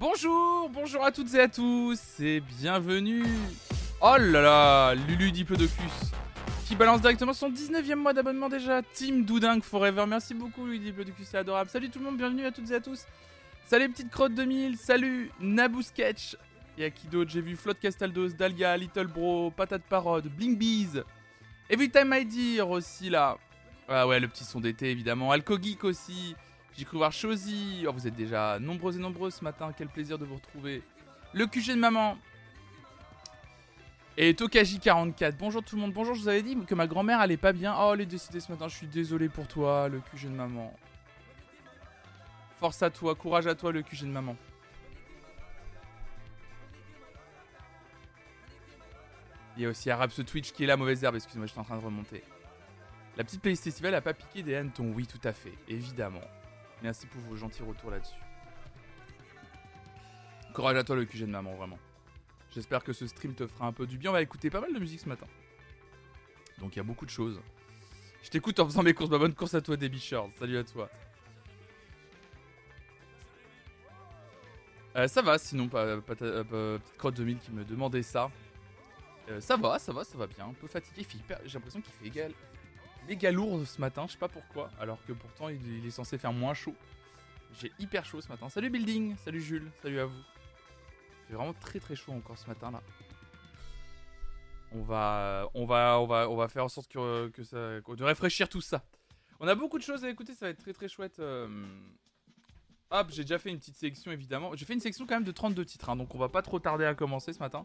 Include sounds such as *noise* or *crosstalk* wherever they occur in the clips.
Bonjour, bonjour à toutes et à tous et bienvenue. Oh là là, Lulu Diplodocus qui balance directement son 19e mois d'abonnement déjà. Team Doudingue Forever, merci beaucoup Lulu Diplodocus, c'est adorable. Salut tout le monde, bienvenue à toutes et à tous. Salut petite crotte 2000, salut Naboo Sketch. Et à qui d'autre? J'ai vu Flotte Castaldos, Dahlia, Little Bro, Patate Parode, Bling Bees. Every Time I Dear aussi là. Ah ouais, le petit son d'été évidemment. Alco Geek aussi. J'ai cru voir Chosy. Oh, vous êtes déjà nombreux et nombreux ce matin. Quel plaisir de vous retrouver. Le QG de maman. Et Tokaji44. Bonjour tout le monde. Bonjour, je vous avais dit que ma grand-mère allait pas bien. Oh, elle est décédée ce matin. Je suis désolé pour toi, le QG de maman. Force à toi, courage à toi, le QG de maman. Il y a aussi Arab ce Twitch qui est la mauvaise herbe. Excuse-moi, je suis en train de remonter. La petite playlist festival a pas piqué des hannetons. Oui, tout à fait. Évidemment. Merci pour vos gentils retours là-dessus. Courage à toi le QG de maman, vraiment. J'espère que ce stream te fera un peu du bien. On va écouter pas mal de musique ce matin. Donc il y a beaucoup de choses. Je t'écoute en faisant mes courses. Bonne course à toi, Debbie Shores. Salut à toi. Euh, ça va, sinon, pas, pas, euh, petite crotte 2000 qui me demandait ça. Euh, ça va, ça va, ça va bien. Un peu fatigué, j'ai l'impression qu'il fait égal méga lourd ce matin, je sais pas pourquoi, alors que pourtant il, est censé faire moins chaud. J'ai hyper chaud ce matin. Salut Building, salut Jules, salut à vous. J'ai vraiment très très chaud encore ce matin là. On va, on va, on va, on va faire en sorte que, ça, de réfléchir tout ça. On a beaucoup de choses à écouter, ça va être très très chouette. Euh. Hop, j'ai déjà fait une petite sélection évidemment. J'ai fait une sélection quand même de 32 titres, hein, donc on va pas trop tarder à commencer ce matin.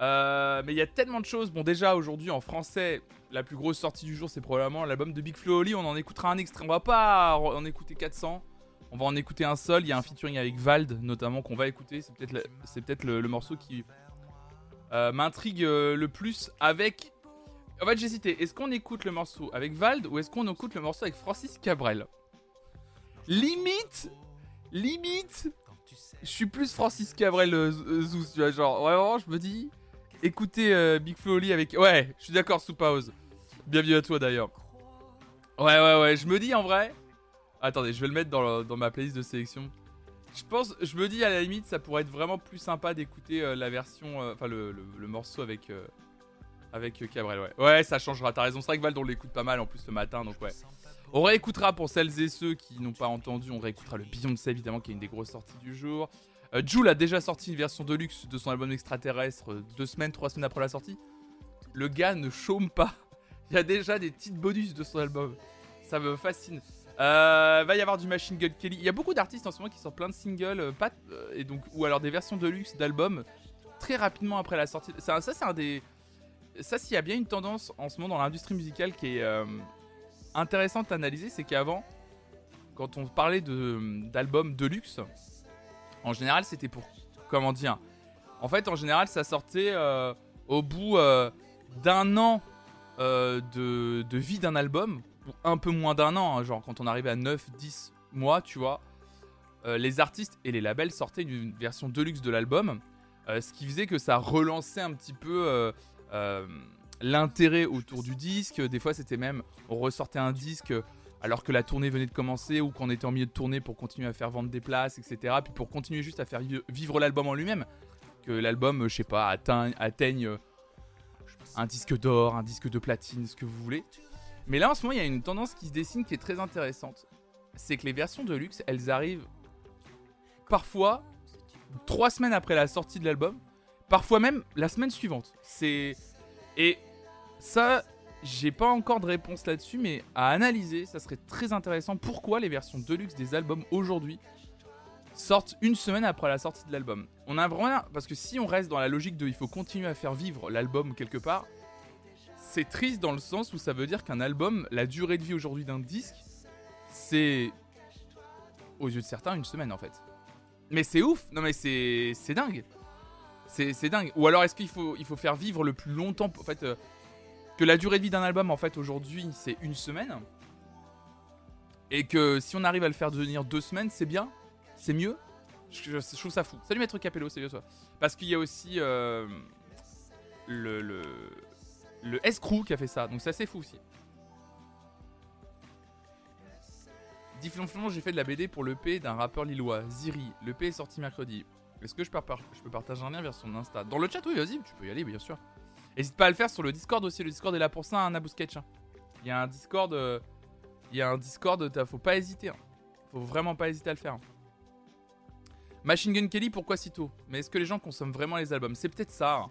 Euh, mais il y a tellement de choses. Bon, déjà aujourd'hui en français, la plus grosse sortie du jour, c'est probablement l'album de Big Flo Oli. On en écoutera un extrait. On va pas en écouter 400. On va en écouter un seul. Il y a un featuring avec Vald, notamment, qu'on va écouter. C'est peut-être le, morceau qui euh, m'intrigue euh, le plus avec. En fait, cité. Est-ce qu'on écoute le morceau avec Vald ou est-ce qu'on écoute le morceau avec Francis Cabrel? Limite, limite. Je suis plus Francis Cabrel Zouz, tu vois, genre vraiment, je me dis écoutez euh, Big Flo Oli avec. Ouais, je suis d'accord, sous pause. Bienvenue à toi d'ailleurs. Ouais, ouais, ouais, je me dis en vrai. Attendez, je vais le mettre dans, ma playlist de sélection. Je pense, je me dis à la limite, ça pourrait être vraiment plus sympa d'écouter euh, la version, euh, enfin le, morceau avec avec Cabrel. Ouais, ouais, ça changera. T'as raison. C'est vrai que Val on l'écoute pas mal en plus le matin, donc ouais. On réécoutera pour celles et ceux qui n'ont pas entendu. On réécoutera le Beyoncé évidemment, qui est une des grosses sorties du jour. Euh, a déjà sorti une version de luxe de son album extraterrestre euh, deux semaines, trois semaines après la sortie. Le gars ne chôme pas. *laughs* Il y a déjà des petites bonus de son album. Ça me fascine. Euh, va y avoir du Machine Gun Kelly. Il y a beaucoup d'artistes en ce moment qui sortent plein de singles, pas, et donc, ou alors des versions de luxe d'albums très rapidement après la sortie. Ça, ça c'est un des. Ça, s'il y a bien une tendance en ce moment dans l'industrie musicale qui est intéressante à analyser, c'est qu'avant, quand on parlait d'albums de luxe, en général, c'était pour. Comment dire En fait, en général, ça sortait euh, au bout euh, d'un an euh, de, vie d'un album, un peu moins d'un an, hein, genre quand on arrivait à 9-10 mois, tu vois. les artistes et les labels sortaient une version deluxe de l'album, ce qui faisait que ça relançait un petit peu l'intérêt autour du disque. Des fois, c'était même, on ressortait un disque alors que la tournée venait de commencer ou qu'on était en milieu de tournée pour continuer à faire vendre des places, etc. Puis pour continuer juste à faire vivre l'album en lui-même. Que l'album, je sais pas, atteigne euh, un disque d'or, un disque de platine, ce que vous voulez. Mais là, en ce moment, il y a une tendance qui se dessine qui est très intéressante. C'est que les versions de luxe, elles arrivent parfois trois semaines après la sortie de l'album, parfois même la semaine suivante. C'est et ça, j'ai pas encore de réponse là-dessus, mais à analyser, ça serait très intéressant. Pourquoi les versions deluxe des albums aujourd'hui sortent une semaine après la sortie de l'album? On a vraiment. Parce que si on reste dans la logique de il faut continuer à faire vivre l'album quelque part, c'est triste dans le sens où ça veut dire qu'un album, la durée de vie aujourd'hui d'un disque, c'est. aux yeux de certains, une semaine en fait. Mais c'est ouf Non mais c'est. dingue c'est dingue. Ou alors est-ce qu'il faut, il faut faire vivre le plus longtemps. En fait. Euh, que la durée de vie d'un album, en fait, aujourd'hui, c'est une semaine. Et que si on arrive à le faire devenir deux semaines, c'est bien, c'est mieux. Je, trouve ça fou. Salut Maître Capello, salut toi. Parce qu'il y a aussi euh, le, le, le S-Crew qui a fait ça, donc c'est assez fou aussi. Difflonflon, j'ai fait de la BD pour l'EP d'un rappeur lillois, Ziri. L'EP est sorti mercredi. Est-ce que je je peux partager un lien vers son Insta? Dans le chat, oui, vas-y, tu peux y aller, bien sûr. N'hésite pas à le faire sur le Discord aussi. Le Discord est là pour ça, un hein, Sketch. Hein. Il y a un Discord. Euh, il y a un Discord, faut pas hésiter. Hein. Faut vraiment pas hésiter à le faire. Hein. Machine Gun Kelly, pourquoi si tôt? Mais est-ce que les gens consomment vraiment les albums? C'est peut-être ça.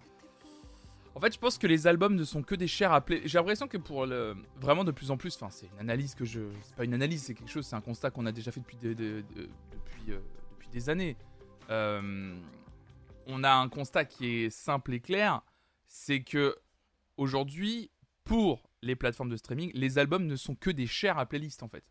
En fait, je pense que les albums ne sont que des chairs à J'ai l'impression que pour le... vraiment de plus en plus, enfin, c'est une analyse que je. C'est pas une analyse, c'est quelque chose, c'est un constat qu'on a déjà fait depuis, depuis, euh, depuis des années. Euh, on a un constat qui est simple et clair, c'est que aujourd'hui, pour les plateformes de streaming, les albums ne sont que des chairs à playlist en fait.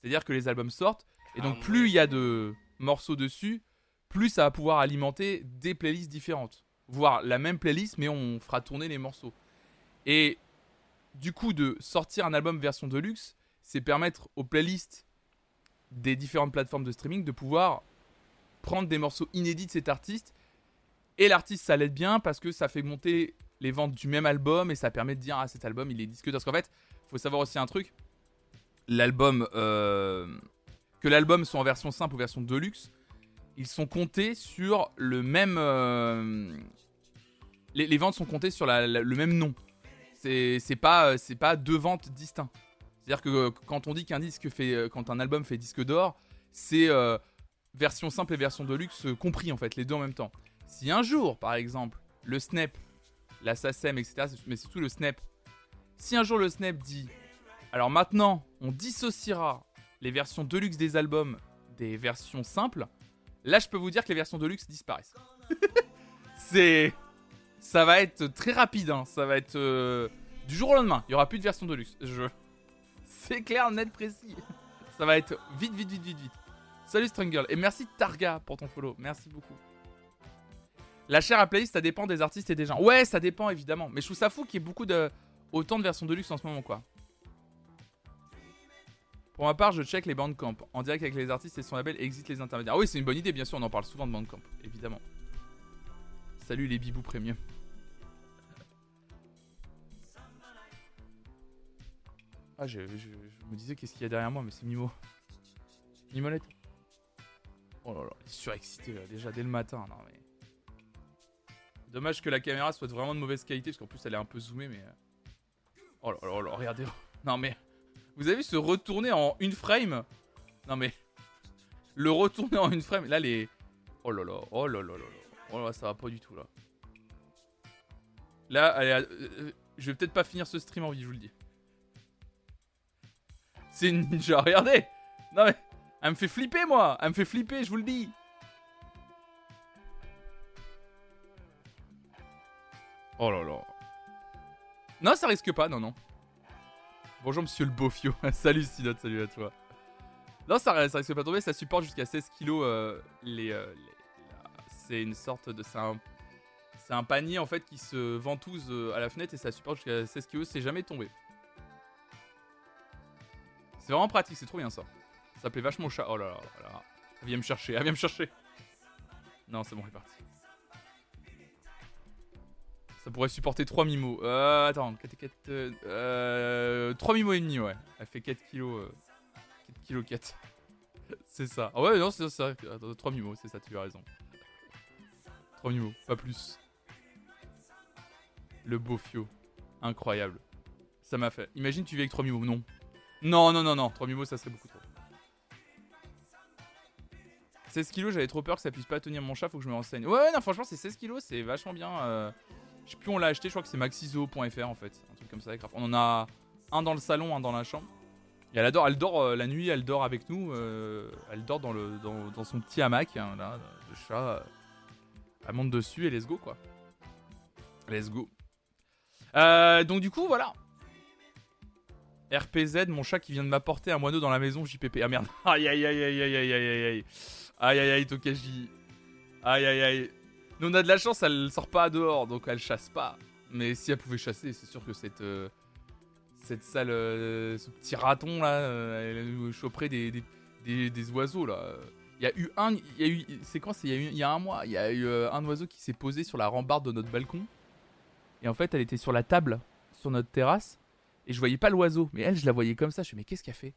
C'est-à-dire que les albums sortent, et donc ah plus il y a de morceaux dessus, plus ça va pouvoir alimenter des playlists différentes. Voire la même playlist, mais on fera tourner les morceaux. Et du coup, de sortir un album version deluxe, c'est permettre aux playlists des différentes plateformes de streaming de pouvoir prendre des morceaux inédits de cet artiste. Et l'artiste, ça l'aide bien parce que ça fait monter les ventes du même album et ça permet de dire ah cet album il est disque parce qu'en fait faut savoir aussi un truc. L'album euh, que l'album soit en version simple ou version deluxe ils sont comptés sur le même euh, les, ventes sont comptées sur le même nom. C'est pas c'est pas deux ventes distinctes. C'est à dire que quand on dit qu'un disque fait quand un album fait disque d'or c'est euh, version simple et version deluxe compris en fait les deux en même temps si un jour par exemple le Snap la SACEM, etc. Mais surtout le Snap. Si un jour le Snap dit alors maintenant on dissociera les versions deluxe des albums des versions simples, là je peux vous dire que les versions deluxe disparaissent. *laughs* C'est. Ça va être très rapide, hein. ça va être euh, du jour au lendemain. Il y aura plus de version deluxe. Je... *laughs* C'est clair, net, précis. Ça va être vite, vite, vite, vite, vite. Salut Strangle et merci Targa pour ton follow. Merci beaucoup. La chair à playlist, ça dépend des artistes et des gens. Ouais, ça dépend évidemment. Mais je trouve ça fou qu'il y ait beaucoup de. autant de versions de luxe en ce moment, quoi. Pour ma part, je check les Bandcamp. En direct avec les artistes et son label, exit les intermédiaires. Ah oui, c'est une bonne idée, bien sûr, on en parle souvent de Bandcamp, évidemment. Salut les bibous premium. Ah, je, me disais qu'est-ce qu'il y a derrière moi, mais c'est Mimo. Mimolette. Oh là là, il est surexcité déjà dès le matin. Non mais. Dommage que la caméra soit vraiment de mauvaise qualité, parce qu'en plus elle est un peu zoomée, mais... Euh. Oh là là là, regardez. *laughs* Non mais... Vous avez vu se retourner en une frame? Non mais... Le retourner en une frame, là les... Oh là là, oh là là là là. Oh là, ça va pas du tout là. Là, allez, euh, euh, je vais peut-être pas finir ce stream en vie, je vous le dis. C'est une ninja, regardez Non mais... Elle me fait flipper moi Elle me fait flipper, je vous le dis Oh là là. Non, ça risque pas, non, non. Bonjour, monsieur le Beaufio. *laughs* salut, Sidot, salut à toi. Non, ça, ça risque pas de tomber, ça supporte jusqu'à 16 kilos. Euh, les, euh, c'est une sorte de. C'est un, un panier en fait qui se ventouse euh, à la fenêtre et ça supporte jusqu'à 16 kilos, c'est jamais tombé. C'est vraiment pratique, c'est trop bien ça. Ça plaît vachement au chat. Oh là là là. Elle vient me chercher, elle vient me chercher. Non, c'est bon, elle est parti. Ça pourrait supporter 3 mimos. Euh, attends, 4, 4, euh, 3 mimos et demi, ouais. Elle fait 4 kilos. 4 kilos 4. *laughs* c'est ça. Ah ouais, non, c'est ça. 3 mimos, c'est ça, tu as raison. 3 mimos, pas plus. Le beau fio. Incroyable. Ça m'a fait. Imagine tu vis avec 3 mimos. Non. Non, non, non, non. 3 mimos, ça serait beaucoup trop. 16 kilos, j'avais trop peur que ça puisse pas tenir mon chat, faut que je me renseigne. Ouais non, franchement, c'est 16 kilos, c'est vachement bien. Euh... Je sais plus où on l'a acheté, je crois que c'est maxizo.fr en fait. Un truc comme ça. On en a un dans le salon, un dans la chambre. Et elle adore, elle dort euh, la nuit, elle dort avec nous. Euh, elle dort dans, le, dans, son petit hamac, hein, là, le chat. elle monte dessus et let's go quoi. Let's go. Euh, donc du coup, voilà. RPZ, mon chat qui vient de m'apporter un moineau dans la maison JPP. Ah merde. *laughs* Aïe aïe aïe aïe aïe aïe aïe aïe. Aïe aïe aïe Tokaji. Aïe aïe aïe. Nous, on a de la chance, elle sort pas dehors, donc elle chasse pas. Mais si elle pouvait chasser, c'est sûr que cette, euh, cette sale, euh, ce petit raton là, euh, elle nous choperait des, des, des, oiseaux là. Il y a eu un, il y a eu, c'est quand C'est il, y a un mois, il y a eu un oiseau qui s'est posé sur la rambarde de notre balcon. Et en fait, elle était sur la table, sur notre terrasse. Et je voyais pas l'oiseau, mais elle, je la voyais comme ça. Je me mais qu'est-ce qu'elle fait?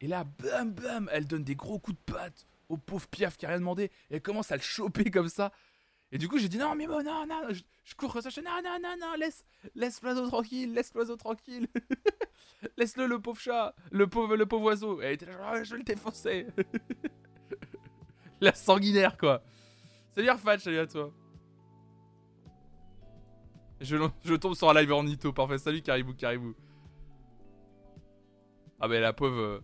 Et là, bam, bam, elle donne des gros coups de patte au pauvre Piaf qui a rien demandé. Et elle commence à le choper comme ça. Et du coup, j'ai dit non, Mimo, non, non, je, cours comme ça. Je non, non, non, non, laisse, laisse l'oiseau tranquille, laisse l'oiseau tranquille. *laughs* Laisse-le, le pauvre chat, le pauvre, le pauvre oiseau. Et elle était là, je le défoncer. *laughs* La sanguinaire, quoi. Salut Arfat, salut à toi. Je, tombe sur un live en parfait. Salut Caribou, Caribou. Ah bah la pauvre...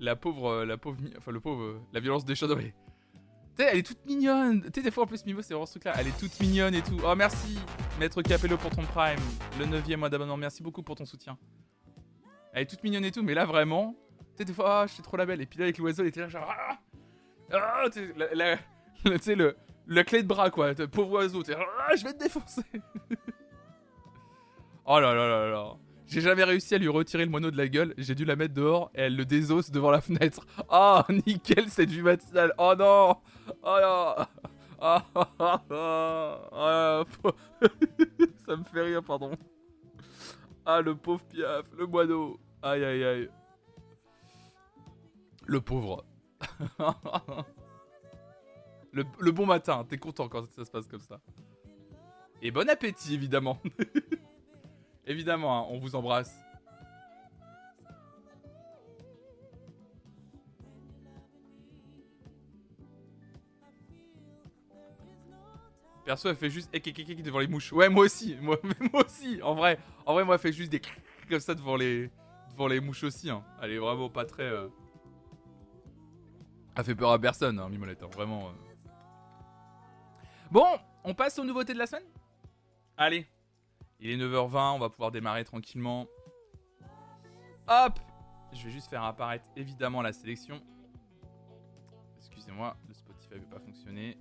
La pauvre... Euh, la pauvre... Enfin le pauvre... Euh, la violence des chats Tu elle est toute mignonne. Tu sais, des fois en plus, Mimo, c'est vraiment ce truc là. Elle est toute mignonne et tout. Oh, merci, Maître Capello, pour ton prime. Le 9ème mois d'abonnement. Merci beaucoup pour ton soutien. Elle est toute mignonne et tout, mais là, vraiment. Tu sais, des fois, ah, je suis trop la belle. Et puis là, avec l'oiseau, elle était là, genre. Ah, ah *laughs* sais, le, la clé de bras, quoi. Pauvre oiseau. Tu ah, je vais te défoncer. *laughs* oh là là là là. J'ai jamais réussi à lui retirer le moineau de la gueule. J'ai dû la mettre dehors et elle le désosse devant la fenêtre. Oh, *laughs* nickel cette vue matinale. Oh non. Oh non. *laughs* Oh, oh, *laughs* Ça me fait rire, pardon. Ah, le pauvre piaf, le moineau. Aïe, aïe, aïe. Le pauvre. le, bon matin, t'es content quand ça se passe comme ça. Et bon appétit, évidemment. Évidemment, hein, on vous embrasse. Perso, elle fait juste devant les mouches. Ouais, moi aussi. *laughs* Moi, moi aussi. En vrai, en vrai, moi, elle fait juste des *laughs* comme ça devant les, devant les mouches aussi. Hein. Elle est vraiment pas très. Euh, elle fait peur à personne, hein, Mimolette. Hein, vraiment. Euh. Bon, on passe aux nouveautés de la semaine? Allez. Il est 9h20, on va pouvoir démarrer tranquillement. Hop Je vais juste faire apparaître évidemment la sélection. Excusez-moi, le Spotify ne veut pas fonctionner.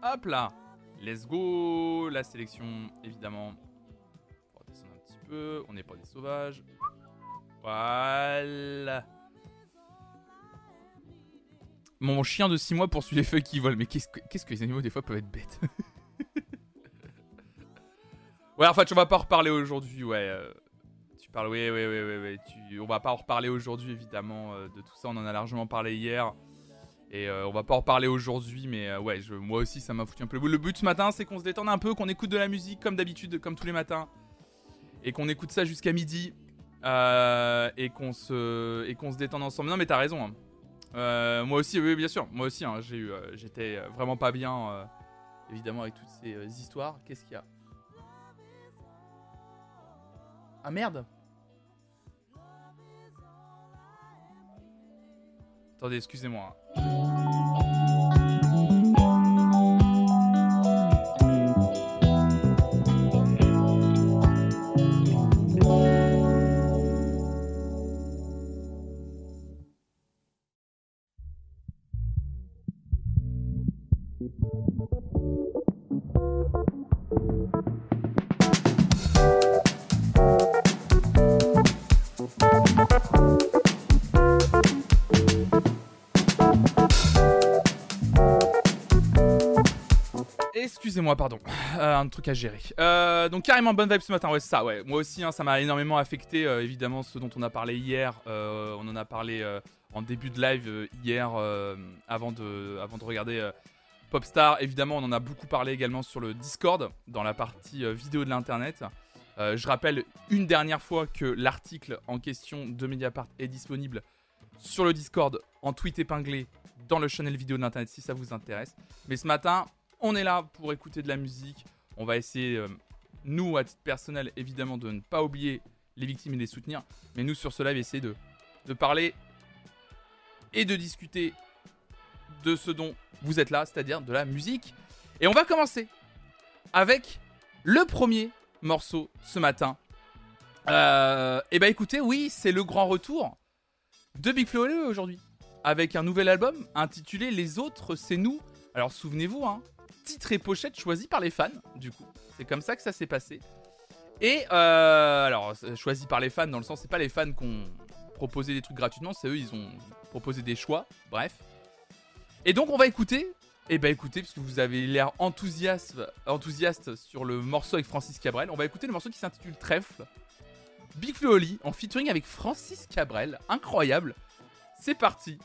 Hop là Let's go La sélection, évidemment. On va descendre un petit peu. On n'est pas des sauvages. Voilà. Mon chien de 6 mois poursuit les feux qui volent. Mais qu'est-ce que, les animaux des fois peuvent être bêtes? *laughs* Ouais, en fait, on va pas en reparler aujourd'hui, ouais. Euh, tu parles, oui, oui, oui, oui, Tu... On va pas en reparler aujourd'hui, évidemment, euh, de tout ça. On en a largement parlé hier. Et euh, on va pas en reparler aujourd'hui, mais ouais, je... moi aussi, ça m'a foutu un peu le Le but ce matin, c'est qu'on se détende un peu, qu'on écoute de la musique comme d'habitude, comme tous les matins. Et qu'on écoute ça jusqu'à midi. et qu'on se... Et qu'on se détende ensemble. Non, mais t'as raison. Hein. moi aussi, oui, bien sûr. Moi aussi, hein, j'ai eu, j'étais vraiment pas bien, évidemment, avec toutes ces histoires. Qu'est-ce qu'il y a? Ah merde Attendez, excusez-moi. Pardon. Euh, un truc à gérer. Euh, donc carrément bonne vibe ce matin, ouais c'est ça, ouais. Moi aussi, hein, ça m'a énormément affecté, euh, évidemment, ce dont on a parlé hier. on en a parlé en début de live hier, avant, de, avant de regarder Popstar. Évidemment, on en a beaucoup parlé également sur le Discord, dans la partie vidéo de l'Internet. je rappelle une dernière fois que l'article en question de Mediapart est disponible sur le Discord en tweet épinglé dans le channel vidéo de l'Internet si ça vous intéresse. Mais ce matin, on est là pour écouter de la musique. On va essayer, euh, nous, à titre personnel, évidemment, de ne pas oublier les victimes et les soutenir. Mais nous, sur ce live, essayer de, parler et de discuter de ce dont vous êtes là, c'est-à-dire de la musique. Et on va commencer avec le premier morceau ce matin. Euh, et bah écoutez, oui, c'est le grand retour de Big Flo aujourd'hui. Avec un nouvel album intitulé Les autres, c'est nous. Alors souvenez-vous, hein, titre et pochette choisi par les fans, du coup. C'est comme ça que ça s'est passé. Et euh, alors, choisi par les fans, dans le sens, c'est pas les fans qui ont proposé des trucs gratuitement, c'est eux, ils ont proposé des choix, bref. Et donc, on va écouter. Et eh bah ben, écoutez, parce que vous avez l'air enthousiaste, sur le morceau avec Francis Cabrel, on va écouter le morceau qui s'intitule Trèfle. Big Flo en featuring avec Francis Cabrel, incroyable. C'est parti.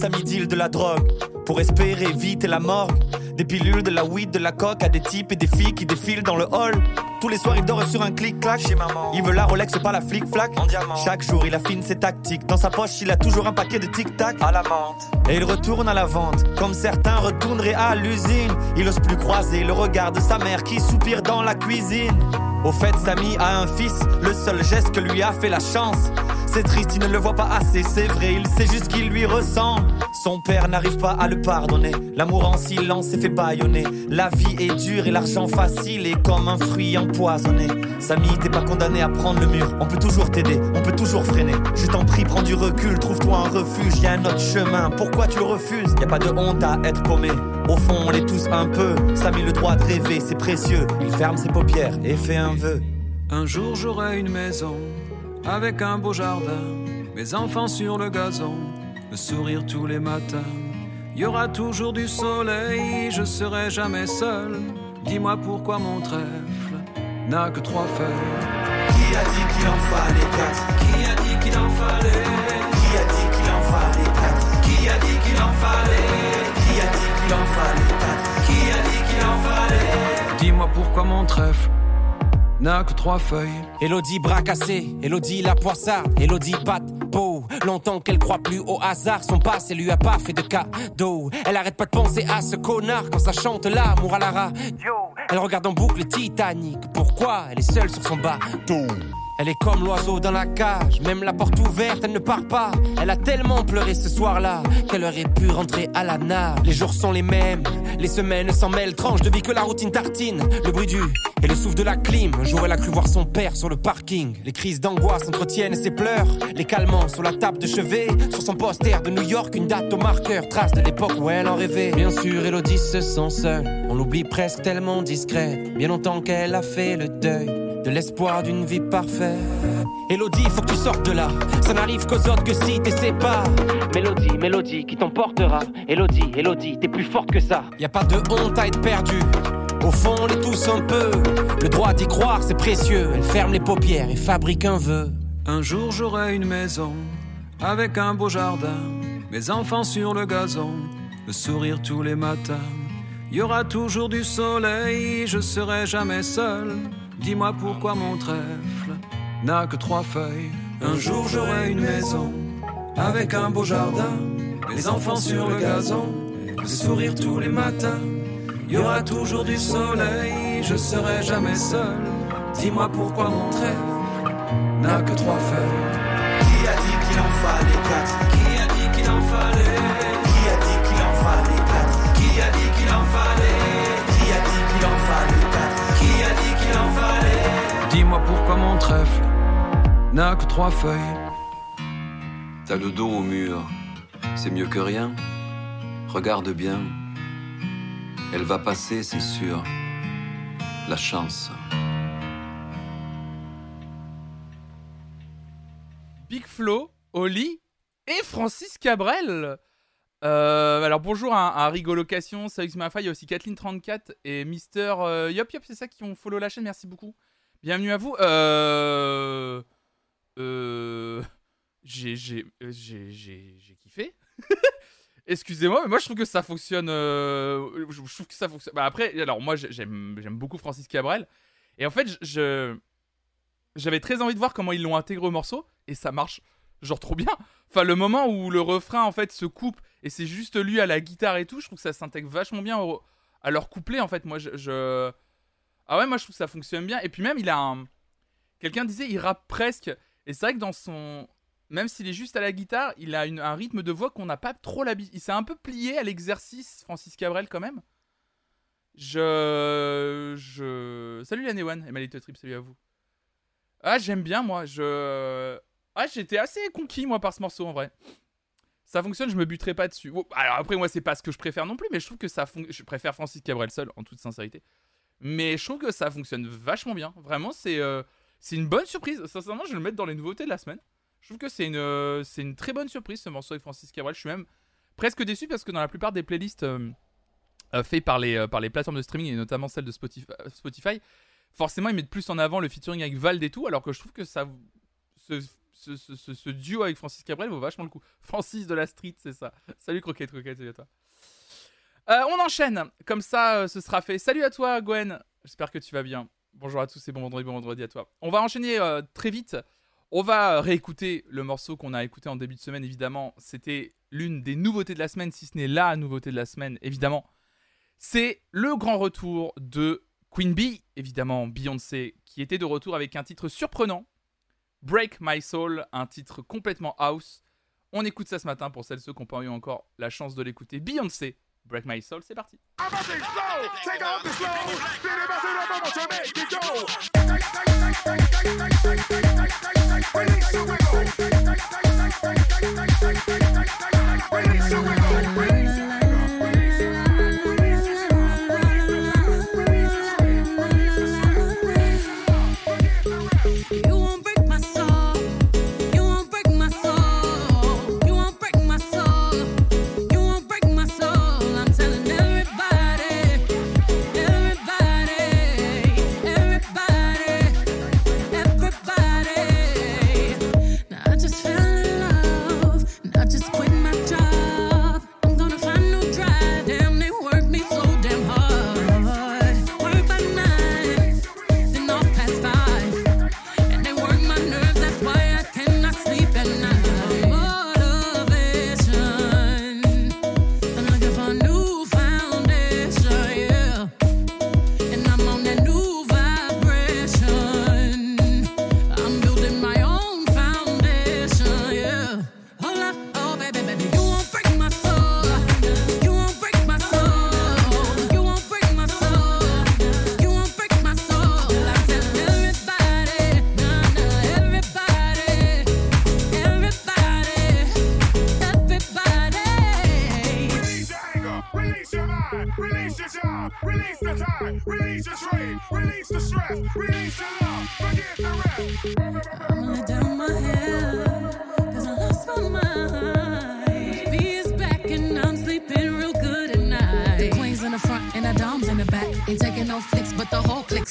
Ça deal de la drogue. Pour espérer vite la morgue. Des pilules, de la weed, de la coque à des types et des filles qui défilent dans le hall. Tous les soirs, il dort sur un clic-clac. Chez maman. Il veut la Rolex, pas la flic-flac. En diamant. Chaque jour, il affine ses tactiques. Dans sa poche, il a toujours un paquet de tic-tac. À la menthe. Et il retourne à la vente. Comme certains retourneraient à l'usine. Il ose plus croiser le regard de sa mère qui soupire dans la cuisine. Au fait, Samy a un fils. Le seul geste que lui a fait la chance. C'est triste, il ne le voit pas assez, c'est vrai, il sait juste qu'il lui ressemble. Son père n'arrive pas à le pardonner. L'amour en silence s'est fait baïonner. La vie est dure et l'argent facile est comme un fruit empoisonné. Samy, t'es pas condamné à prendre le mur. On peut toujours t'aider, on peut toujours freiner. Je t'en prie, prends du recul, trouve-toi un refuge. Y a un autre chemin. Pourquoi tu le refuses? Y a pas de honte à être paumé. Au fond, on l'est tous un peu. Samy, le droit de rêver, c'est précieux. Il ferme ses paupières et fait un vœu. Un jour, j'aurai une maison avec un beau jardin, mes enfants sur le gazon, le sourire tous les matins. Il y aura toujours du soleil, je serai jamais seul. Dis-moi pourquoi mon trèfle n'a que trois feuilles. Qui a dit qu'il en fallait quatre? Qui a dit qu'il en fallait? Qui a dit qu'il en fallait quatre? Qui a dit qu'il en fallait? Qui a dit qu'il en fallait quatre? Qui a dit qu'il en fallait? Dis-moi pourquoi mon trèfle n'a que trois feuilles. Elodie bras cassé, Elodie la poissarde, Elodie pas de peau. Longtemps qu'elle croit plus au hasard, son passé lui a pas fait de cadeau. Elle arrête pas de penser à ce connard quand ça chante l'amour à la radio. Elle regarde en boucle Titanic, pourquoi elle est seule sur son bateau? Elle est comme l'oiseau dans la cage, même la porte ouverte, elle ne part pas. Elle a tellement pleuré ce soir-là qu'elle aurait pu rentrer à la nave. Les jours sont les mêmes, les semaines s'en mêlent, tranche de vie que la routine tartine. Le bruit du et le souffle de la clim. Un jour, elle a cru voir son père sur le parking. Les crises d'angoisse entretiennent ses pleurs, les calmants sur la table de chevet. Sur son poster de New York, une date au marqueur, trace de l'époque où elle en rêvait. Bien sûr, Elodie se sent seule, on l'oublie presque tellement discrète. Bien longtemps qu'elle a fait le deuil de l'espoir d'une vie parfaite. Elodie, faut que tu sortes de là. Ça n'arrive qu'aux autres que si t'essaies pas. Mélodie, mélodie qui t'emportera. Elodie, Elodie, t'es plus forte que ça. Y a pas de honte à être perdu. Au fond, on est tous un peu. Le droit d'y croire, c'est précieux. Elle ferme les paupières et fabrique un vœu. Un jour, j'aurai une maison avec un beau jardin. Mes enfants sur le gazon, le sourire tous les matins. Il y aura toujours du soleil, je serai jamais seul. Dis-moi pourquoi mon trèfle n'a que trois feuilles. Un jour j'aurai une maison avec un beau jardin, les enfants sur le gazon, le sourire tous les matins. Il y aura toujours du soleil, je serai jamais seul. Dis-moi pourquoi mon trèfle n'a que trois feuilles. Qui a dit qu'il en fallait quatre? Pourquoi mon trèfle n'a que trois feuilles. T'as le dos au mur, c'est mieux que rien. Regarde bien, elle va passer, c'est sûr. La chance. Big Flo, Oli et Francis Cabrel. Euh, alors bonjour à, à Rigolocation, Salut Mafa, il y a aussi Kathleen34 et Mister euh, Yop Yop, c'est ça qui ont follow la chaîne, merci beaucoup. Bienvenue à vous. Euh... Euh... J'ai j'ai kiffé. *laughs* Excusez-moi, mais moi je trouve que ça fonctionne. euh, Je trouve que ça fonctionne. Bah après, alors moi j'aime beaucoup Francis Cabrel et en fait je j'avais très envie de voir comment ils l'ont intégré au morceau et ça marche genre trop bien. Enfin le moment où le refrain en fait se coupe et c'est juste lui à la guitare et tout, je trouve que ça s'intègre vachement bien à leur couplet en fait. Moi je- ah ouais moi je trouve que ça fonctionne bien et puis même il a un quelqu'un disait il rappe presque et c'est vrai que dans son même s'il est juste à la guitare, il a un rythme de voix qu'on n'a pas trop l'habitude. Il s'est un peu plié à l'exercice, Francis Cabrel, quand même. Je. Je. Salut la One et Malito Trip, salut à vous. Ah, j'aime bien, moi. Je. Ah, j'étais assez conquis, moi, par ce morceau, en vrai. Ça fonctionne, je me buterai pas dessus. Bon, alors après, moi, c'est pas ce que je préfère non plus, mais je trouve que ça fonctionne. Je préfère Francis Cabrel seul, en toute sincérité. Mais je trouve que ça fonctionne vachement bien. Vraiment, c'est euh, c'est une bonne surprise. Sincèrement, je vais le mettre dans les nouveautés de la semaine. Je trouve que c'est une, c'est une très bonne surprise ce morceau avec Francis Cabrel. Je suis même presque déçu parce que dans la plupart des playlists faites par les, par les plateformes de streaming et notamment celles de Spotify, forcément ils mettent plus en avant le featuring avec Vald et tout, alors que je trouve que ça, ce, ce, duo avec Francis Cabrel vaut vachement le coup. Francis de la street, c'est ça. Salut Croquette, Croquette, salut à toi. Euh, on enchaîne, comme ça euh, ce sera fait. Salut à toi Gwen, j'espère que tu vas bien. Bonjour à tous et bon vendredi, bon vendredi à toi. On va enchaîner euh, très vite. On va réécouter le morceau qu'on a écouté en début de semaine, évidemment. C'était l'une des nouveautés de la semaine, si ce n'est la nouveauté de la semaine, évidemment. C'est le grand retour de Queen Bee, évidemment Beyoncé, qui était de retour avec un titre surprenant, Break My Soul, un titre complètement house. On écoute ça ce matin pour celles et ceux qui n'ont pas eu encore la chance de l'écouter. Beyoncé, Break My Soul, c'est parti.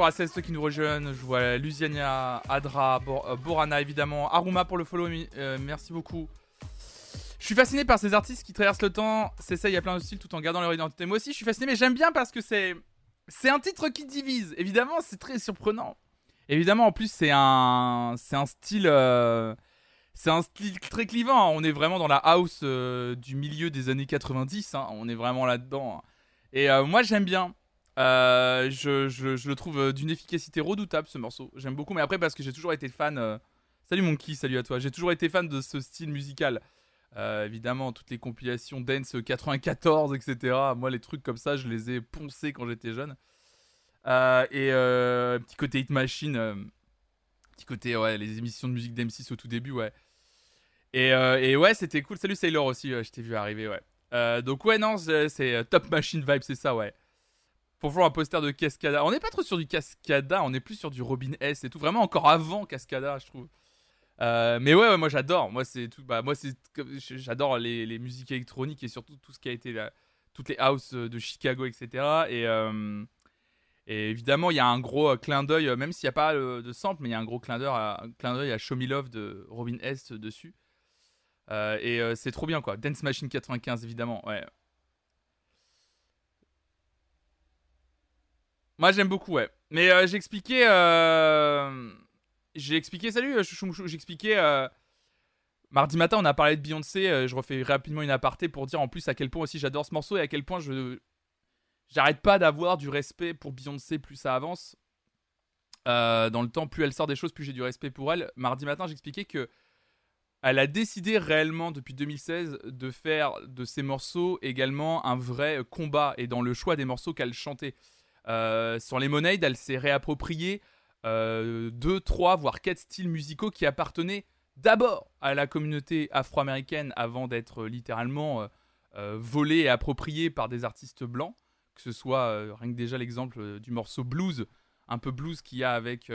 Bonjour à celles ceux qui nous rejoignent. Je vois Lusiania, Adra, euh, Borana évidemment, Aruma pour le follow. Euh, merci beaucoup. Je suis fasciné par ces artistes qui traversent le temps, s'essayent à plein de styles tout en gardant leur identité. Moi aussi, je suis fasciné, mais j'aime bien parce que c'est c'est un titre qui divise. Évidemment, c'est très surprenant. Évidemment, en plus, c'est un c'est un style euh, c'est un style très clivant. On est vraiment dans la house du milieu des années 90. Hein. On est vraiment là-dedans. Et moi, j'aime bien. Euh, je, le trouve euh, d'une efficacité redoutable ce morceau. J'aime beaucoup, mais après parce que j'ai toujours été fan. Euh, salut Monkey, salut à toi. J'ai toujours été fan de ce style musical. évidemment, toutes les compilations Dance 94, etc. Moi, les trucs comme ça, je les ai poncés quand j'étais jeune. et petit côté Hit Machine, petit côté, ouais, les émissions de musique d'M6 au tout début, ouais. Et, et ouais, c'était cool. Salut Sailor aussi, je t'ai vu arriver, ouais. donc, ouais, non, c'est Top Machine Vibe, c'est ça, ouais pour voir un poster de Cascada. On n'est pas trop sur du Cascada, on est plus sur du Robin S et tout. Vraiment encore avant Cascada, je trouve. Euh, mais ouais, moi j'adore. Moi c'est tout. Bah moi c'est j'adore les, musiques électroniques et surtout tout ce qui a été la, toutes les houses de Chicago, etc. Et, euh, et évidemment il y a un gros euh, clin d'œil, même s'il n'y a pas de sample, mais il y a un gros clin d'œil à, à Show Me Love de Robin S dessus. et c'est trop bien quoi. Dance Machine 95 évidemment. Ouais. Moi j'aime beaucoup, ouais. Mais euh, j'ai expliqué. Euh... J'ai expliqué. Salut, euh, chouchou, j'ai expliqué. Euh, mardi matin, on a parlé de Beyoncé. je refais rapidement une aparté pour dire en plus à quel point aussi j'adore ce morceau et à quel point je. J'arrête pas d'avoir du respect pour Beyoncé plus ça avance. dans le temps, plus elle sort des choses, plus j'ai du respect pour elle. Mardi matin, j'expliquais que elle a décidé réellement depuis 2016 de faire de ses morceaux également un vrai combat et dans le choix des morceaux qu'elle chantait. Euh, sur les Lemonade, elle s'est réappropriée euh, deux, trois, voire quatre styles musicaux qui appartenaient d'abord à la communauté afro-américaine avant d'être littéralement euh, volés et appropriés par des artistes blancs. Que ce soit rien que déjà l'exemple du morceau blues, un peu blues qu'il y a avec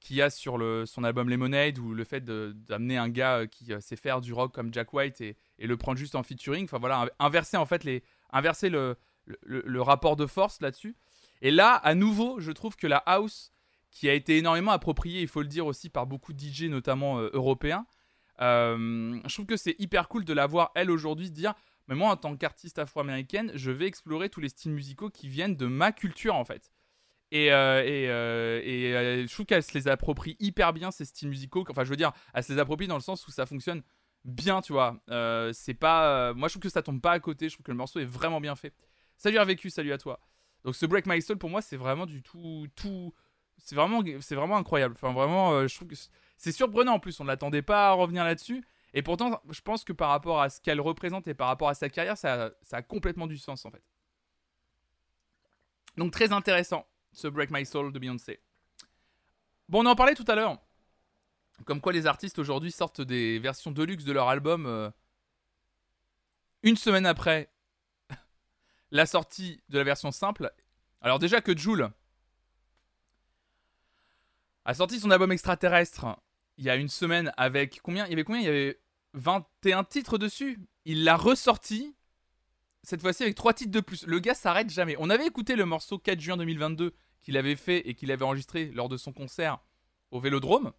qu'il y a sur son album Lemonade ou le fait d'amener un gars qui sait faire du rock comme Jack White et, et, le prendre juste en featuring. Enfin voilà, inverser en fait les, inverser le, le, rapport de force là-dessus. Et là, à nouveau, je trouve que la house, qui a été énormément appropriée, il faut le dire aussi, par beaucoup de DJ, notamment euh, européens, euh, je trouve que c'est hyper cool de la voir, elle, aujourd'hui, se dire Mais moi, en tant qu'artiste afro-américaine, je vais explorer tous les styles musicaux qui viennent de ma culture, en fait. Et, euh, et, je trouve qu'elle se les approprie hyper bien, ces styles musicaux. Enfin, je veux dire, elle se les approprie dans le sens où ça fonctionne bien, tu vois. c'est pas. moi, je trouve que ça tombe pas à côté. Je trouve que le morceau est vraiment bien fait. Salut vécu salut à toi. Donc ce Break My Soul pour moi c'est vraiment du tout tout c'est vraiment c'est vraiment incroyable. Enfin vraiment euh, je trouve que c'est surprenant en plus, on ne l'attendait pas à revenir là-dessus et pourtant je pense que par rapport à ce qu'elle représente et par rapport à sa carrière, ça, ça a complètement du sens en fait. Donc très intéressant ce Break My Soul de Beyoncé. Bon, on en parlait tout à l'heure. Comme quoi les artistes aujourd'hui sortent des versions deluxe de leur album euh, une semaine après la sortie de la version simple. Alors déjà que Joule a sorti son album extraterrestre il y a une semaine avec combien? Il y avait combien? Il y avait 21 titres dessus. Il l'a ressorti cette fois-ci avec 3 titres de plus. Le gars s'arrête jamais. On avait écouté le morceau 4 juin 2022 qu'il avait fait et qu'il avait enregistré lors de son concert au Vélodrome.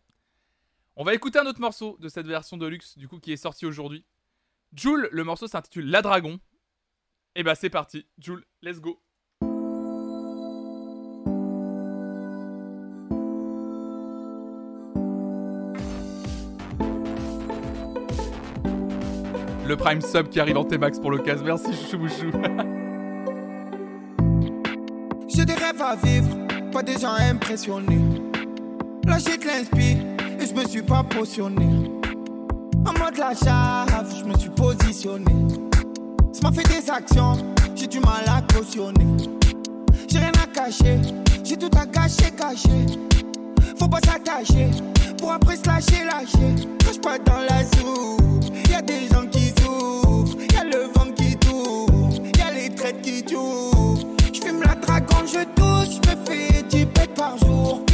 On va écouter un autre morceau de cette version de luxe du coup qui est sorti aujourd'hui. Joule, le morceau s'intitule La Dragon. Et bah c'est parti, Jules, let's go. Le Prime Sub qui arrive en T-Max pour l'occasion. Merci chouchou *laughs* J'ai des rêves à vivre, pas des gens impressionnés. Là j'ai de l'inspire et je me suis pas potionné. En mode la chave, je me suis positionné. Ça m'a fait des actions, j'ai du mal à cautionner. J'ai rien à cacher, j'ai tout à cacher, cacher. Faut pas s'attacher, pour après se lâcher, lâcher. Cache pas dans la soupe, y a des gens qui souffrent, y a le vent qui tourne, y a les traites qui tournent. J'fume la dragon, je touche, me fais 10 bêtes par jour.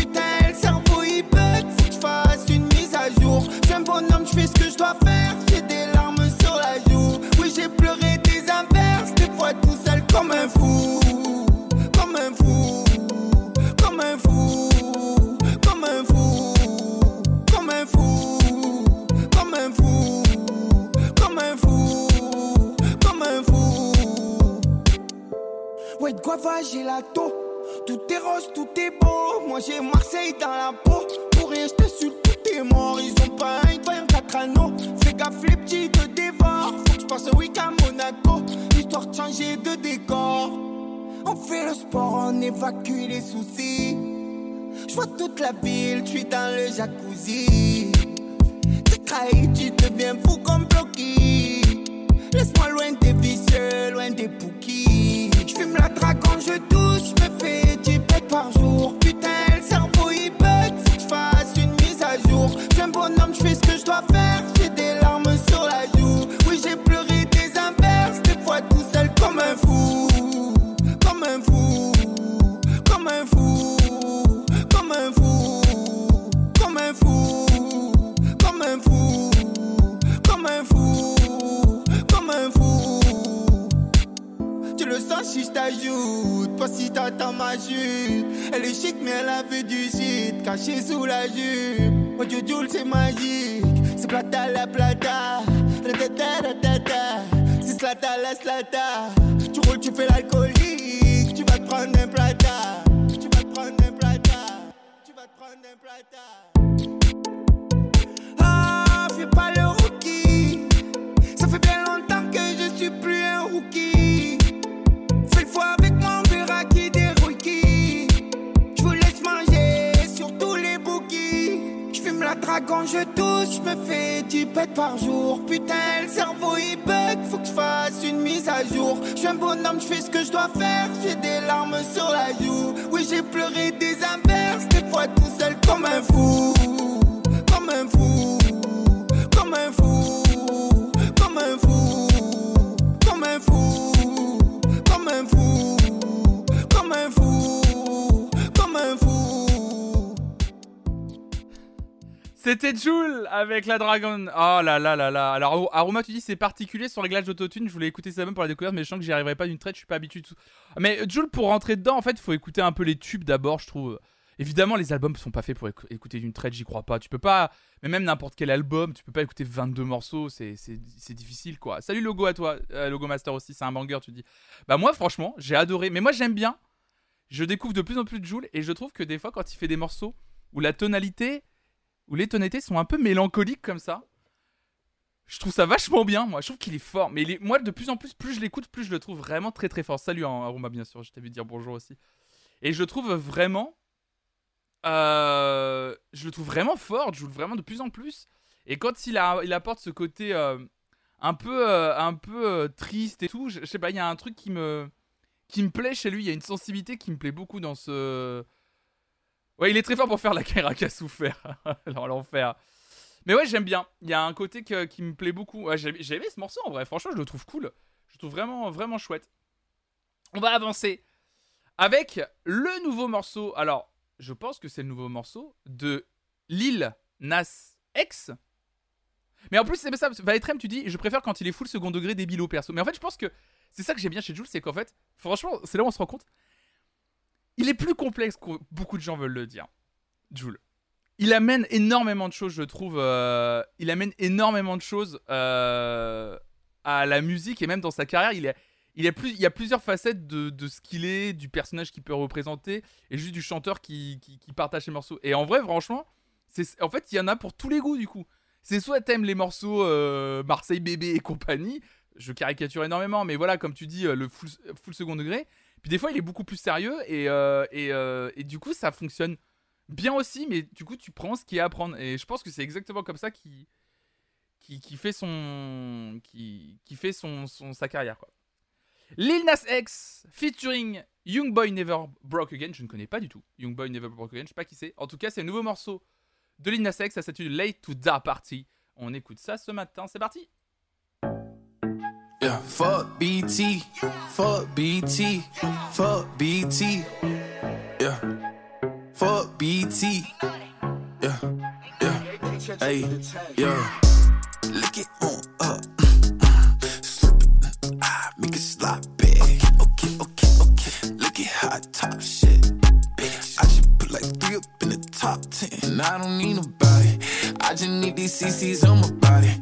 comme un fou, comme un fou, comme un fou, comme un fou, comme un fou, comme un fou, comme un fou, comme un fou. Ouais, la gelato, tout est rose, tout est beau. Moi j'ai Marseille dans la peau, pour rien je t'insulte, tout est mort. Ils ont pas un, ils un quatre anneaux. Fais gaffe, les petits te dévorent. Faut que je passe un week à Monaco. Changer de décor. On fait le sport, on évacue les soucis. Je vois toute la ville, je suis dans le jacuzzi. T'es trahi, tu deviens fou comme Blocky. Laisse-moi loin des vicieux, loin des pouquis. Je fume la dragon, je touche, je me fais 10 bêtes par jour. Putain, le cerveau il bug, faut que fasse une mise à jour. Je suis un bonhomme, je fais ce que je dois faire. Si je t'ajoute, pas si t'attends ma chute. Elle est chic mais elle a vu du shit, caché sous la jupe. Oh Dieu, c'est magique, c'est plata la plata. Ratata, ratata, c'est slata la slata. Tu roules, tu fais l'alcoolique, tu vas te prendre un plata. Tu vas te prendre un plata, tu vas te prendre un plata. Dragon, je touche, je me fais 10 pètes par jour. Putain, le cerveau il bug, faut que je fasse une mise à jour. Je suis un bonhomme, je fais ce que je dois faire. J'ai des larmes sur la joue. Oui, j'ai pleuré des inverses, des fois tout seul comme un fou. Comme un fou, comme un fou, C'était Joule avec la Dragon. Oh là là là là. Alors, Aroma, tu dis c'est particulier son réglage d'autotune. Je voulais écouter ça même pour la découverte, mais je sens que j'y arriverai pas d'une traite. Je suis pas habitué. Mais Joule, pour rentrer dedans, en fait, faut écouter un peu les tubes d'abord, je trouve. Évidemment, les albums sont pas faits pour écou- écouter d'une traite, j'y crois pas. Tu peux pas, mais même n'importe quel album, tu peux pas écouter 22 morceaux, c'est difficile quoi. Salut Logo à toi, euh, Logo Master aussi, c'est un banger, tu dis. Bah, moi, franchement, j'ai adoré. Mais moi, j'aime bien. Je découvre de plus en plus de Joule et je trouve que des fois, quand il fait des morceaux où la tonalité, où les tonalités sont un peu mélancoliques comme ça, je trouve ça vachement bien, moi. Je trouve qu'il est fort. Mais moi, de plus en plus, plus je l'écoute, plus je le trouve vraiment très très fort. Salut hein, Aroma, bien sûr. Je vu dire bonjour aussi. Et je trouve vraiment. euh, je le trouve vraiment fort. Je joue vraiment de plus en plus. Et quand il, a, il apporte ce côté euh, un peu, euh, un peu triste et tout, je, je sais pas, il y a un truc qui me, qui me plaît chez lui. Il y a une sensibilité qui me plaît beaucoup dans ce. Ouais, il est très fort pour faire la Kaira qu'a souffert. Dans l'enfer. Mais ouais, j'aime bien. Il y a un côté qui me plaît beaucoup. Ouais, j'ai aimé ce morceau en vrai. Franchement, je le trouve cool. Je trouve vraiment, vraiment chouette. On va avancer avec le nouveau morceau. Alors, je pense que c'est le nouveau morceau de Lil Nas X. Mais en plus, c'est ça. Vaetrem, tu dis, je préfère quand il est full second degré débilo perso. Mais en fait, je pense que c'est ça que j'aime bien chez Jules, c'est qu'en fait, franchement, c'est là où on se rend compte. Il est plus complexe que beaucoup de gens veulent le dire. Jules. Il amène énormément de choses, je trouve. euh, il amène énormément de choses euh, à la musique et même dans sa carrière. Il, il, plus, il y a plusieurs facettes de, de ce qu'il est, du personnage qu'il peut représenter et juste du chanteur qui, qui, partage ses morceaux. Et en vrai, franchement, en fait, il y en a pour tous les goûts du coup. C'est soit t'aimes les morceaux euh, Marseille bébé et compagnie, je caricature énormément, mais voilà, comme tu dis, le full second degré. Puis des fois, il est beaucoup plus sérieux et, euh, et, euh, et du coup, ça fonctionne bien aussi, mais du coup, tu prends ce qu'il y a à prendre. Et je pense que c'est exactement comme ça qui, qui, qui fait son, qui, qui fait son, son, sa carrière. Quoi. Lil Nas X featuring Young Boy Never Broke Again. Je ne connais pas du tout Young Boy Never Broke Again. Je sais pas qui c'est. En tout cas, c'est un nouveau morceau de Lil Nas X. Ça s'intitule Late to Da Party. On écoute ça ce matin. C'est parti. Yeah, fuck BT, fuck BT, fuck BT. Yeah, fuck BT. Yeah, yeah, hey, yeah. Lick it on up, slip it, ah, make it sloppy. Okay, okay, okay. Look at hot top shit, bitch. I should put like three up in the top ten. I don't need nobody. I just need these CCs on my body.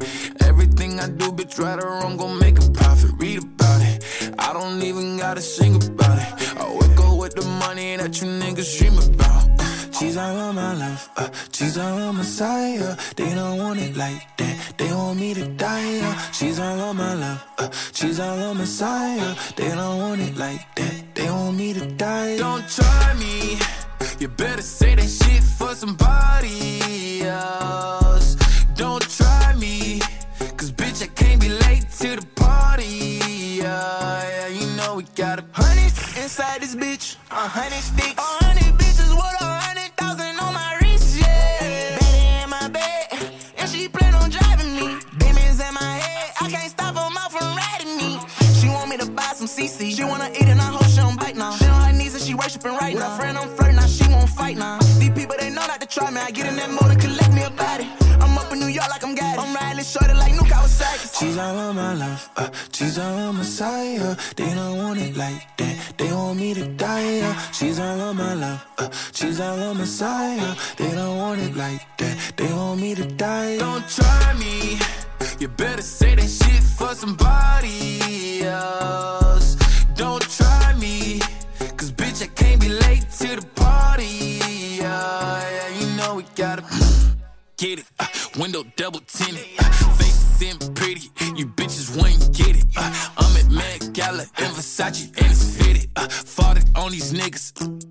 Everything I do, bitch, right or wrong, gon' make a profit. Read about it. I don't even gotta sing about it. I wake up with the money that you niggas dream about. She's all on my love, uh, she's all on my side. Uh, they don't want it like that, they want me to die. Uh, she's all on my love, uh, she's all on my side. Uh, they don't want it like that, they want me to die. Don't try me, you better say that shit for somebody else. Don't try me, cause bitch, I can't be late to the party. Yeah, yeah you know we got a honey inside this bitch, a honey sticks. A honey bitches with a honey thousand on my wrist, yeah. Betty in my bed, and she plan on driving me. Demons in my head, I can't stop her mouth from riding me. She want me to buy some CC. She wanna eat and I hope she don't bite now. She on her knees and she worshiping right now. Friend, I'm flirting now, she won't fight now. These people they know not to try me. I get in that mode and collect me a body. I'm up in New York like I'm got I'm riding shorty like New Kawasaki. She's all on my love, uh, she's all on my side. Uh, they don't want it like that, they want me to die. Uh, she's all on my love, uh, she's all on my side. Uh, they don't want it like that, they want me to die. Don't try me, you better say that shit for somebody else. Don't try me, cause bitch, I can't be late to the party. Yeah, yeah you know we gotta get it. Uh, window double tinted, uh, face sim pretty. You bitches wouldn't get it. Uh, I'm at Met Gala and Versace and it's fitted. Uh, fought it on these niggas.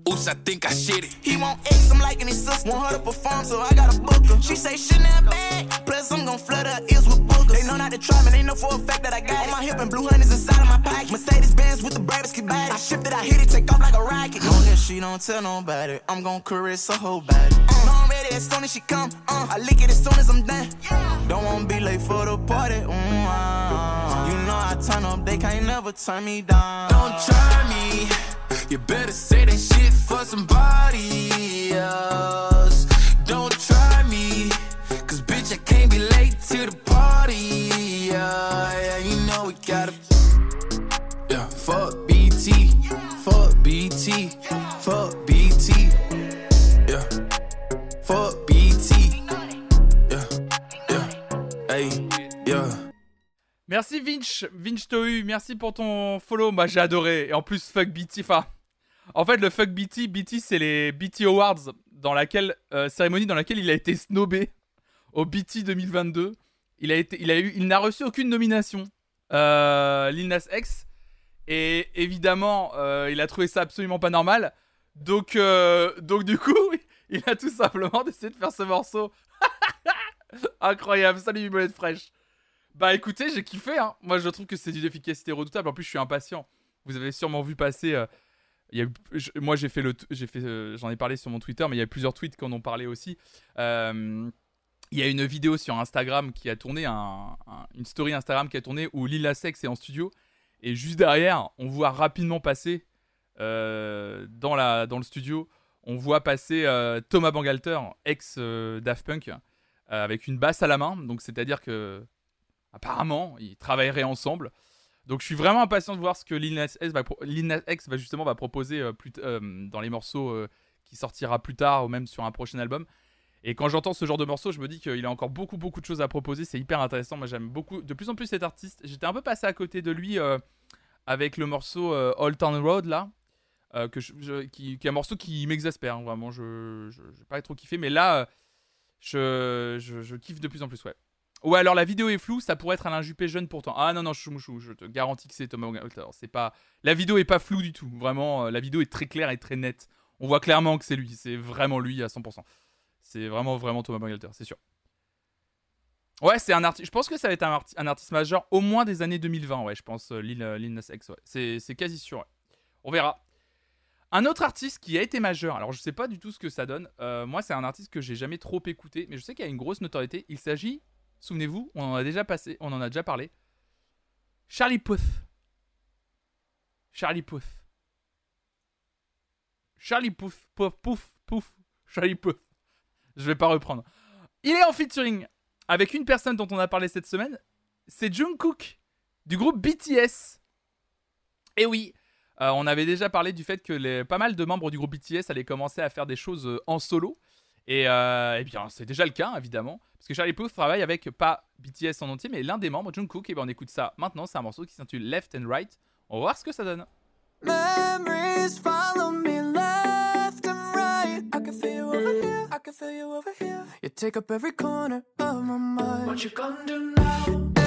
Oops, I think I shit it. He want X, I'm liking his sister. Want her to perform, so I gotta book her. She say shit that bad. Plus, I'm gon' flood her ears with boogers. They know not to try me, they know for a fact that I got it. On my hip and blue honey's inside of my pocket. Mercedes Benz with the bravest kid body. I shift it, I hit it, take off like a rocket. Long as she don't tell nobody, I'm gon' caress her whole body. Uh, know I'm ready as soon as she come. Uh, I lick it as soon as I'm done. Don't wanna be late for the party. Mm, uh, you know I turn up, they can't never turn me down. Don't try me. You better say that shit for somebody else. Don't try me. Cause bitch, I can't be late to the party. Yeah, yeah you know we gotta. Yeah, fuck BT. Fuck BT. Merci Vinch, Vinch Tohu, merci pour ton follow. Moi j'ai adoré. Et en plus, fuck BT. Enfin, en fait, le fuck BT, BT c'est les BT Awards, dans laquelle, euh, cérémonie dans laquelle il a été snobé au BT 2022. Il a été, il a eu, il n'a reçu aucune nomination. Euh, Lil Nas X. Et évidemment, euh, il a trouvé ça absolument pas normal. Donc, euh, donc du coup, *laughs* il a tout simplement décidé de faire ce morceau. *laughs* Incroyable, salut Bibelette fraîche. Bah écoutez, j'ai kiffé. Hein. Moi, je trouve que c'est d'une efficacité redoutable. En plus, je suis impatient. Vous avez sûrement vu passer. euh, moi, j'ai fait le, j'ai fait, euh, j'en ai parlé sur mon Twitter, mais il y a plusieurs tweets qui en ont parlé aussi. Il y a une vidéo sur Instagram qui a tourné, un- un- une story Instagram qui a tourné où Lil Nas X est en studio et juste derrière, on voit rapidement passer euh, dans la, dans le studio, on voit passer Thomas Bangalter, ex Daft Punk, avec une basse à la main. Donc c'est-à-dire que apparemment, ils travailleraient ensemble. Donc je suis vraiment impatient de voir ce que Lil Nas X va, justement proposer euh, plus euh, dans les morceaux euh, qui sortira plus tard ou même sur un prochain album. Et quand j'entends ce genre de morceaux, je me dis qu'il a encore beaucoup beaucoup de choses à proposer. C'est hyper intéressant. Moi j'aime beaucoup de plus en plus cet artiste. J'étais un peu passé à côté de lui avec le morceau Old Town Road là. qui, est un morceau qui m'exaspère hein, vraiment je j'ai pas trop kiffé mais là je, je kiffe de plus en plus ouais Ouais, alors la vidéo est floue, ça pourrait être Alain Juppé jeune pourtant. Ah non, non, chou, je te garantis que c'est Thomas. C'est pas... La vidéo est pas floue du tout, vraiment, euh, la vidéo est très claire et très nette. On voit clairement que c'est lui, c'est vraiment lui à 100%. C'est vraiment, vraiment Thomas Bangalter, c'est sûr. Ouais, c'est un artiste, je pense que ça va être un, arti- un artiste majeur au moins des années 2020, ouais, je pense, euh, Lil, euh, Lil ouais. C'est quasi sûr, ouais. On verra. Un autre artiste qui a été majeur, alors je sais pas du tout ce que ça donne. Euh, moi, c'est un artiste que j'ai jamais trop écouté, mais je sais qu'il a une grosse notoriété. Il s'agit Souvenez-vous, on en a déjà passé, on en a déjà parlé. Charlie Puth. Charlie Puth. Charlie Puth, pouf, pouf, pouf, Charlie Puth. Je vais pas reprendre. Il est en featuring avec une personne dont on a parlé cette semaine. C'est Jungkook du groupe BTS. Et oui, euh, on avait déjà parlé du fait que pas mal de membres du groupe BTS allaient commencer à faire des choses euh, en solo. Et, eh bien, c'est déjà le cas, évidemment. Parce que Charlie Puth travaille avec, pas BTS en entier, mais l'un des membres, Jungkook. Et bien, on écoute ça maintenant. C'est un morceau qui s'intitule Left and Right. On va voir ce que ça donne. Memories follow me left and right. I can feel you over here. I can feel you over here. You take up every corner of my mind. What you gonna do now?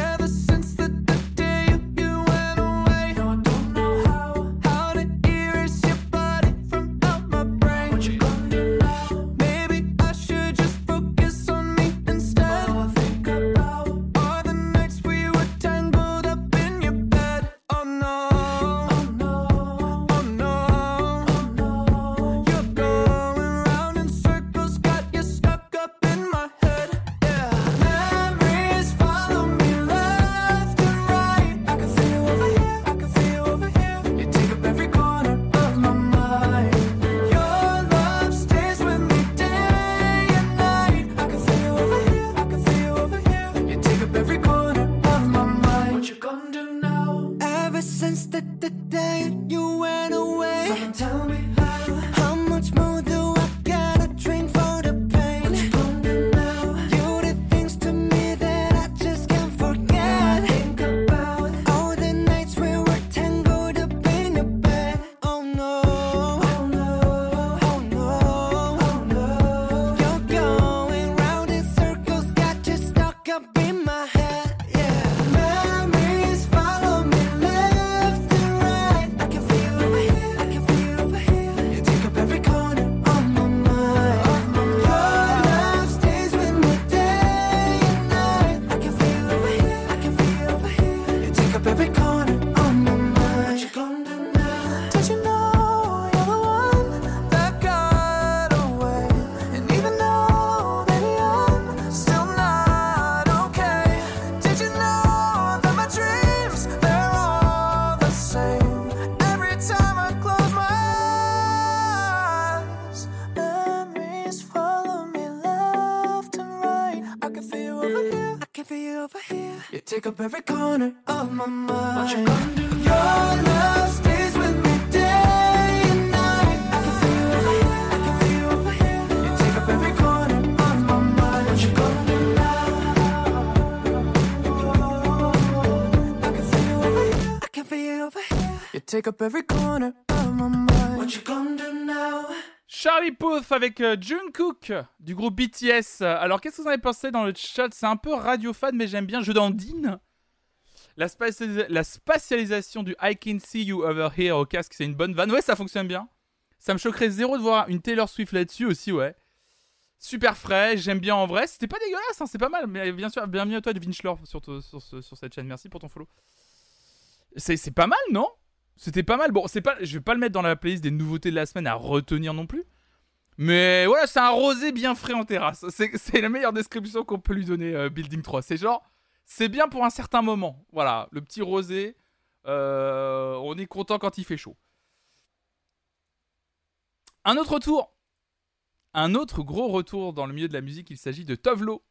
Take up every corner of my mind. What you gonna do now? Charlie Puth avec euh, Jungkook du groupe BTS. Alors, qu'est-ce que vous en avez pensé dans le chat? C'est un peu radiophone, mais j'aime bien. Je dandine. La, spatialis- la spatialisation du I can see you over here au casque, c'est une bonne vanne. Ouais, ça fonctionne bien. Ça me choquerait zéro de voir une Taylor Swift là-dessus aussi, ouais. Super frais, j'aime bien en vrai. C'était pas dégueulasse, hein, c'est pas mal. Mais bien sûr, bienvenue à toi de Vinchlor sur, sur, sur cette chaîne. Merci pour ton follow. C'est c'est pas mal, non? C'était pas mal. Bon, c'est pas, je vais pas le mettre dans la playlist des nouveautés de la semaine à retenir non plus. Mais voilà, c'est un rosé bien frais en terrasse. C'est la meilleure description qu'on peut lui donner, euh, Building 3. C'est genre, c'est bien pour un certain moment. Voilà, le petit rosé, euh, on est content quand il fait chaud. Un autre retour. Un autre gros retour dans le milieu de la musique, il s'agit de Tovlo,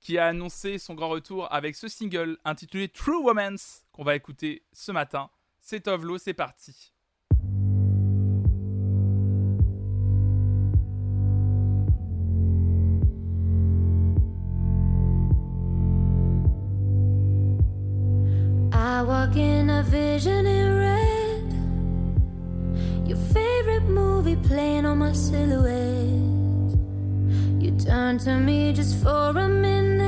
qui a annoncé son grand retour avec ce single intitulé True Romance, qu'on va écouter ce matin. C'est Tovlo, c'est parti. I walk in a vision in red. Your favorite movie playing on my silhouette. You turn to me just for a minute.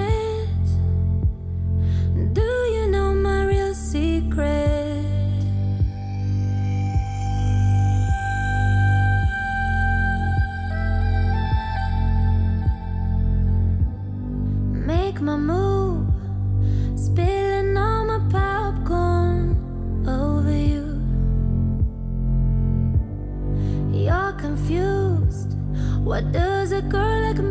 What does a girl like me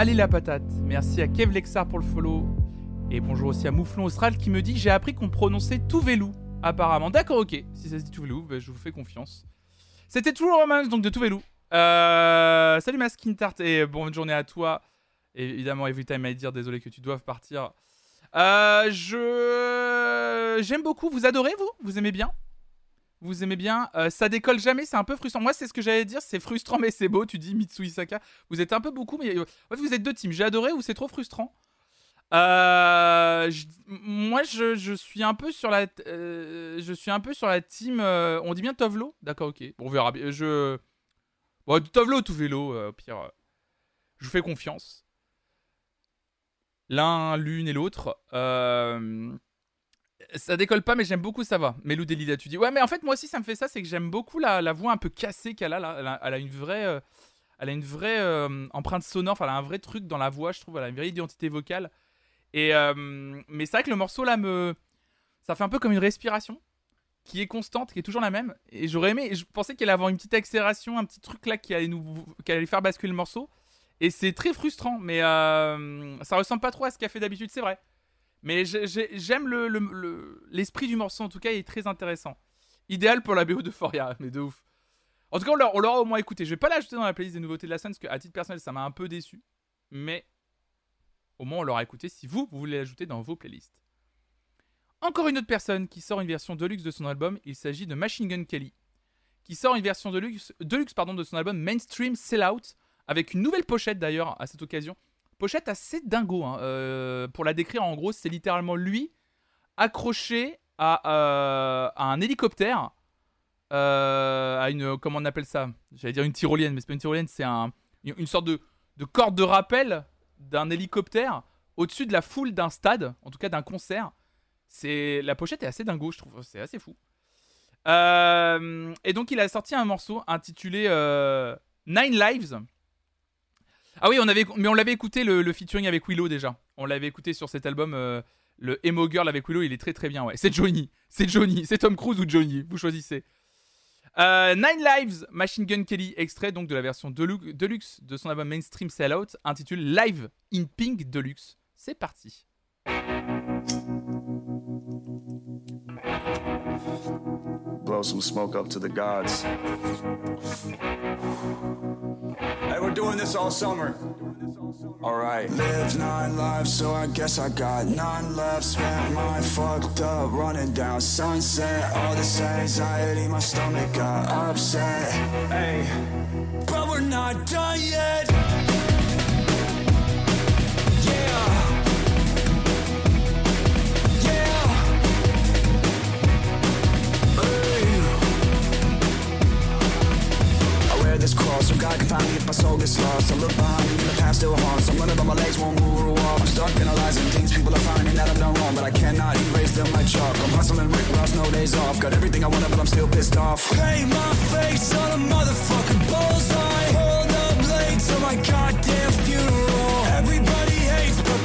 Allez la patate. Merci à Kev Lexar pour le follow. Et bonjour aussi à Mouflon Austral qui me dit J'ai appris qu'on prononçait Tuvalu. Apparemment. D'accord, ok. Si ça se dit bah, je vous fais confiance. C'était toujours Romance, donc de Tuvalu. Euh, salut ma skin tart et bonne journée à toi. Et évidemment, Everytime I dire désolé que tu doives partir. Euh, je. J'aime beaucoup. Vous adorez, vous? Vous aimez bien? Vous aimez bien Euh, Ça décolle jamais, c'est un peu frustrant. Moi, c'est ce que j'allais dire, c'est frustrant, mais c'est beau. Tu dis Mitsui Saka. Vous êtes un peu beaucoup, mais. euh, En fait, vous êtes deux teams. J'ai adoré ou c'est trop frustrant? Euh, moi, je, suis un peu sur la, euh, je suis un peu sur la team. on dit bien Tovlo, d'accord, ok. Bon, on verra bien. Je, bon, Tovlo, tout vélo, au pire. je vous fais confiance. L'un, l'une et l'autre. Euh, ça décolle pas, mais j'aime beaucoup ça va. Melou Delida, tu dis. Ouais, mais en fait, moi aussi, ça me fait ça, c'est que j'aime beaucoup la, voix un peu cassée qu'elle a là. Elle a, une vraie, euh, elle a une vraie euh, empreinte sonore. Enfin, elle a un vrai truc dans la voix, je trouve. Elle a une vraie identité vocale. Et euh, mais c'est vrai que le morceau là me, ça fait un peu comme une respiration qui est constante, qui est toujours la même. Et j'aurais aimé, je pensais qu'elle allait avoir une petite accélération, un petit truc là qui allait nous, qui allait faire basculer le morceau. Et c'est très frustrant, mais euh, ça ressemble pas trop à ce qu'elle fait d'habitude, c'est vrai. Mais j'ai- j'ai- j'aime le- le- le- l'esprit du morceau, en tout cas, il est très intéressant. Idéal pour la BO de Foria, mais de ouf. En tout cas, on l'aura au moins écouté. Je vais pas l'ajouter dans la playlist des nouveautés de la semaine, parce qu'à titre personnel, ça m'a un peu déçu. Mais au moins, on l'aura écouté si vous, voulez l'ajouter dans vos playlists. Encore une autre personne qui sort une version deluxe de son album, il s'agit de Machine Gun Kelly, qui sort une version deluxe, deluxe de son album Mainstream Sellout, avec une nouvelle pochette d'ailleurs à cette occasion. Pochette assez dingo, hein. Euh, pour la décrire en gros, c'est littéralement lui accroché à, euh, un hélicoptère, euh, à une, comment on appelle ça? J'allais dire une tyrolienne, mais c'est pas une tyrolienne, c'est un, une sorte de, de corde de rappel d'un hélicoptère au-dessus de la foule d'un stade, en tout cas d'un concert. C'est la pochette est assez dingo, je trouve, c'est assez fou. Et donc il a sorti un morceau intitulé Nine Lives. Ah oui, on avait, mais on l'avait écouté le, le featuring avec Willow déjà. On l'avait écouté sur cet album, euh, le Emo Girl avec Willow, il est très très bien. Ouais, c'est Johnny, c'est Johnny, c'est Tom Cruise ou Johnny, vous choisissez. Euh, Nine Lives, Machine Gun Kelly, extrait donc de la version delu- deluxe de son album Mainstream Sellout, intitulé Live in Pink Deluxe. C'est parti. Doing this all summer. All right. Live nine lives, so I guess I got nine left. Spent mine fucked up, running down sunset. All this anxiety, my stomach got upset. Hey, But we're not done yet. This cross so God can find me if my soul gets lost. I look behind me and the past still haunts. I'm running but my legs won't move or walk. I'm stuck analyzing things people are finding that I've done wrong, but I cannot erase them like chalk. I'm hustling Rick Ross, no days off. Got everything I wanted, but I'm still pissed off. Paint my face on a motherfucking bullseye. Hold up late to my goddamn funeral. Everybody hates, but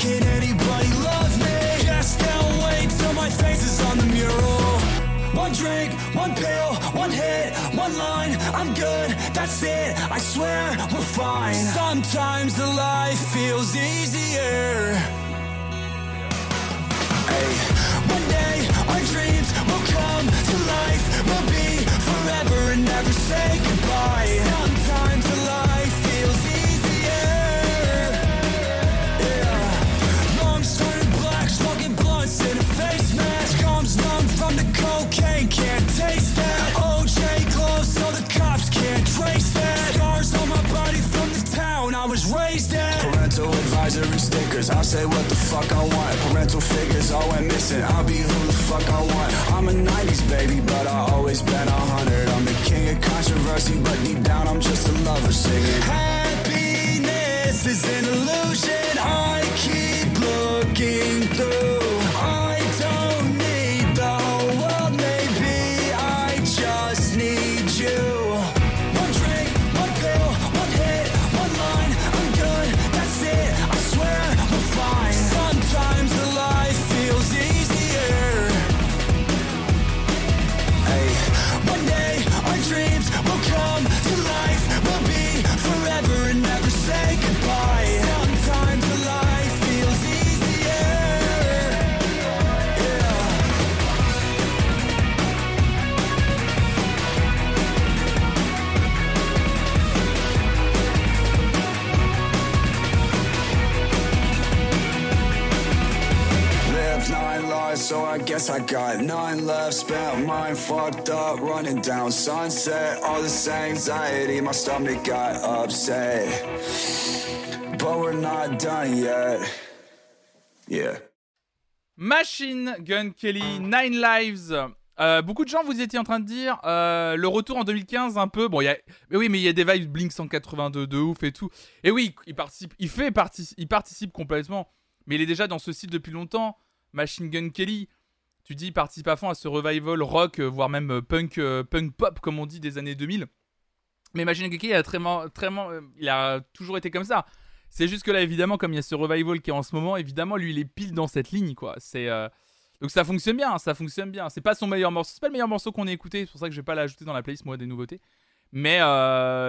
One drink, one pill, one hit, one line, I'm good, that's it, I swear we're fine. Sometimes the life feels easier. Hey, one day our dreams will come to life, we'll be forever and never say goodbye. Stickers, I'll say what the fuck I want. Parental figures all went missing, I'll be who the fuck I want. I'm a 90s baby, but I always been a hundred. I'm the king of controversy, but deep down I'm just a lover singing. Happiness is an illusion I keep looking through. So I guess I got. Spent mine fucked up, running down sunset. All this anxiety, my stomach got upset. But we're not done yet. Yeah. Machine Gun Kelly, Nine Lives. Euh, beaucoup de gens vous étiez en train de dire euh, le retour en 2015 un peu bon il y a mais oui mais il y a des vibes Blink 182 de ouf et tout et oui il participe il fait il participe complètement mais il est déjà dans ce style depuis longtemps Machine Gun Kelly tu dis participe à fond à ce revival rock euh, voire même euh, punk euh, punk pop comme on dit des années 2000 mais Machine Gun Kelly a très, très il a toujours été comme ça c'est juste que là évidemment comme il y a ce revival qui est en ce moment évidemment lui il est pile dans cette ligne quoi c'est donc ça fonctionne bien, ça fonctionne bien. C'est pas son meilleur morceau, c'est pas le meilleur morceau qu'on ait écouté, c'est pour ça que je vais pas l'ajouter dans la playlist moi des nouveautés. Mais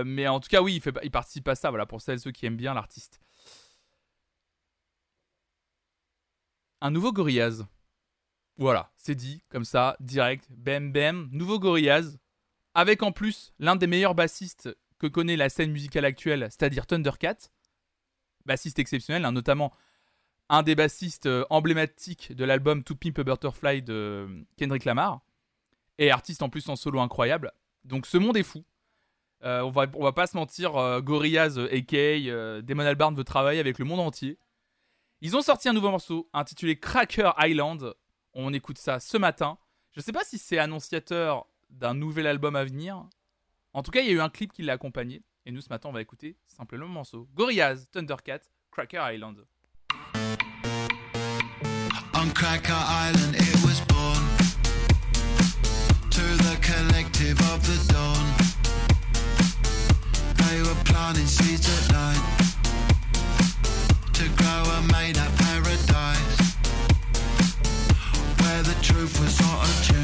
mais en tout cas oui, il, fait, il participe à ça, voilà, pour celles ceux qui aiment bien l'artiste. Un nouveau Gorillaz. Voilà, c'est dit, comme ça, direct, bam bam, nouveau Gorillaz, avec en plus l'un des meilleurs bassistes que connaît la scène musicale actuelle, c'est-à-dire Thundercat, bassiste exceptionnel, hein, notamment un des bassistes euh, emblématiques de l'album To Pimp a Butterfly de euh, Kendrick Lamar, et artiste en plus en solo incroyable. Donc ce monde est fou. Euh, on, va, va pas se mentir, Gorillaz, a.k.a. euh, Damon Albarn veut travailler avec le monde entier. Ils ont sorti un nouveau morceau intitulé Cracker Island. On écoute ça ce matin. Je sais pas si c'est annonciateur d'un nouvel album à venir. En tout cas, il y a eu un clip qui l'a accompagné. Et nous, ce matin, on va écouter simplement le morceau. Gorillaz, Thundercat, Cracker Island. On Cracker Island it was born To the collective of the dawn seeds To grow a made up paradise. Where the truth was not attuned And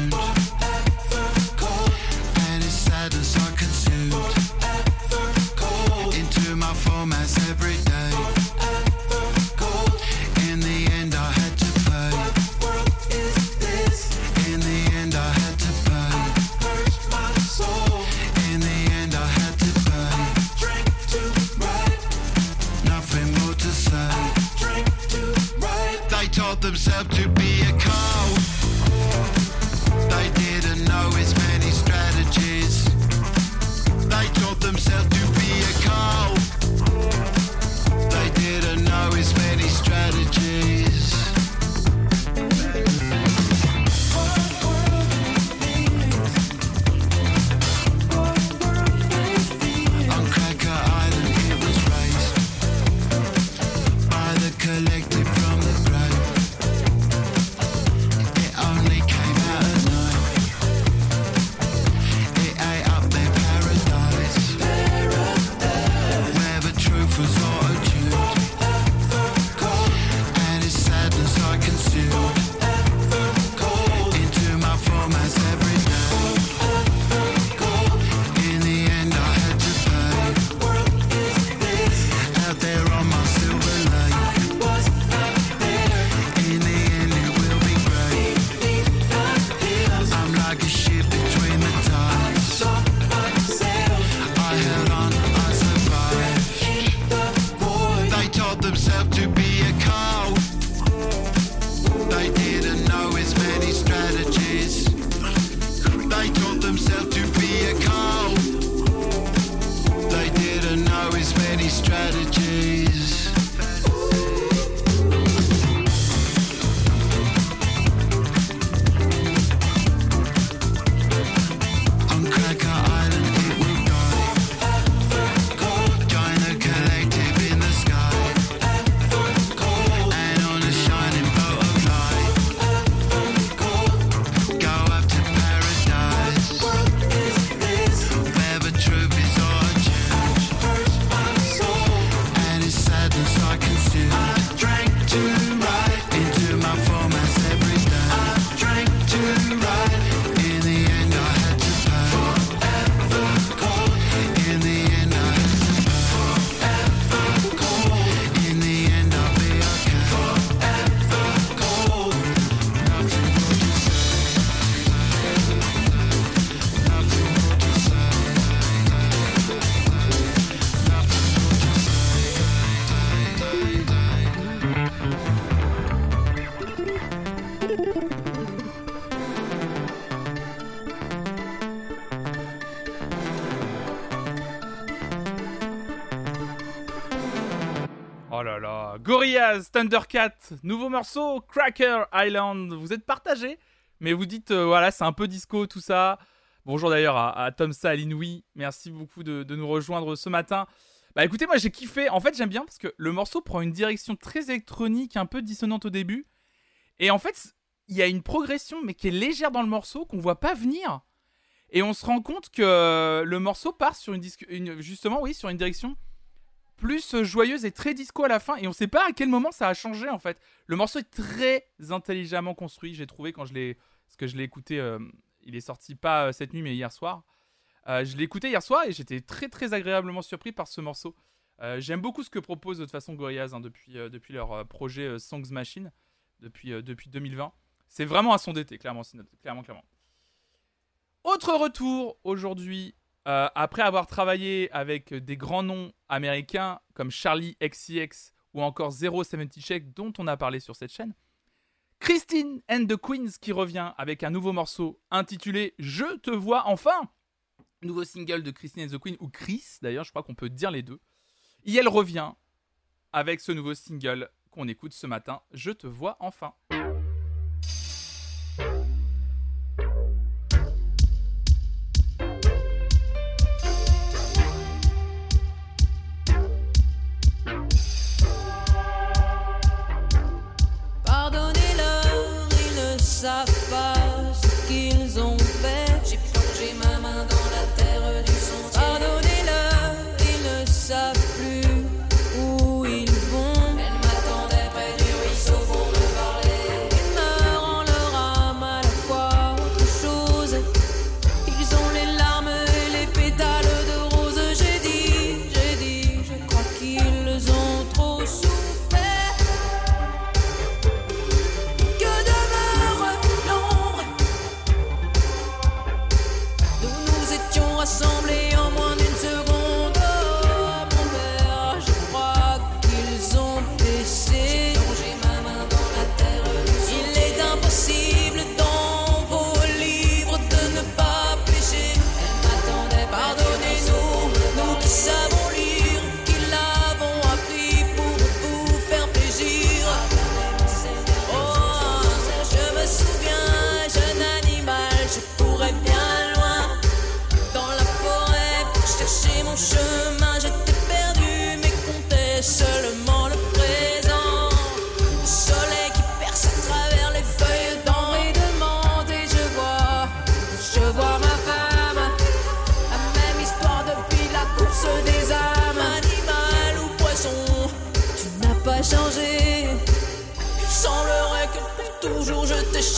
Gorillaz, Thundercat, nouveau morceau, Cracker Island. Vous êtes partagé, mais vous dites, euh, voilà, c'est un peu disco tout ça. Bonjour d'ailleurs à, à Tom Sa, à Linoui. Merci beaucoup de, nous rejoindre ce matin. Bah écoutez, moi j'ai kiffé. En fait, j'aime bien parce que le morceau prend une direction très électronique, un peu dissonante au début. Et en fait, il y a une progression, mais qui est légère dans le morceau, qu'on voit pas venir. Et on se rend compte que le morceau part sur une, une- justement, oui, sur une direction plus euh, joyeuse et très disco à la fin et on sait pas à quel moment ça a changé en fait. Le morceau est très intelligemment construit, j'ai trouvé quand je l'ai parce que je l'ai écouté euh, il est sorti pas euh, cette nuit mais hier soir. Je l'ai écouté hier soir et j'étais très très agréablement surpris par ce morceau. J'aime beaucoup ce que propose de toute façon Gorillaz hein, depuis, depuis leur projet Songs Machine depuis, depuis 2020. C'est vraiment un son d'été, clairement, clairement, clairement. Autre retour aujourd'hui, euh, après avoir travaillé avec des grands noms américains comme Charlie XCX ou encore Zero Seventy Shake dont on a parlé sur cette chaîne. Christine and the Queens qui revient avec un nouveau morceau intitulé Je te vois enfin. Nouveau single de Christine and the Queen ou Chris d'ailleurs, je crois qu'on peut dire les deux. Et elle revient avec ce nouveau single qu'on écoute ce matin, Je te vois enfin.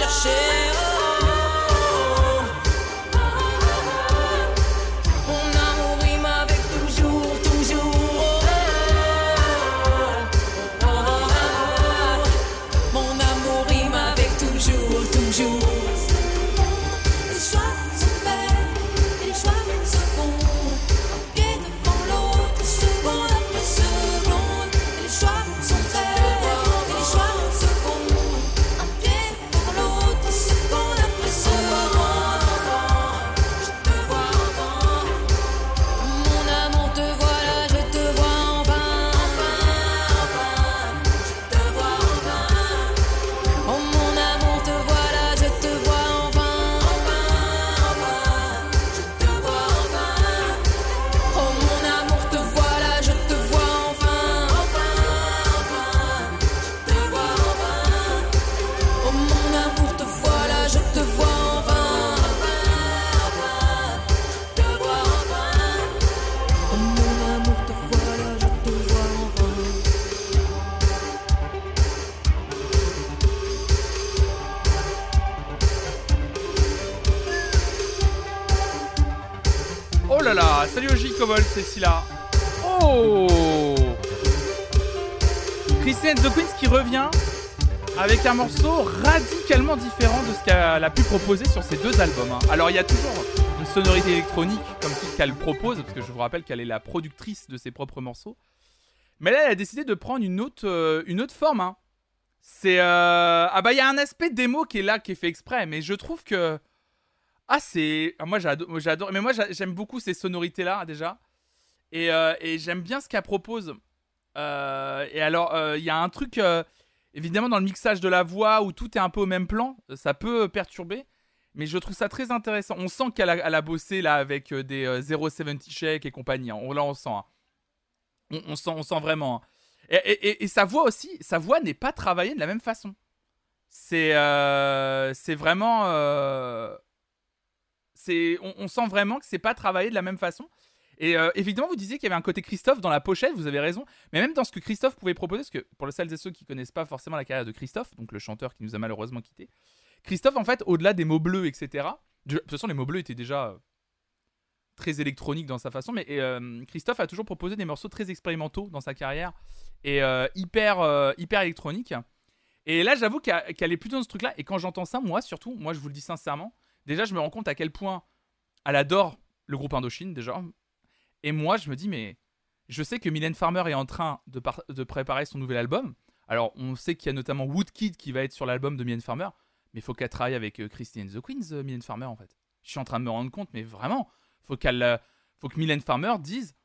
Je Oji Cobalt, c'est ici là. Oh Christian The Queens qui revient avec un morceau radicalement différent de ce qu'elle a pu proposer sur ses deux albums. hein. Alors il y a toujours une sonorité électronique comme tout ce qu'elle propose, parce que je vous rappelle qu'elle est la productrice de ses propres morceaux. Mais là, elle a décidé de prendre une autre, euh, une autre forme. hein. C'est euh, ah bah il y a un aspect démo qui est là, qui est fait exprès, mais je trouve que ah c'est moi j'adore, mais moi j'a- j'aime beaucoup ces sonorités là déjà, et, euh, et j'aime bien ce qu'elle propose. Euh, et alors euh, il y a un truc évidemment dans le mixage de la voix où tout est un peu au même plan, ça peut perturber. Mais je trouve ça très intéressant. On sent qu'elle a, a bossé là avec des euh, 070 Shake et compagnie. hein. On, là, hein. On, sent, on sent vraiment. hein. Et, sa voix aussi, sa voix n'est pas travaillée de la même façon. C'est vraiment. on, on sent vraiment que c'est pas travaillé de la même façon. Et euh, évidemment, vous disiez qu'il y avait un côté Christophe dans la pochette, vous avez raison. Mais même dans ce que Christophe pouvait proposer, parce que pour les celles et ceux qui connaissent pas forcément la carrière de Christophe, donc le chanteur qui nous a malheureusement quitté, Christophe, en fait, au-delà des mots bleus, etc. De toute façon, les mots bleus étaient déjà euh, très électroniques dans sa façon, mais euh, Christophe a toujours proposé des morceaux très expérimentaux dans sa carrière et hyper, hyper électroniques. Et là, j'avoue qu'elle est plutôt dans ce truc-là. Et quand j'entends ça, moi surtout, moi je vous le dis sincèrement, déjà je me rends compte à quel point elle adore le groupe Indochine déjà. Et moi, je me dis, mais je sais que Mylène Farmer est en train de, par- de préparer son nouvel album. Alors, on sait qu'il y a notamment Woodkid qui va être sur l'album de Mylène Farmer. Mais il faut qu'elle travaille avec euh, Christine the Queens, euh, Mylène Farmer, en fait. Je suis en train de me rendre compte, mais vraiment, faut qu'elle, euh, faut que Mylène Farmer dise,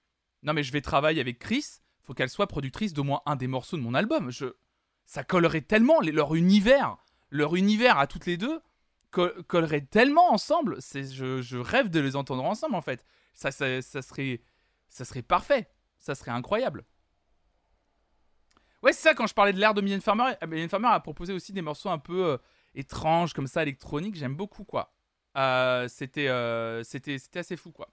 non mais je vais travailler avec Chris. Faut qu'elle soit productrice d'au moins un des morceaux de mon album. Ça collerait tellement leur univers, leur univers à toutes les deux co- collerait tellement ensemble. C'est, je rêve de les entendre ensemble en fait. Ça, ça, ça serait, ça serait parfait. Ça serait incroyable. Ouais, c'est ça, quand je parlais de l'ère de Mylène Farmer, euh, Mylène Farmer a proposé aussi des morceaux un peu euh, étranges, comme ça, électroniques. J'aime beaucoup, quoi. Euh, c'était, c'était, assez fou, quoi.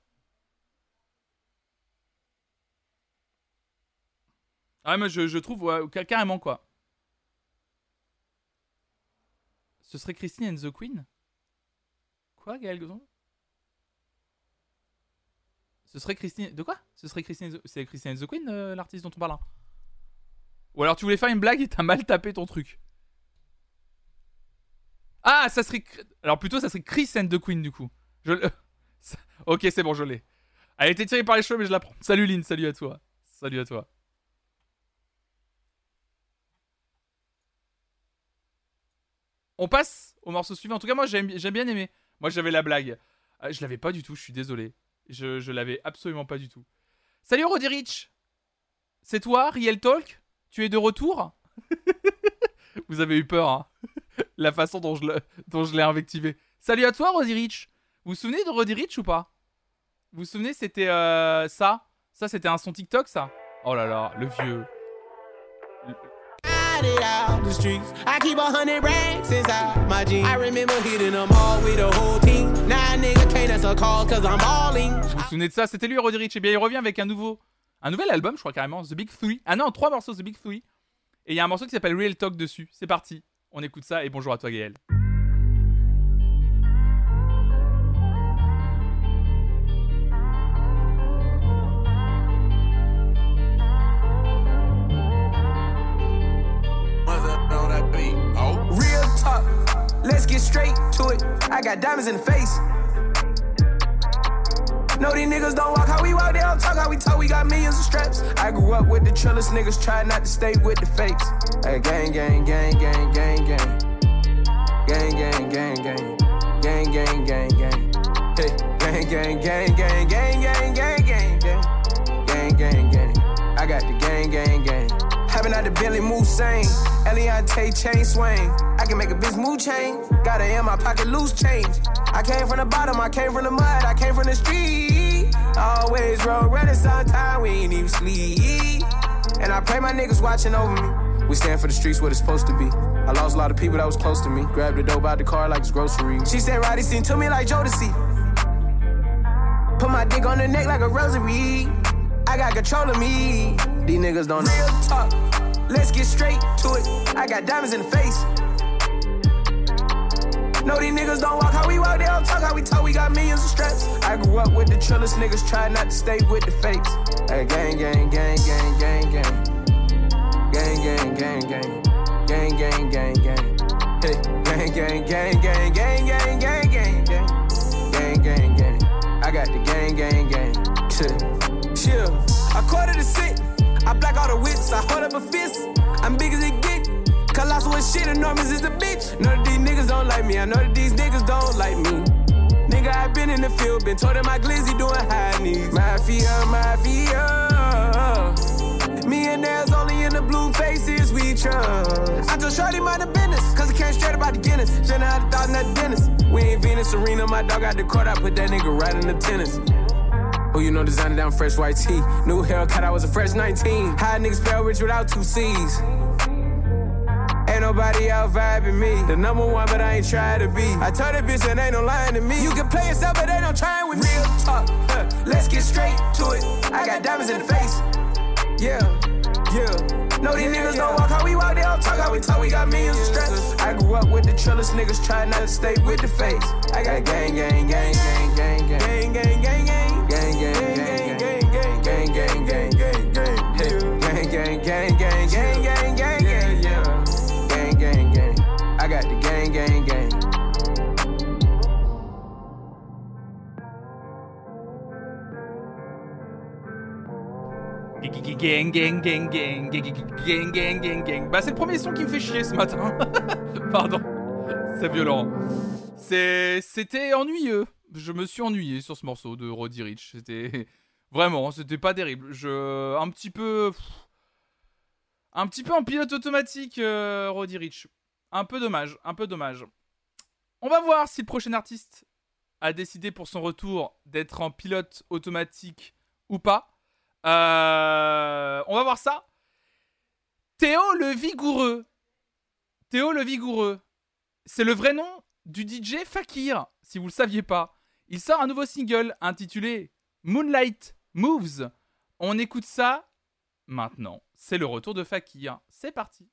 Ah, mais je, je trouve, ouais, ca- carrément, quoi. Ce serait Christine and the Queen? Quoi, Gaël Godon Ce serait Christine. De quoi? Ce serait Christine. C'est Christine the Queen, euh, l'artiste dont on parle là Ou alors tu voulais faire une blague et t'as mal tapé ton truc. Ah, ça serait. Alors plutôt, ça serait Chris and the Queen du coup. *laughs* Ok, c'est bon, je l'ai. Elle était tirée par les cheveux, mais je la prends. Salut Lynn, salut à toi. Salut à toi. On passe au morceau suivant. En tout cas, moi, j'ai bien aimé. Moi, j'avais la blague. Euh, je l'avais pas du tout, je suis désolé. Je, l'avais absolument pas du tout. Salut Roddy Rich C'est toi, Riel Talk? Tu es de retour? *laughs* Vous avez eu peur, hein. *laughs* La façon dont je l'ai invectivé. Salut à toi, Roddy Rich Vous vous souvenez de Roddy Rich ou pas? Vous vous souvenez, c'était euh, ça? Ça, c'était un son TikTok, ça? Oh là là, le vieux. I. Vous vous souvenez de ça? C'était lui, Roddy. Et bien, il revient avec un nouveau, un nouvel album, je crois carrément, The Big Three. Ah non, trois morceaux, The Big Three. Et il y a un morceau qui s'appelle Real Talk dessus. C'est parti. On écoute ça et bonjour à toi, Gaël. Let's get straight to it. I got diamonds in the face. No, these niggas don't walk how we walk, they don't talk how we talk. We got millions of straps. I grew up with the trillers, niggas try not to stay with the fakes. Hey, gang, gang, gang, gang, gang, gang. Gang, gang, gang, gang. Gang, gang, gang, gang. Hey, gang, gang, gang, gang, gang, gang, gang, gang, gang. Gang, gang, gang. I got the gang, gang, gang. Having out the Bentley move sane. Eliante chain swing. I can make a bitch move chain. Got it in my pocket loose change. I came from the bottom, I came from the mud, I came from the street. Always roll renaissance time, we ain't even sleep. And I pray my niggas watching over me. We stand for the streets what it's supposed to be. I lost a lot of people that was close to me. Grabbed the dope out the car like it's grocery. She said, Roddy seen to me like Jodeci. Put my dick on her neck like a rosary. I got control of me. These niggas don't Real talk. Let's get straight to it. I got diamonds in the face. Know these niggas don't walk how we walk, they don't talk how we talk. We got millions of straps. I grew up with the trillest niggas, try not to stay with the fakes. Hey, gang, gang, gang, gang, gang, gang. Gang, gang, gang, gang. Gang, gang, gang, gang. Hey, gang, gang, gang, gang, gang, gang, gang, gang, gang. Gang, gang, gang. I got the gang, gang, gang. Chill. Chill. I quarter the sit. I black all the whips. I hold up a fist. I'm big as it get. Colossal with shit, enormous is the bitch. None of these niggas don't like me. I know that these niggas don't like me. Nigga, I been in the field, been told that my glizzy doing high knees. Mafia, mafia. Me and Nails only in the blue faces we trust. I told Shorty mind the business, cause I came straight about the Guinness. Then I a at the dentist. We ain't Venus Arena, my dog got the court, I put that nigga right in the tennis. Oh, you know, designer down fresh white tee. New haircut, I was a fresh 19. High niggas fell rich without two C's. Ain't nobody out vibing me. The number one, but I ain't trying to be. I told that bitch that ain't no lying to me. You can play yourself, but they don't try with me. Real talk, huh, let's get straight to it. I got diamonds in the face. Yeah, yeah. No, these niggas don't walk how we walk, they don't talk how we talk. We got millions of straps. I grew up with the trillest niggas, try not to stay with the face. I got gang, gang, gang, gang, gang, gang, gang, gang, gang, gang, gang, Gang, gang, gang, gang, gang, gang, gang, gang. Bah, c'est le premier son qui me fait chier ce matin. Pardon. C'est violent. C'était ennuyeux. Je me suis ennuyé sur ce morceau de Roddy Rich. C'était. Vraiment, c'était pas terrible. Je. Un petit peu. Un petit peu en pilote automatique, Roddy Rich. Un peu dommage, un peu dommage. On va voir si le prochain artiste a décidé pour son retour d'être en pilote automatique ou pas. Euh, on va voir ça. Théo le Vigoureux. Théo le Vigoureux. C'est le vrai nom du DJ Fakir, si vous le saviez pas. Il sort un nouveau single intitulé Moonlight Moves. On écoute ça maintenant. C'est le retour de Fakir. C'est parti.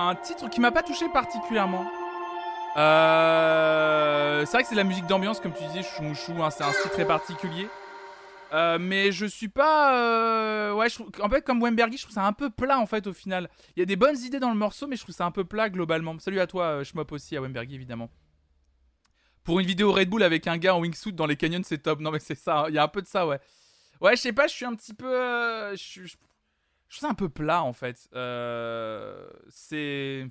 Un titre qui m'a pas touché particulièrement. Euh, c'est vrai que c'est de la musique d'ambiance, comme tu disais, chou hein, c'est un style très particulier. Euh, mais je suis pas. euh, Ouais, je en fait, comme Wembergy, je trouve ça un peu plat en fait au final. Il y a des bonnes idées dans le morceau, mais je trouve ça un peu plat globalement. Salut à toi, Schmop aussi, à Wembergy évidemment. Pour une vidéo Red Bull avec un gars en wingsuit dans les canyons, c'est top. Non, mais c'est ça, hein. il y a un peu de ça, ouais. Ouais, je sais pas, je suis un petit peu. je je- je trouve ça un peu plat en fait. Euh, c'est.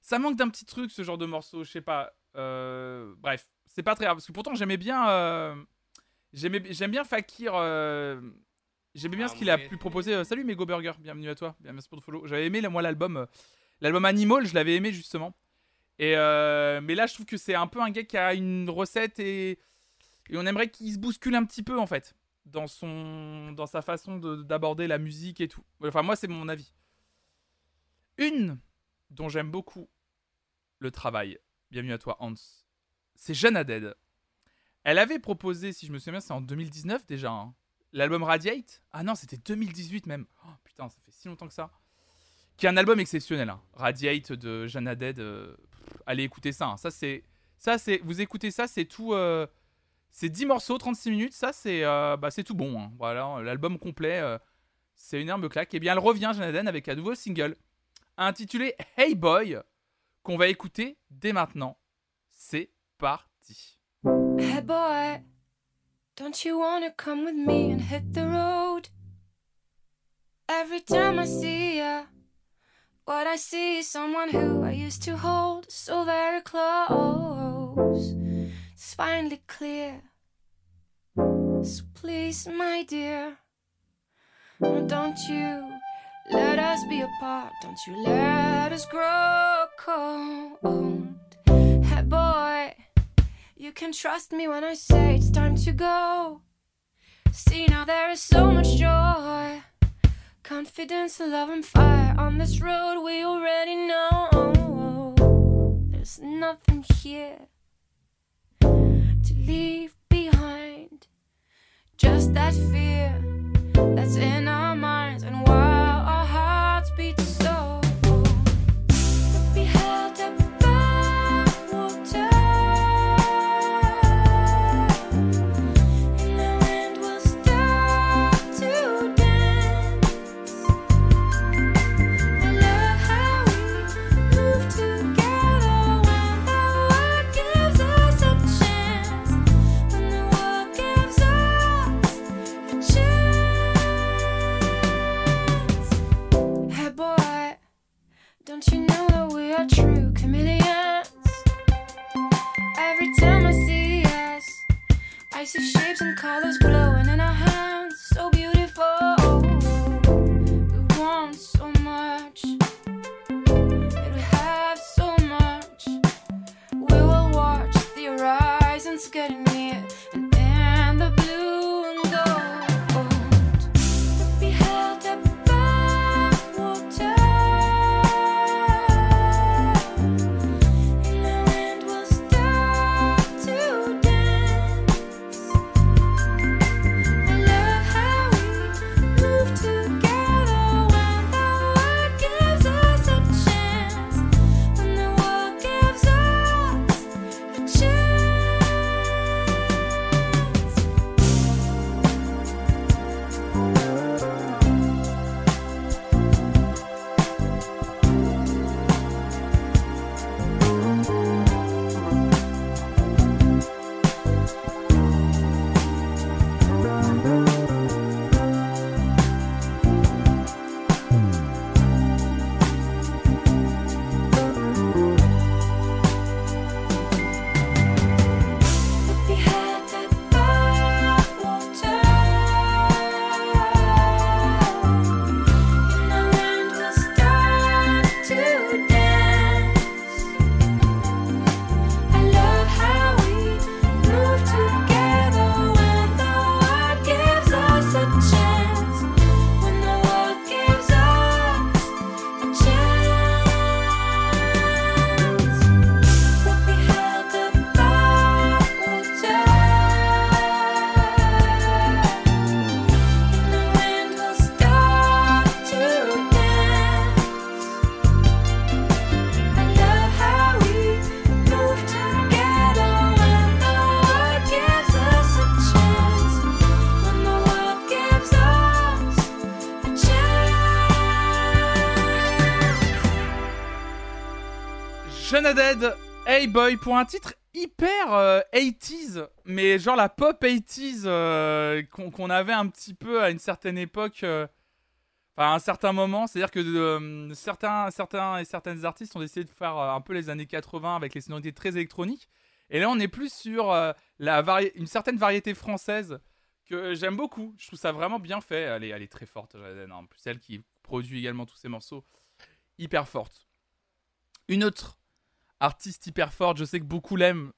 Ça manque d'un petit truc ce genre de morceau, je sais pas. Euh, bref, c'est pas très grave. Parce que pourtant j'aimais bien. euh, j'aimais- J'aime bien Fakir. euh, J'aimais bien ce qu'il a pu proposer. Euh, salut Mego Burger, bienvenue à toi. Bien, merci pour le follow. J'avais aimé moi l'album. L'album Animal, je l'avais aimé justement. Et mais là, je trouve que c'est un peu un gars qui a une recette et, et on aimerait qu'il se bouscule un petit peu en fait dans son dans sa façon de- d'aborder la musique et tout. Enfin moi c'est mon avis. Une dont j'aime beaucoup le travail. Bienvenue à toi Hans. C'est Jeanne Haddad. Elle avait proposé, si je me souviens c'est en 2019 déjà, hein, l'album Radiate. Ah non, c'était 2018 même. Oh, putain, ça fait si longtemps que ça. Qui est un album exceptionnel. hein. Radiate de Jeanne Haddad. euh, allez écouter ça. hein. Ça c'est, ça c'est, vous écoutez ça, c'est tout. euh, c'est 10 morceaux, 36 minutes. Ça c'est, euh, bah, tout bon. hein. Voilà, l'album complet. euh, c'est une herbe claque. Et bien elle revient Haddad avec un nouveau single intitulé Hey Boy qu'on va écouter dès maintenant. C'est parti. Hey boy, don't you wanna come with me and hit the road? Every time I see ya, what I see is someone who I used to hold so very close. Finally clear. So please, my dear, don't you let us be apart. Don't you let us grow cold. Hey boy. You can trust me when I say it's time to go. See, now there is so much joy, confidence, love, and fire on this road we already know. There's nothing here to leave behind, just that fear that's in our colors glow. Hey Boy, pour un titre hyper euh, 80s, mais genre la pop 80s euh, qu'on avait un petit peu à une certaine époque, euh, à un certain moment. C'est-à-dire que euh, certains, certains et certaines artistes ont décidé de faire euh, un peu les années 80 avec les sonorités très électroniques. Et là, on est plus sur euh, la une certaine variété française que j'aime beaucoup. Je trouve ça vraiment bien fait. Elle est, elle est très forte, Jaden. En plus, elle qui produit également tous ces morceaux, hyper forte. Une autre artiste hyper forte, je sais que beaucoup l'aiment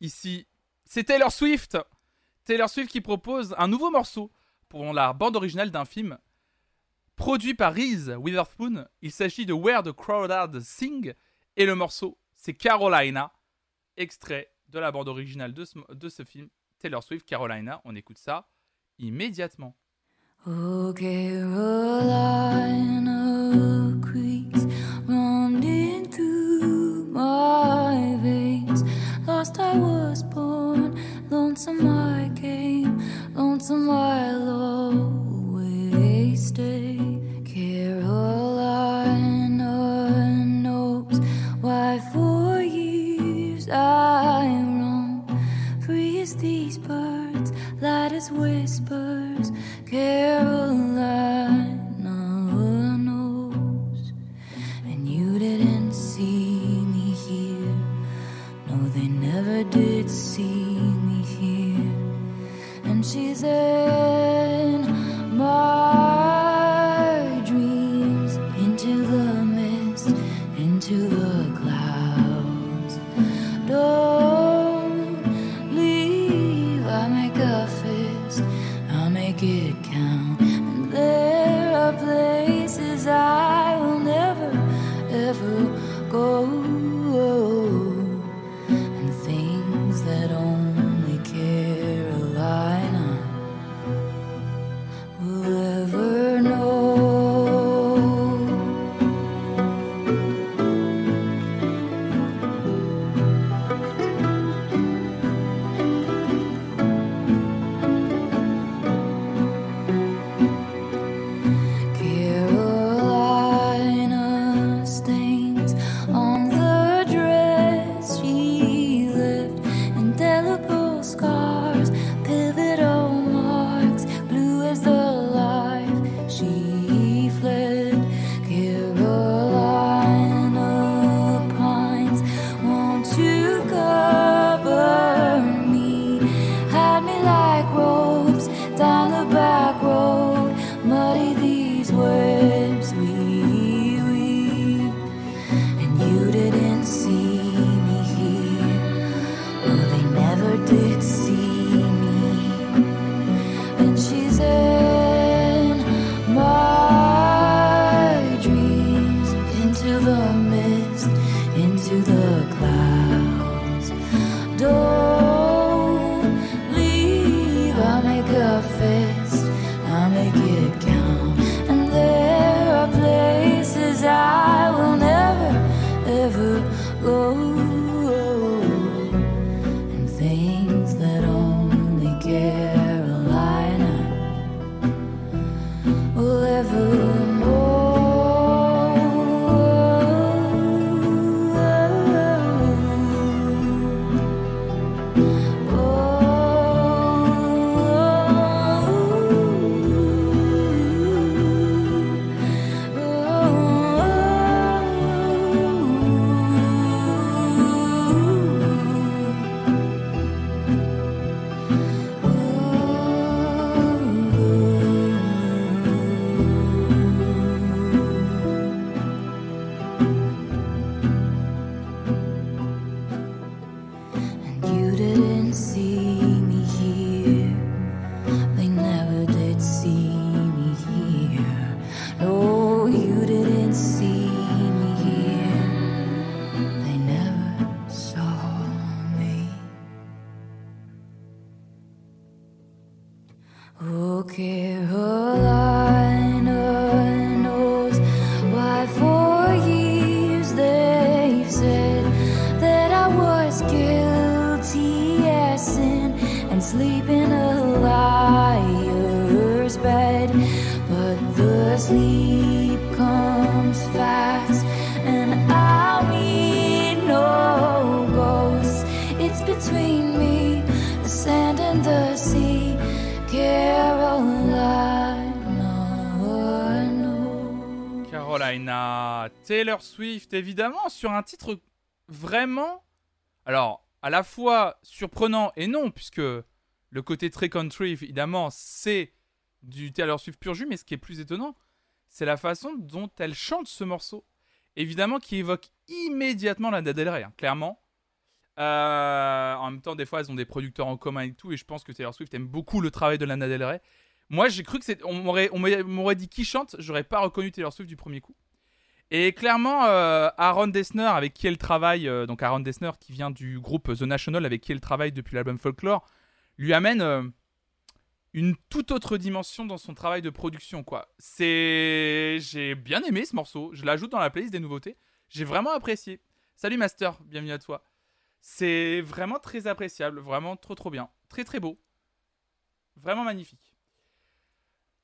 ici, c'est Taylor Swift. Taylor Swift qui propose un nouveau morceau pour la bande originale d'un film produit par Reese Witherspoon. Il s'agit de Where the Crawdads Sing et le morceau c'est Carolina, extrait de la bande originale de ce, film Taylor Swift Carolina. On écoute ça immédiatement. Oh, lonesome I came, lonesome I'll always stay. Carolina knows why for years I roam. Free as these birds, light as whispers. Carolina she's in Taylor Swift, évidemment, sur un titre vraiment. Alors, à la fois surprenant et non, puisque le côté très country, évidemment, c'est du Taylor Swift pur jus, mais ce qui est plus étonnant, c'est la façon dont elle chante ce morceau. Évidemment, qui évoque immédiatement la Del Rey, hein, clairement. Euh, en même temps, des fois, elles ont des producteurs en commun et tout, et je pense que Taylor Swift aime beaucoup le travail de Lana Del Rey. Moi, j'ai cru que c'est. On m'aurait, on m'aurait dit qui chante, j'aurais pas reconnu Taylor Swift du premier coup. Et clairement, euh, Aaron Dessner, avec qui elle travaille, euh, donc Aaron Dessner qui vient du groupe The National, avec qui elle travaille depuis l'album Folklore, lui amène euh, une toute autre dimension dans son travail de production, quoi. C'est. J'ai bien aimé ce morceau, je l'ajoute dans la playlist des nouveautés. J'ai vraiment apprécié. Salut Master, bienvenue à toi. C'est vraiment très appréciable, vraiment trop trop bien. Très très beau. Vraiment magnifique.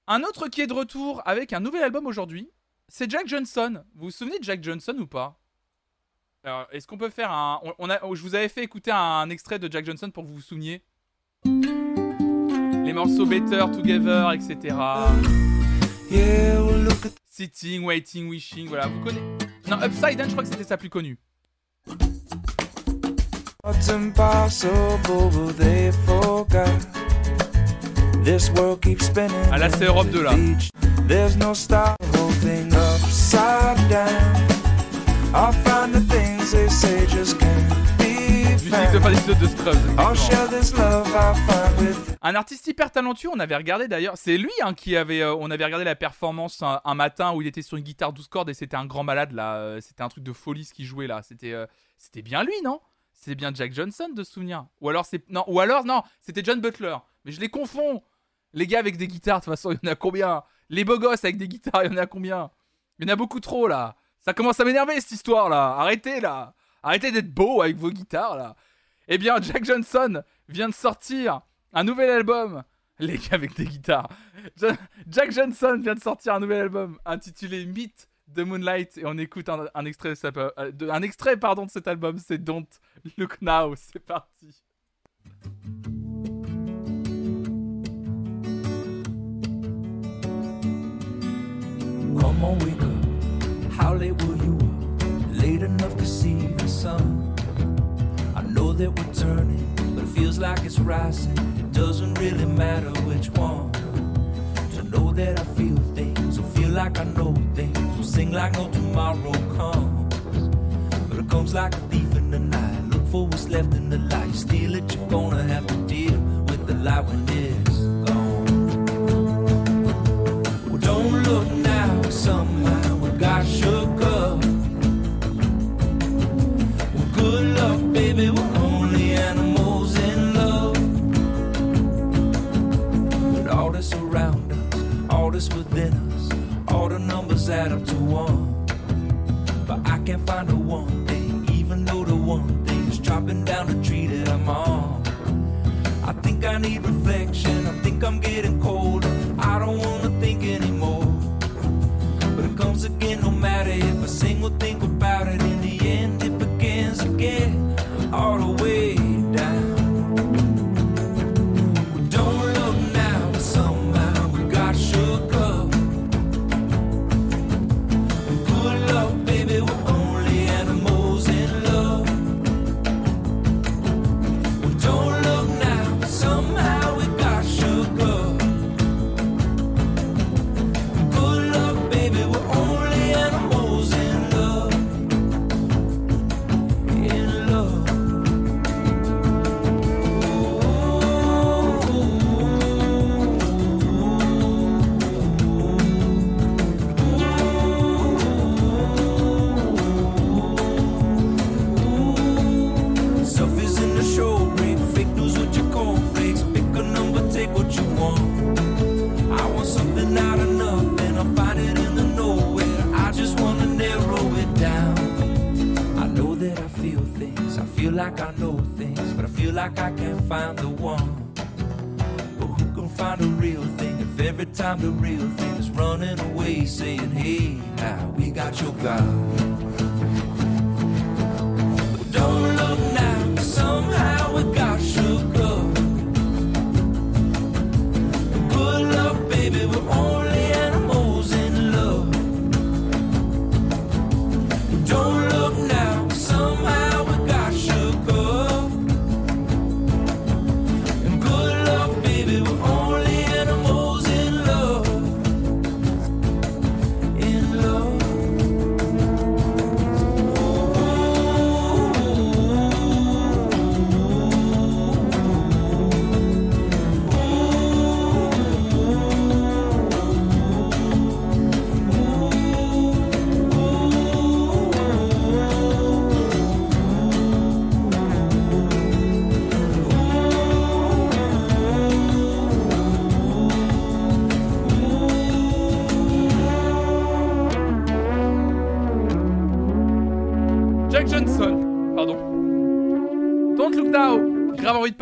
Un autre qui est de retour avec un nouvel album aujourd'hui, c'est Jack Johnson. Vous vous souvenez de Jack Johnson ou pas? Alors, est-ce qu'on peut faire un. On, a, je vous avais fait écouter un, extrait de Jack Johnson pour que vous vous souveniez. Les morceaux Better, Together, etc. Sitting, Waiting, Wishing, voilà, vous connaissez. Non, Upside Down, je crois que c'était sa plus connue. Ah là c'est Europe 2 là. There's no moving upside down. I find the things they say just can't be Musique de fin d'épisode de Scrubs. I'll share this love I find with un artiste hyper talentueux, on avait regardé d'ailleurs, c'est lui hein, qui avait, euh, on avait regardé la performance un, un, matin où il était sur une guitare 12 cordes et c'était un grand malade là, euh, c'était un truc de folie ce qu'il jouait là, c'était, euh, c'était bien lui non? C'est bien Jack Johnson de souvenir, ou alors c'est, non, ou alors non, c'était John Butler, mais je les confonds. Les gars avec des guitares, de toute façon, il y en a combien? Les beaux gosses avec des guitares, il y en a combien? Il y en a beaucoup trop là. Ça commence à m'énerver cette histoire là. Arrêtez là. Arrêtez d'être beau avec vos guitares là. Eh bien, Jack Johnson vient de sortir un nouvel album. Les gars avec des guitares. Jack Johnson vient de sortir un nouvel album intitulé Meet de Moonlight et on écoute un, extrait, de, un extrait de cet album. C'est Don't Look Now. C'est parti. Come on, wake up. How late will you up? Late enough to see the sun. I know that we're turning, but it feels like it's rising. It doesn't really matter which one. To know that I feel things, or feel like I know things, will sing like no tomorrow comes. But it comes like a thief in the night. Look for what's left in the light. You Steal it, you're gonna have to deal with the light when it's gone. Well, don't look somehow we got shook up. Well, good luck, baby, we're only animals in love. But all that's around us, all that's within us, all the numbers add up to one. But I can't find the one thing, even though the one thing is chopping down the tree that I'm on. I think I need reflection, I think I'm getting I think about it. In the end, it begins again,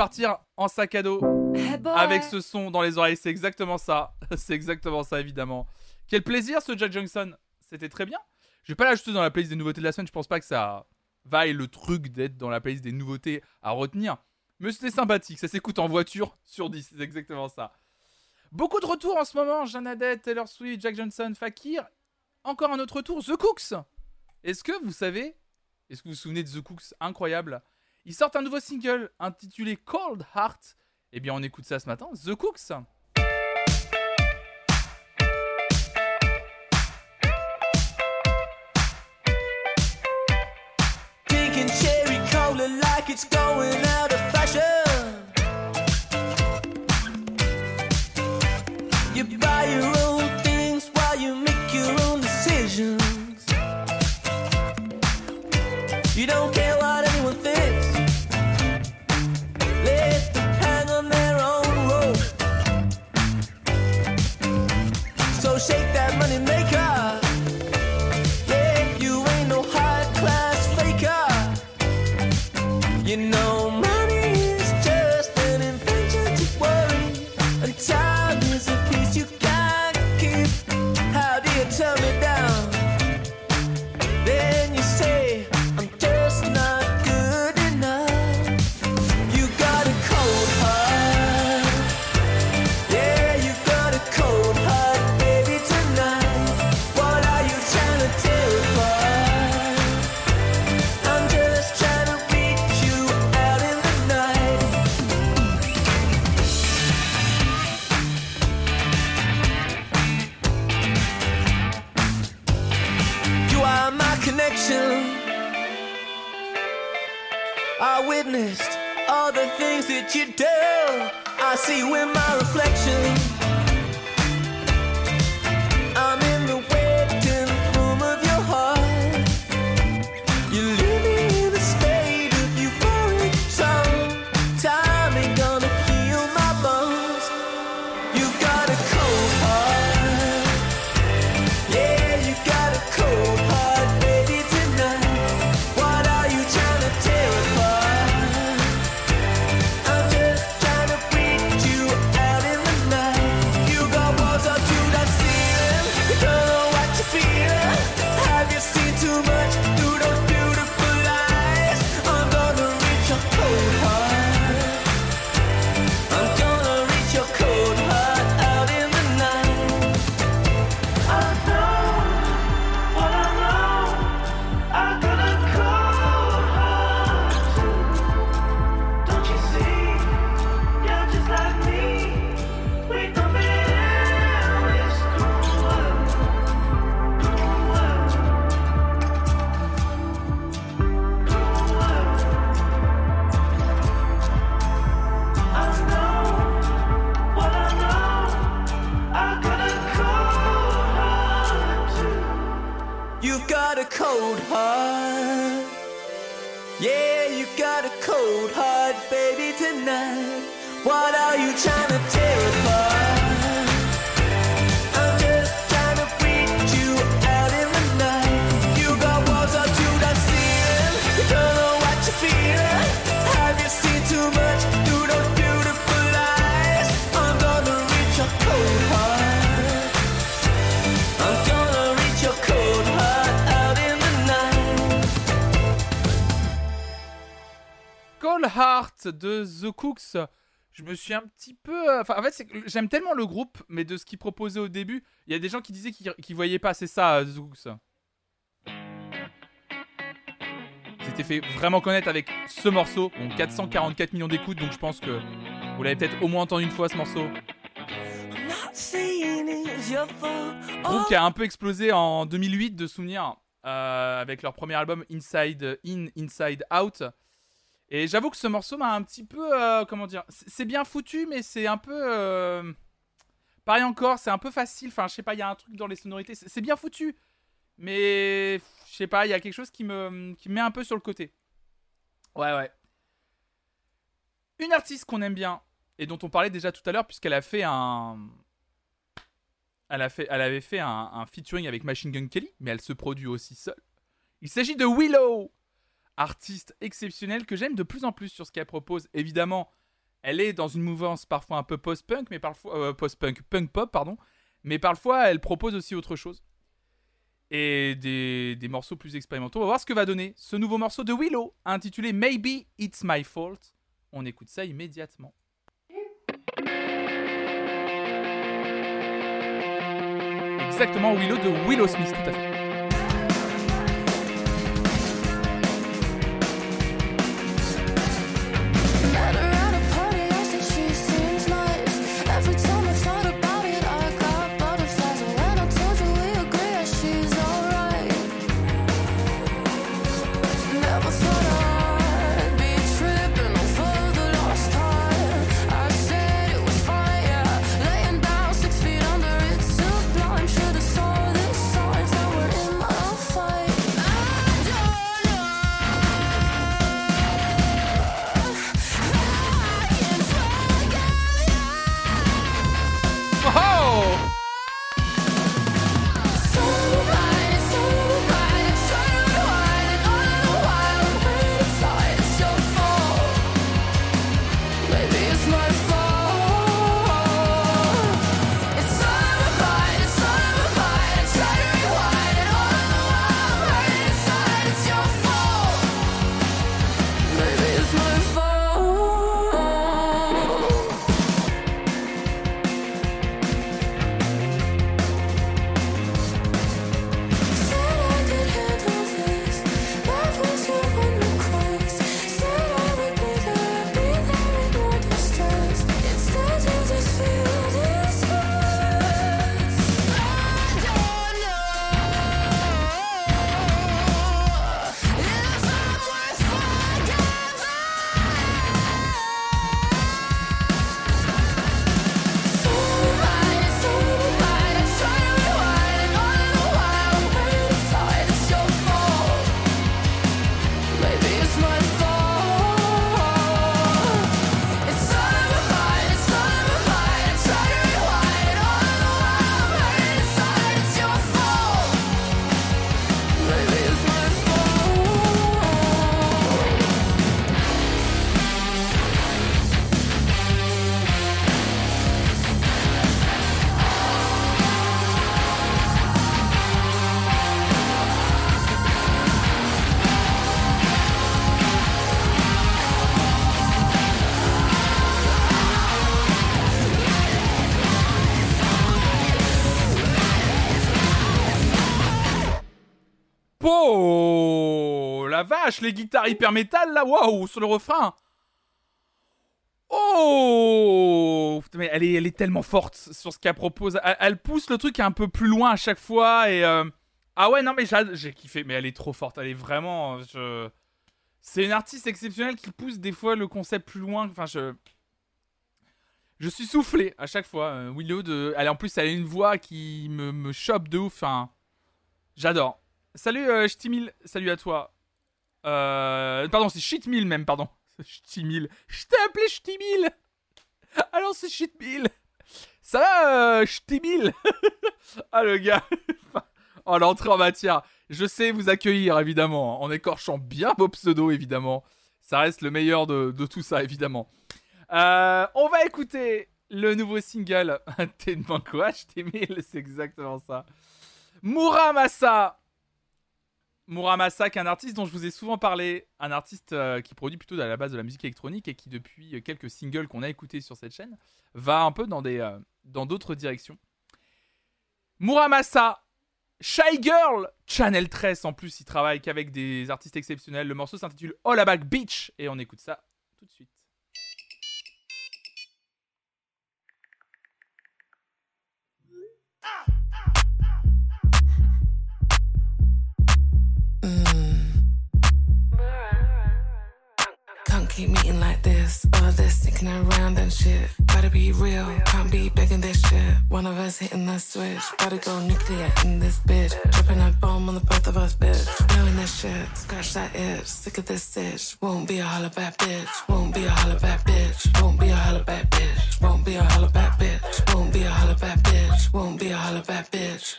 partir en sac à dos Hey boy. avec ce son dans les oreilles. C'est exactement ça. *laughs* C'est exactement ça, évidemment. Quel plaisir ce Jack Johnson. C'était très bien. Je vais pas l'ajouter dans la playlist des nouveautés de la semaine. Je pense pas que ça vaille le truc d'être dans la playlist des nouveautés à retenir. Mais c'était sympathique. Ça s'écoute en voiture sur 10. C'est exactement ça. Beaucoup de retours en ce moment. Janadette, Taylor Swift, Jack Johnson, Fakir. Encore un autre retour. The Cooks. Est-ce que vous savez Est-ce que vous vous souvenez de The Cooks? Incroyable. Ils sortent un nouveau single intitulé Cold Heart. Eh bien, on écoute ça ce matin. The Cooks. Things that you do. I see you in my reflection. Heart de The Cooks. Je me suis un petit peu. euh, en fait, j'aime tellement le groupe, mais de ce qu'ils proposaient au début, il y a des gens qui disaient qu'ils qu'ils voyaient pas. C'est ça, euh, The Cooks. C'était fait vraiment connaître avec ce morceau. Bon, 444 millions d'écoutes, donc je pense que vous l'avez peut-être au moins entendu une fois ce morceau. Groupe qui a un peu explosé en 2008 de souvenirs euh, avec leur premier album Inside In, Inside Out. Et j'avoue que ce morceau m'a un petit peu. euh, comment dire C'est bien foutu, mais c'est un peu. euh, pareil encore, c'est un peu facile. Enfin, je sais pas, il y a un truc dans les sonorités. C'est bien foutu, mais je sais pas, il y a quelque chose qui me, qui me met un peu sur le côté. Ouais, ouais. Une artiste qu'on aime bien et dont on parlait déjà tout à l'heure, puisqu'elle a fait un. Elle, a fait, elle avait fait un featuring avec Machine Gun Kelly, mais elle se produit aussi seule. Il s'agit de Willow artiste exceptionnelle que j'aime de plus en plus sur ce qu'elle propose. Évidemment, elle est dans une mouvance parfois un peu post-punk, mais parfois euh, post-punk, punk pop, pardon. Mais parfois, elle propose aussi autre chose. Et des, des morceaux plus expérimentaux. On va voir ce que va donner ce nouveau morceau de Willow, intitulé Maybe It's My Fault. On écoute ça immédiatement. Exactement, Willow de Willow Smith, tout à fait. Les guitares hyper métal là, waouh, sur le refrain Oh mais elle est, elle est tellement forte sur ce qu'elle propose. Elle, pousse le truc un peu plus loin à chaque fois et... euh, Ah ouais, non mais j'ai kiffé, mais elle est trop forte, elle est vraiment... C'est une artiste exceptionnelle qui pousse des fois le concept plus loin. Enfin, je... Je suis soufflé à chaque fois. euh, Willow, de... elle, en plus, elle a une voix qui me, me chope de ouf. Enfin, j'adore. Salut euh, salut à toi. Euh, pardon, c'est Shitmil même, pardon. *laughs* Ch'timil. Je t'ai appelé Ch'timil. Alors c'est Shitmil. Ça va, euh, *laughs* Ah le gars. *laughs* oh l'entrée en matière. Je sais vous accueillir évidemment, en écorchant bien vos pseudos évidemment. Ça reste le meilleur de, de tout ça évidemment. Euh, on va écouter le nouveau single. T'es une banco Ch'timil, c'est exactement ça. Muramasa. Muramasa, qui est un artiste dont je vous ai souvent parlé, un artiste euh, qui produit plutôt à la base de la musique électronique et qui depuis quelques singles qu'on a écoutés sur cette chaîne va un peu dans euh, dans d'autres directions. Muramasa, Shy Girl, Channel 13 en plus, il travaille qu'avec des artistes exceptionnels. Le morceau s'intitule All About Beach et on écoute ça tout de suite. Can't keep meeting like this. All this sticking around and shit. Gotta be real, can't be begging this shit. One of us hitting the switch. Gotta go nuclear in this bitch. Dropping a bomb on the both of us, bitch. Knowing this shit, scratch that itch. Sick of this stitch. Won't be a holla back bitch. Won't be a holla back bitch. Won't be a holla back bitch. Won't be a holla back bitch. Won't be a holla back bitch. Won't be a holla back bitch.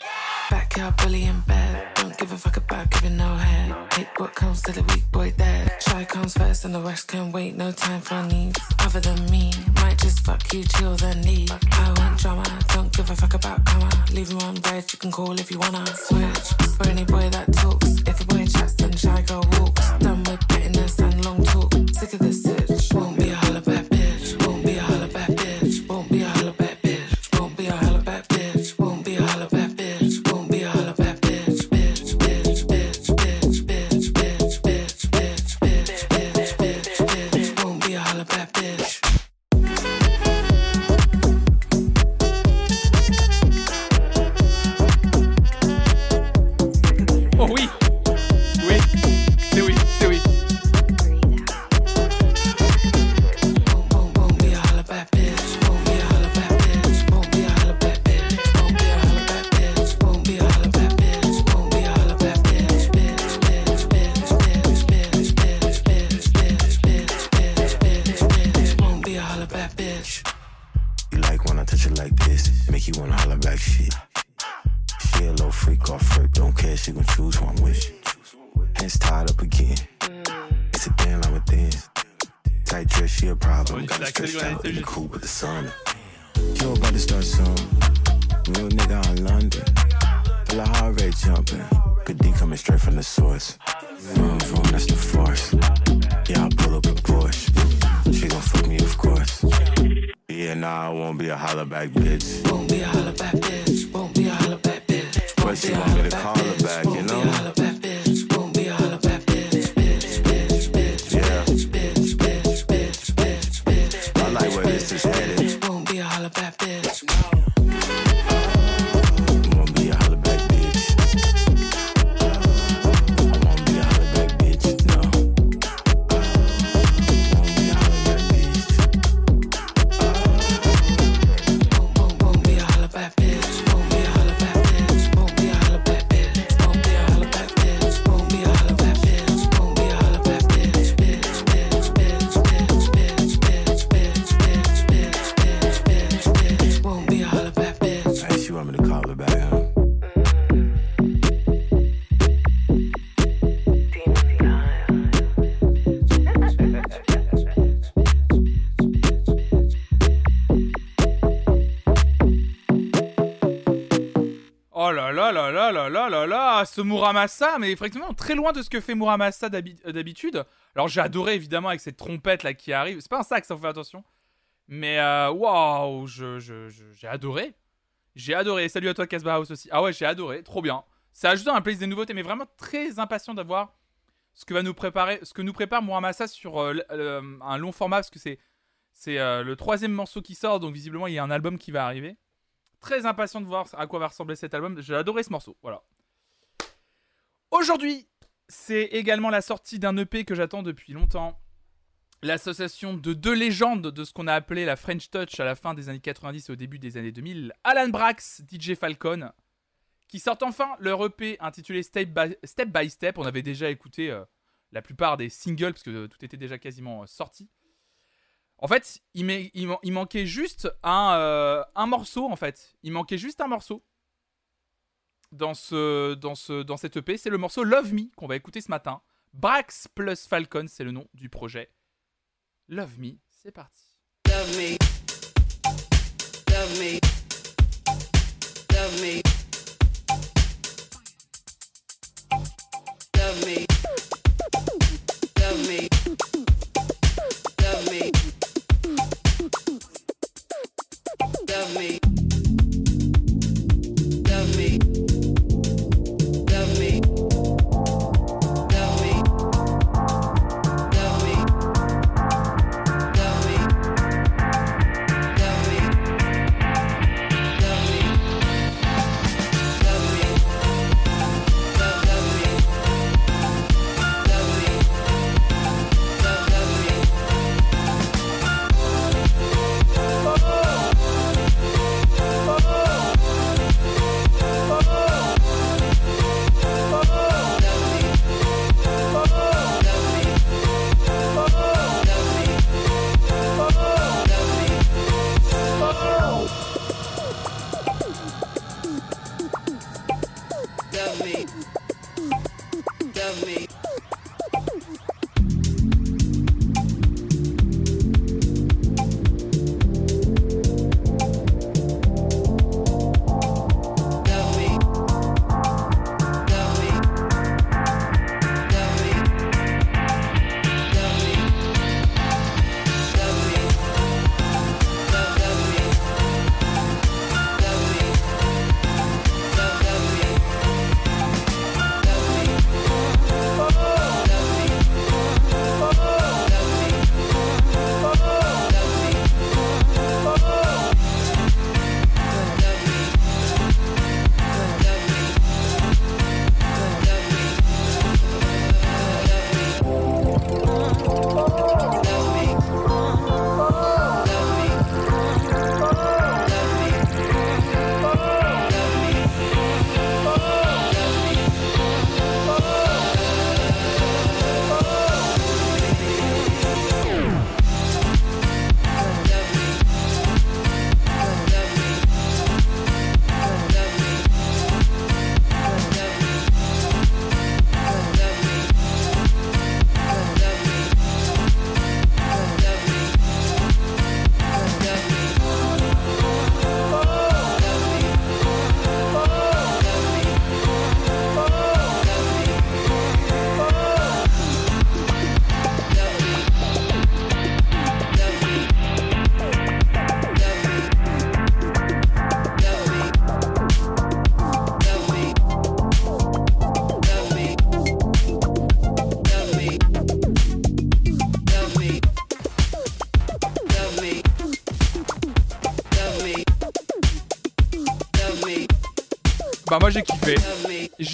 Backyard bully in bed. Don't give a fuck about giving no head. Take what comes to the weak boy dead. Shy comes first and the rest can wait, no time for needs. Other than me, might just fuck you till the need. I want drama, don't give a fuck about karma. Leave you on red, you can call if you wanna switch. For any boy that talks, if a boy chats, then shy girl walks. Done with bitterness and long talk. Sick of this Talia holla back. là là là là là là Ce Muramasa, mais effectivement, très loin de ce que fait Muramasa euh, d'habitude. Alors j'ai adoré évidemment avec cette trompette là qui arrive. C'est pas un sac, ça hein, faut faire attention. Mais euh, waouh, wow, j'ai adoré. J'ai adoré. Salut à toi, Casbah House aussi. Ah ouais, j'ai adoré. Trop bien. Ça ajoute un plaisir des nouveautés, mais vraiment très impatient d'avoir ce que va nous préparer, ce que nous prépare Muramasa sur euh, un long format, parce que c'est le troisième morceau qui sort, donc visiblement il y a un album qui va arriver. Très impatient de voir à quoi va ressembler cet album. J'ai adoré ce morceau. Voilà. Aujourd'hui, c'est également la sortie d'un EP que j'attends depuis longtemps. L'association de deux légendes de ce qu'on a appelé la French Touch à la fin des années 90 et au début des années 2000, Alan Brax, DJ Falcon, qui sortent enfin leur EP intitulé Step by Step. On avait déjà écouté euh, la plupart des singles parce que tout était déjà quasiment euh, sorti. En fait, il, manquait juste un, euh, un morceau, en fait. Il manquait juste un morceau dans, ce, dans, ce, dans cette EP. C'est le morceau Love Me qu'on va écouter ce matin. Brax plus Falcon, c'est le nom du projet. Love Me, c'est parti. Love me. Love me.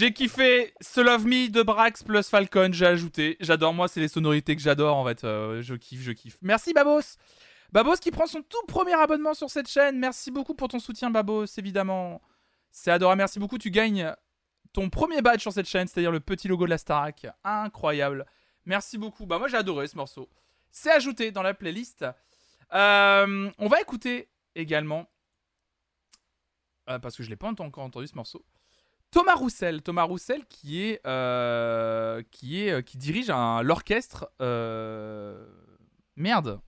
J'ai kiffé ce Love Me de Brax plus Falcon, j'ai ajouté. J'adore, moi c'est les sonorités que j'adore en fait. Euh, je kiffe, je kiffe. Merci Babos. Babos qui prend son tout premier abonnement sur cette chaîne. Merci beaucoup pour ton soutien Babos, évidemment. C'est adorable, merci beaucoup. Tu gagnes ton premier badge sur cette chaîne, c'est-à-dire le petit logo de la Starac. Incroyable. Merci beaucoup. Bah moi j'ai adoré ce morceau. C'est ajouté dans la playlist. Euh, on va écouter également, euh, parce que je l'ai pas encore entendu ce morceau, Thomas Roussel. Thomas Roussel qui est, euh, qui est, qui dirige un l'orchestre. Merde.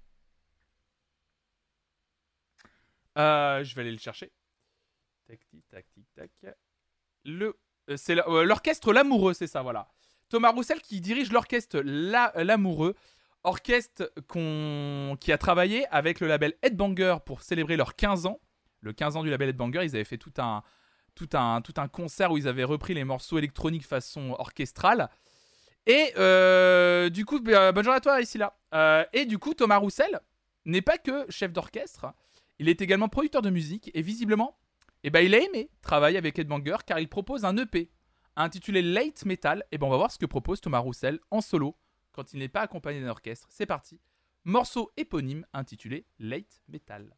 je vais aller le chercher. Tac, tac, tac, tac. Le, c'est l'orchestre L'Amoureux, c'est ça, voilà. Thomas Roussel qui dirige l'orchestre L'Amoureux, orchestre qui a travaillé avec le label Headbanger pour célébrer leurs 15 ans. Le 15 ans du label Headbanger, ils avaient fait tout un, tout un, tout un concert où ils avaient repris les morceaux électroniques façon orchestrale. Et euh, du coup, bah, bonne journée à toi ici là. Euh, et du coup, Thomas Roussel n'est pas que chef d'orchestre, il est également producteur de musique et visiblement, eh ben, il a aimé travailler avec Headbanger car il propose un EP intitulé Late Metal. Et ben on va voir ce que propose Thomas Roussel en solo quand il n'est pas accompagné d'un orchestre. C'est parti. Morceau éponyme intitulé Late Metal.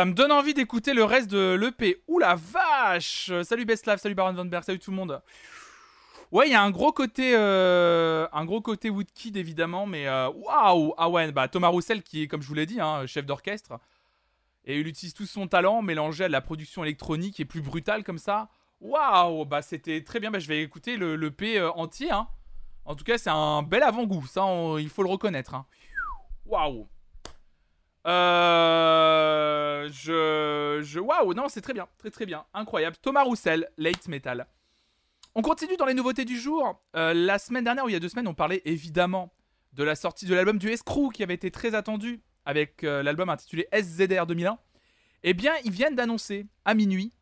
Ça me donne envie d'écouter le reste de l'EP. Ouh la vache Salut Bestlav, salut Baron Van Berg, salut tout le monde. Ouais, il y a un gros côté, euh, un gros côté Woodkid évidemment, mais euh, waouh Ah ouais, bah Thomas Roussel qui est, comme je vous l'ai dit, hein, chef d'orchestre, et il utilise tout son talent mélangé à de la production électronique et plus brutale comme ça. Waouh Bah c'était très bien. Bah je vais écouter le l'EP euh, entier. Hein. En tout cas, c'est un bel avant-goût. Ça, il faut le reconnaître. hein. Waouh euh, je, je, waouh, non, c'est très bien, très très bien, incroyable. Thomas Roussel, Late Metal. On continue dans les nouveautés du jour. Euh, la semaine dernière, ou il y a deux semaines, on parlait évidemment de la sortie de l'album du Escrew qui avait été très attendu avec euh, l'album intitulé SZR 2001. Eh bien, ils viennent d'annoncer à minuit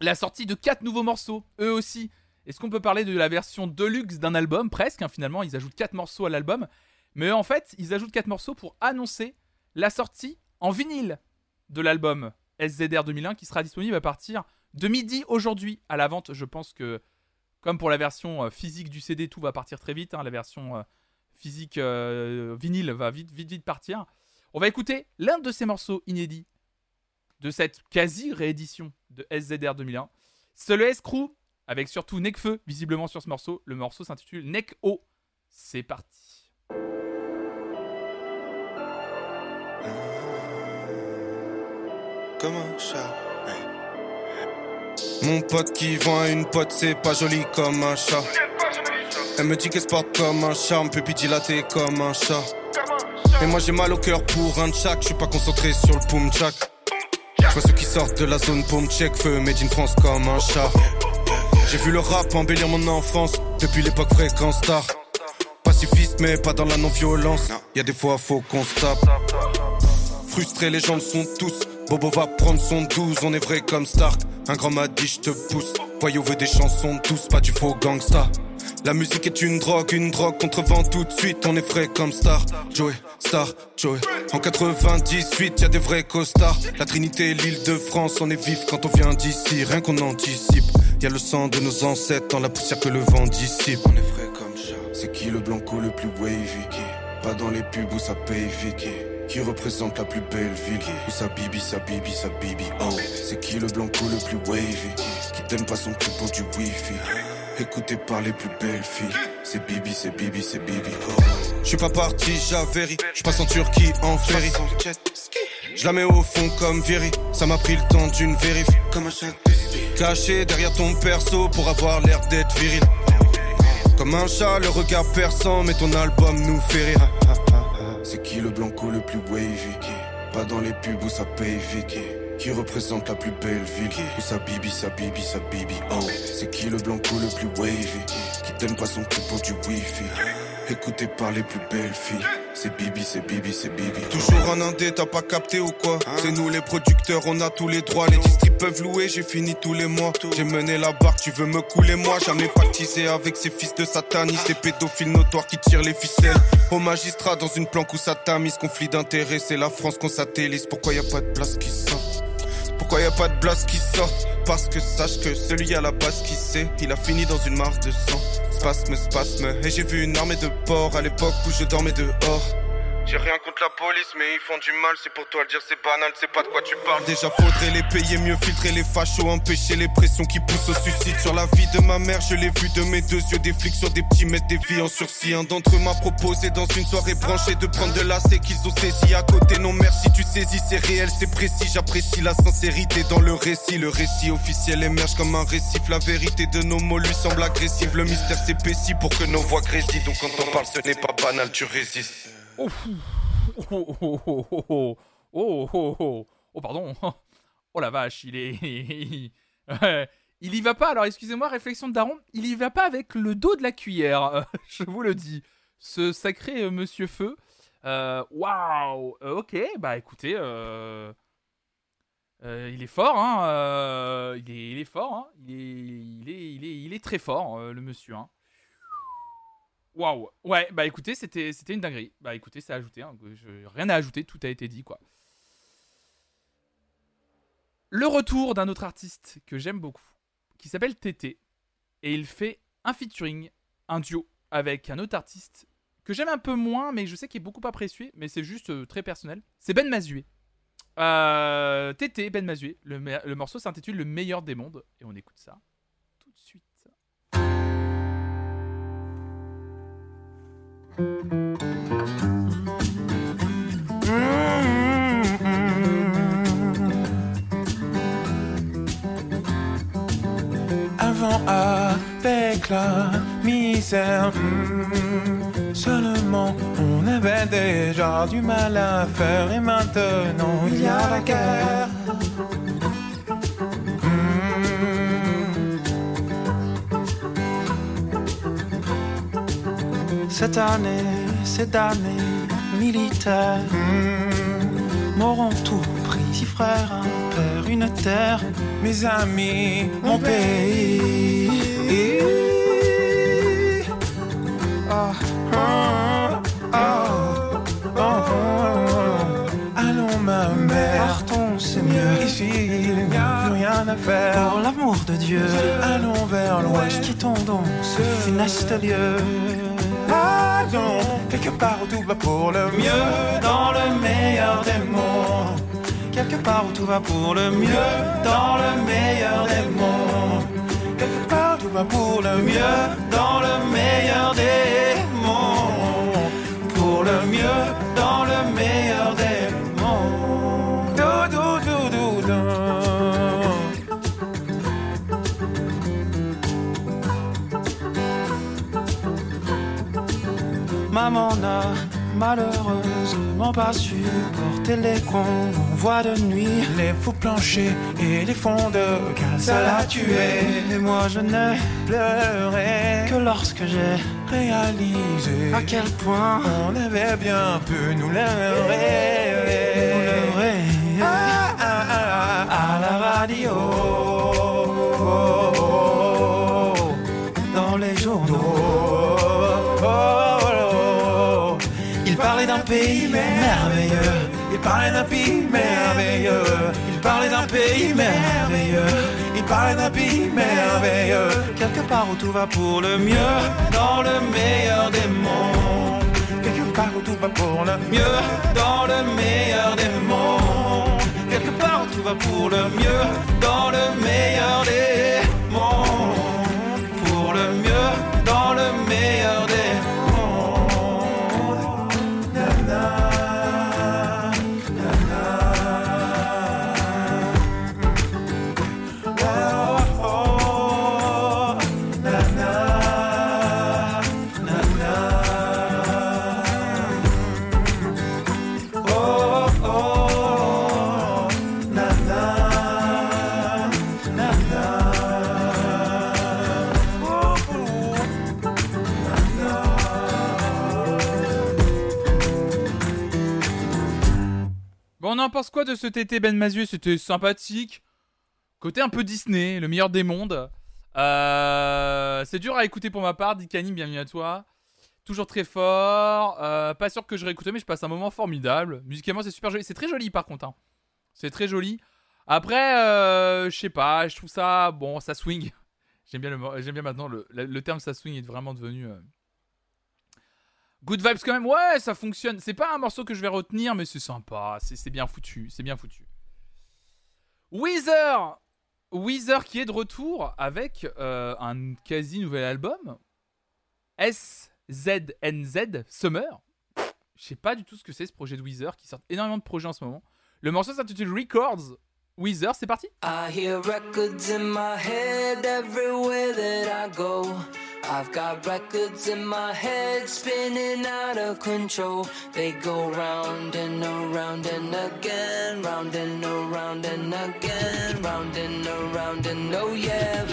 la sortie de quatre nouveaux morceaux, eux aussi. Est-ce qu'on peut parler de la version deluxe d'un album? Presque, hein, finalement, ils ajoutent quatre morceaux à l'album. Mais en fait, ils ajoutent quatre morceaux pour annoncer la sortie en vinyle de l'album SZR 2001 qui sera disponible à partir de midi aujourd'hui à la vente. Je pense que, comme pour la version euh, physique du CD, tout va partir très vite. hein, la version euh, physique euh, vinyle va vite, vite, vite partir. On va écouter l'un de ces morceaux inédits de cette quasi-réédition de SZR 2001. C'est le S-Crew, avec surtout Necfeu visiblement sur ce morceau. Le morceau s'intitule Neck O. C'est parti. Comme un chat. Mon pote qui vend à une pote, c'est pas joli comme un chat. Elle me dit qu'elle se porte comme un charme, pupille dilaté comme un chat. Et moi j'ai mal au cœur pour un tchak, je suis pas concentré sur le poum tchak. Je vois ceux qui sortent de la zone poum check, feu made in France comme un chat. J'ai vu le rap embellir mon enfance depuis l'époque fréquence star. Pacifiste mais pas dans la non-violence. Y a des fois faut qu'on se tape. Frustrés les gens le sont tous. Bobo va prendre son 12, on est vrai comme Stark. Un grand m'a dit je te pousse. Voyou veut des chansons douces, pas du faux gangsta. La musique est une drogue, une drogue contre vent tout de suite, on est frais comme Star. Joey, Star, Joey. En 98, y a des vrais costards. La Trinité, l'île de France, on est vif quand on vient d'ici, rien qu'on anticipe. Y a le sang de nos ancêtres dans la poussière que le vent dissipe. On est frais comme chat. C'est qui le blanco le plus wavy? Pas dans les pubs où ça paye vite. Qui représente la plus belle ville? Où sa bibi, sa bibi, sa bibi Oh, c'est qui le blanco le plus wavy? Qui? T'aime pas son cul pour du wifi? Écouté par les plus belles filles. C'est bibi, c'est bibi, c'est bibi. Oh, je suis pas parti, j'avéris. Je passe en Turquie en ferry. Je la mets au fond comme Viry. Ça m'a pris le temps d'une vérif. Comme un chat Caché derrière ton perso pour avoir l'air d'être viril. Comme un chat, le regard perçant Mais ton album nous fait rire c'est qui le blanco le plus wavy Pas dans les pubs où ça paye vite. Qui? Représente la plus belle ville? Où sa bibi, sa bibi, sa bibi Oh. C'est qui le blanco le plus wavy Qui? T'aime pas son cul pour du wifi? Écouté par les plus belles filles c'est Bibi, c'est Bibi, c'est Bibi. Toujours en indé, t'as pas capté ou quoi? C'est nous les producteurs, on a tous les droits. Les districts peuvent louer, j'ai fini tous les mois. J'ai mené la barque, tu veux me couler moi? Jamais pactisé avec ces fils de satanistes, ces pédophiles notoires qui tirent les ficelles. Au magistrat dans une planque où ça tamise, conflit d'intérêts, c'est la France qu'on satellise. Pourquoi y a pas de place qui sort? Pourquoi y a pas de place qui sort? Parce que sache que celui à la base qui sait, il a fini dans une mare de sang. Spasme, spasme, et j'ai vu une armée de porcs à l'époque où je dormais dehors. J'ai rien contre la police, mais ils font du mal, c'est pour toi le dire, c'est banal, c'est pas de quoi tu parles. Déjà faudrait les payer, mieux filtrer les fachos, empêcher les pressions qui poussent au suicide. Sur la vie de ma mère, je l'ai vu de mes deux yeux, des flics sur des petits mètres, des vies en sursis. Un d'entre eux m'a proposé dans une soirée branchée de prendre de la c'est qu'ils ont saisi à côté. Non merci, tu saisis, c'est réel, c'est précis. J'apprécie la sincérité dans le récit. Le récit officiel émerge comme un récif. La vérité de nos mots lui semble agressive. Le mystère s'épaissit pour que nos voix grésillent. Donc quand on parle, ce n'est pas banal, tu résistes. Oh, oh, oh, oh, oh, pardon. Oh la vache, il est. il y va pas. Alors, excusez-moi, réflexion de Daron, il y va pas avec le dos de la cuillère. Je vous le dis. Ce sacré monsieur feu. Waouh. Ok, bah écoutez. il est fort, il, est, fort. Il est, il est, il est, très fort, le monsieur. Waouh Ouais, bah écoutez, c'était c'était une dinguerie. Bah écoutez, c'est ajouté, hein. Rien à ajouter, tout a été dit, quoi. Le retour d'un autre artiste que j'aime beaucoup, qui s'appelle TT, et il fait un featuring, un duo, avec un autre artiste que j'aime un peu moins, mais je sais qu'il est beaucoup apprécié, mais c'est juste euh, très personnel. C'est Ben Mazué. Euh, TT, Ben Mazué. Le morceau s'intitule Le meilleur des mondes, et on écoute ça Avant avec la misère hmm, Seulement on avait déjà du mal à faire. Et maintenant il y a la guerre Cette année, ces damnés militaires m'auront tout pris. Six frères, un père, une terre, mes amis, mon pays. Ah, ah, ah. Allons ma mère, partons c'est mieux. Ici il n'y a plus rien à faire. Pour l'amour de Dieu, allons vers l'ouest. Quittons donc ce funeste lieu. Quelque part où tout va pour le mieux, dans le meilleur des mondes. Quelque part où tout va pour le mieux, dans le meilleur des mondes. Quelque part où tout va pour le mieux, dans le meilleur des mondes. Pour le mieux, dans le meilleur n'a malheureusement pas supporté les convois de nuit, les faux planchers et les fonds de cale. Ça l'a tué. Et moi je n'ai pleuré que lorsque j'ai réalisé à quel point on avait bien pu nous leurrer. Nous. Ah, ah, ah, ah, à la radio. Dans les journaux. Pays merveilleux. Il parlait d'un pays merveilleux. Il parlait d'un pays merveilleux. Il parlait d'un pays merveilleux. Quelque part où tout va pour le mieux. Dans le meilleur des mondes. Quelque part où tout va pour le mieux. Dans le meilleur des mondes. Quelque part où tout va pour le mieux. Dans le meilleur des mondes. Pour le mieux. Dans le meilleur des mondes. Bon, on en pense quoi de ce TT Ben Mazieu? C'était sympathique. Côté un peu Disney, le meilleur des mondes. Euh, c'est dur à écouter pour ma part. Dikani, bienvenue à toi. Toujours très fort. Euh, pas sûr que je réécoute, mais je passe un moment formidable. Musicalement, c'est super joli. C'est très joli par contre. hein. C'est très joli. Après, euh, je sais pas, je trouve ça. Bon, ça swing. *laughs* J'aime bien, le, j'aime bien maintenant le- le terme ça swing est vraiment devenu. Good vibes quand même, ouais, ça fonctionne. C'est pas un morceau que je vais retenir, mais c'est sympa. C'est c'est bien foutu, c'est bien foutu. Weezer Weezer qui est de retour avec euh, un quasi nouvel album. SZNZ Summer. Je sais pas du tout ce que c'est ce projet de Weezer qui sort énormément de projets en ce moment. Le morceau s'intitule Records. Weezer, c'est parti I hear records in my head everywhere that I go. I've got records in my head spinning out of control. They go round and around and again, round and around and again, round and around and oh yeah,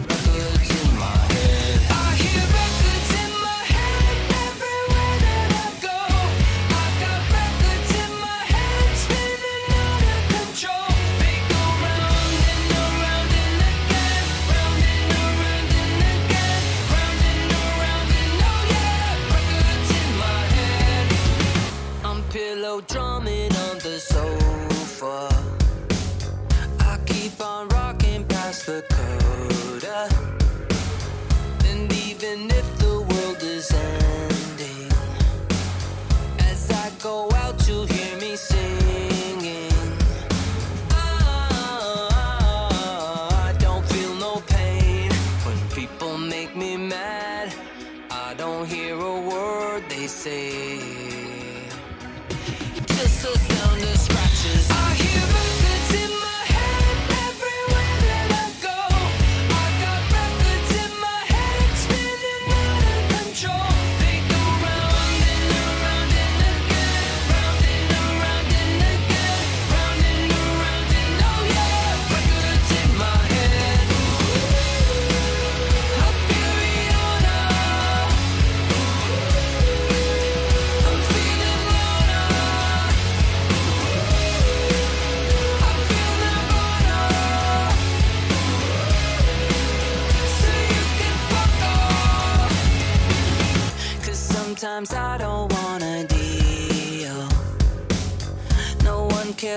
say.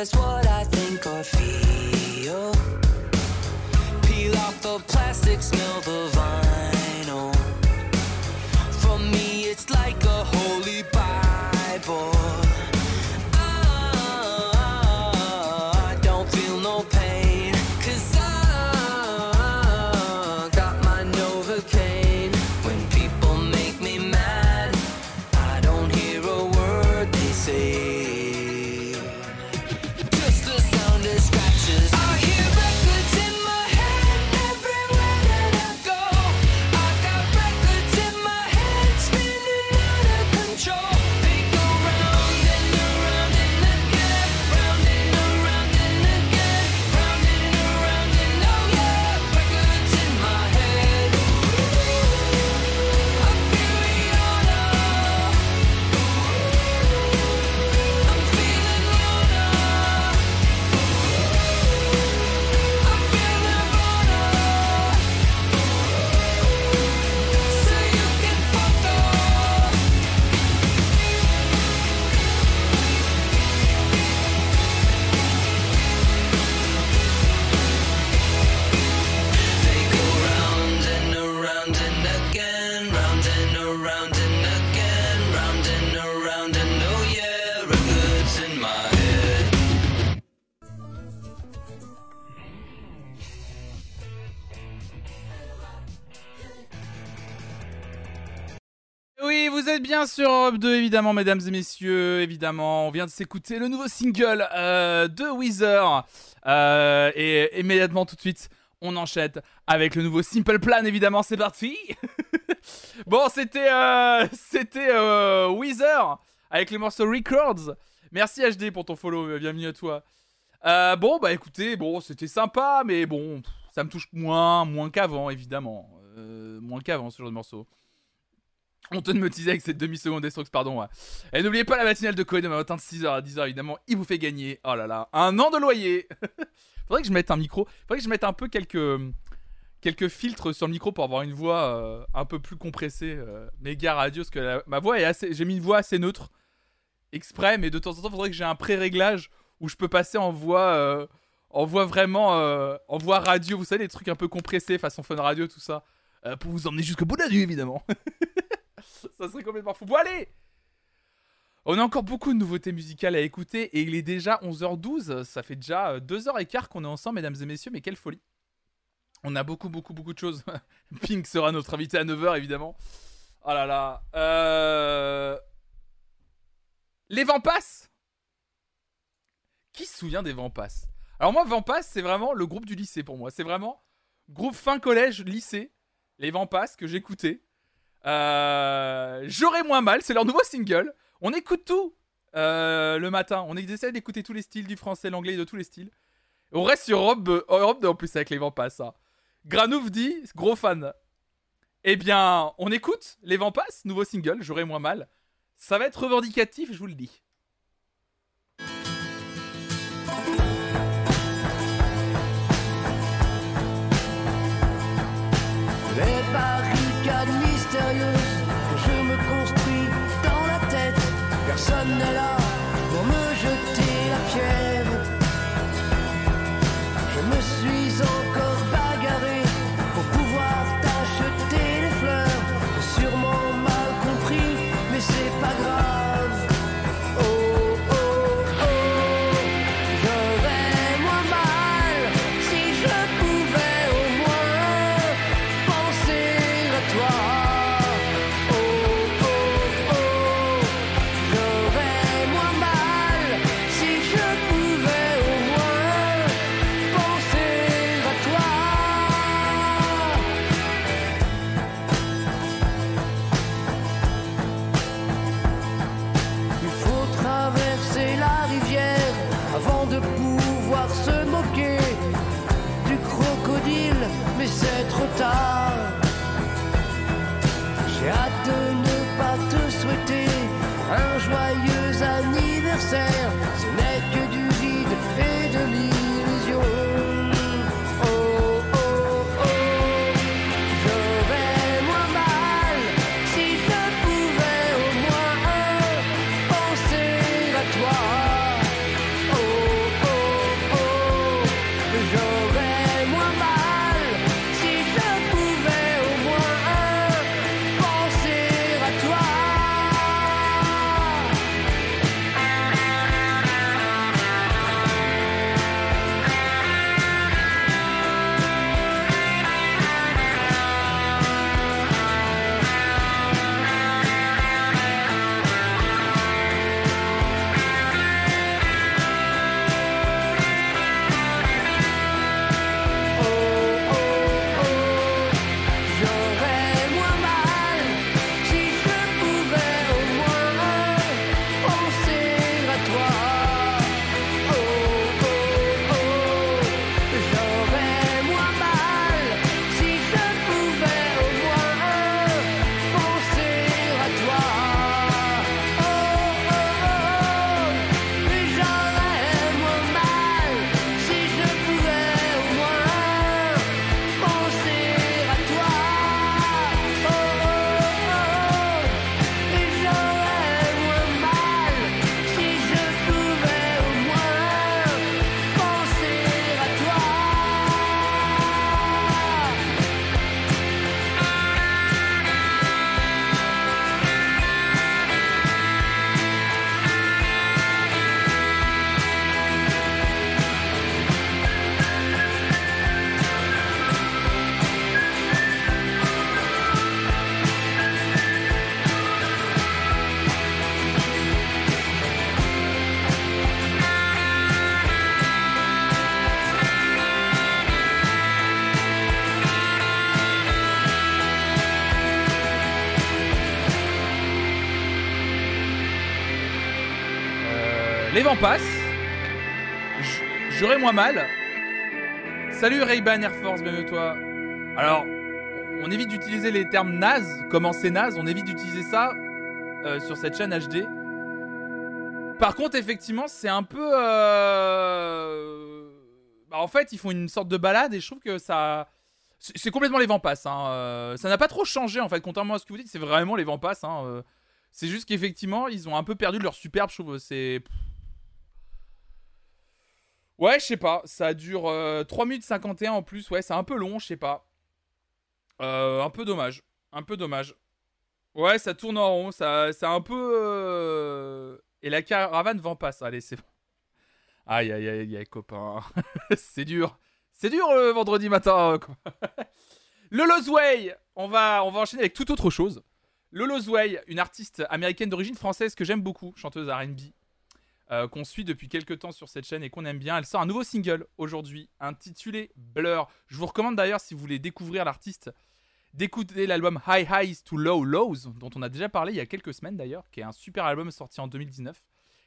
Cares what bien sur Europe 2, évidemment, mesdames et messieurs. Évidemment, on vient de s'écouter le nouveau single euh, de Weezer. Euh, et immédiatement, tout de suite, on enchaîne avec le nouveau Simple Plan, évidemment. C'est parti *laughs* Bon, c'était euh, c'était Weezer avec les morceaux Records. Merci HD pour ton follow, bienvenue à toi. Bon, bah écoutez, bon, c'était sympa, mais bon, ça me touche moins, moins qu'avant, évidemment. Moins qu'avant, ce genre de morceau. De me teaser avec cette demi-seconde d'Estrox, pardon. Et n'oubliez pas la matinale de Coé demain matin de 6h à 10h, évidemment. Il vous fait gagner, oh là là, un an de loyer. *laughs* Faudrait que je mette un micro. Faudrait que je mette un peu quelques, quelques filtres sur le micro pour avoir une voix euh, un peu plus compressée. Euh, méga radio, parce que ma voix est assez. J'ai mis une voix assez neutre. Exprès, mais de temps en temps, faudrait que j'ai un pré-réglage où je peux passer en voix. euh, en voix vraiment. euh, en voix radio, vous savez, les trucs un peu compressés, façon fun radio, tout ça. Pour vous emmener jusqu'au bout de la nuit, évidemment. *laughs* *laughs* ça serait complètement fou. Bon, allez On a encore beaucoup de nouveautés musicales à écouter et il est déjà 11h12. Ça fait déjà 2h15 qu'on est ensemble, mesdames et messieurs, mais quelle folie. On a beaucoup, beaucoup, beaucoup de choses. *laughs* Pink sera notre invité à 9h, évidemment. Oh là là. Euh... Les Vampas Qui se souvient des Vampas Alors moi, Vampas, c'est vraiment le groupe du lycée pour moi. C'est vraiment groupe fin collège, lycée. Les Vampas que j'écoutais. Euh, J'aurais moins mal, c'est leur nouveau single. On écoute tout euh, le matin. On essaie d'écouter tous les styles du français, l'anglais, de tous les styles. On reste sur Europe, Europe 2 en plus avec les Vampas. ça. Granouf dit, gros fan. Eh bien, on écoute les Vampas, nouveau single, J'aurais moins mal. Ça va être revendicatif, je vous le dis. Se moquer du crocodile, mais c'est trop tard. J'ai hâte de mal. Salut Ray-Ban Air Force, bienvenue toi. Alors, on évite d'utiliser les termes naze, comment c'est naze, on évite d'utiliser ça euh, sur cette chaîne HD. Par contre, effectivement, c'est un peu. euh, bah, en fait, ils font une sorte de balade et je trouve que ça. C'est complètement les vents passent. hein, euh, Ça n'a pas trop changé en fait, contrairement à ce que vous dites, c'est vraiment les vents passent. hein. C'est juste qu'effectivement, ils ont un peu perdu leur superbe, je trouve. C'est. Ouais, je sais pas. Ça dure euh, 3 minutes 51 en plus. Ouais, c'est un peu long, je sais pas. Euh, un peu dommage. Un peu dommage. Ouais, ça tourne en rond. Ça, c'est un peu. euh, Et la caravane vend pas ça. Allez, c'est bon. Aïe, aïe, aïe, aïe, copain. *laughs* c'est dur. C'est dur le vendredi matin. quoi. *laughs* Lolo's Way. On va, on va enchaîner avec toute autre chose. Lolo's Way, une artiste américaine d'origine française que j'aime beaucoup, chanteuse RB, euh, qu'on suit depuis quelques temps sur cette chaîne et qu'on aime bien. Elle sort un nouveau single aujourd'hui, intitulé Blur. Je vous recommande d'ailleurs, si vous voulez découvrir l'artiste, d'écouter l'album High Highs to Low Lows, dont on a déjà parlé il y a quelques semaines d'ailleurs, qui est un super album sorti en 2019.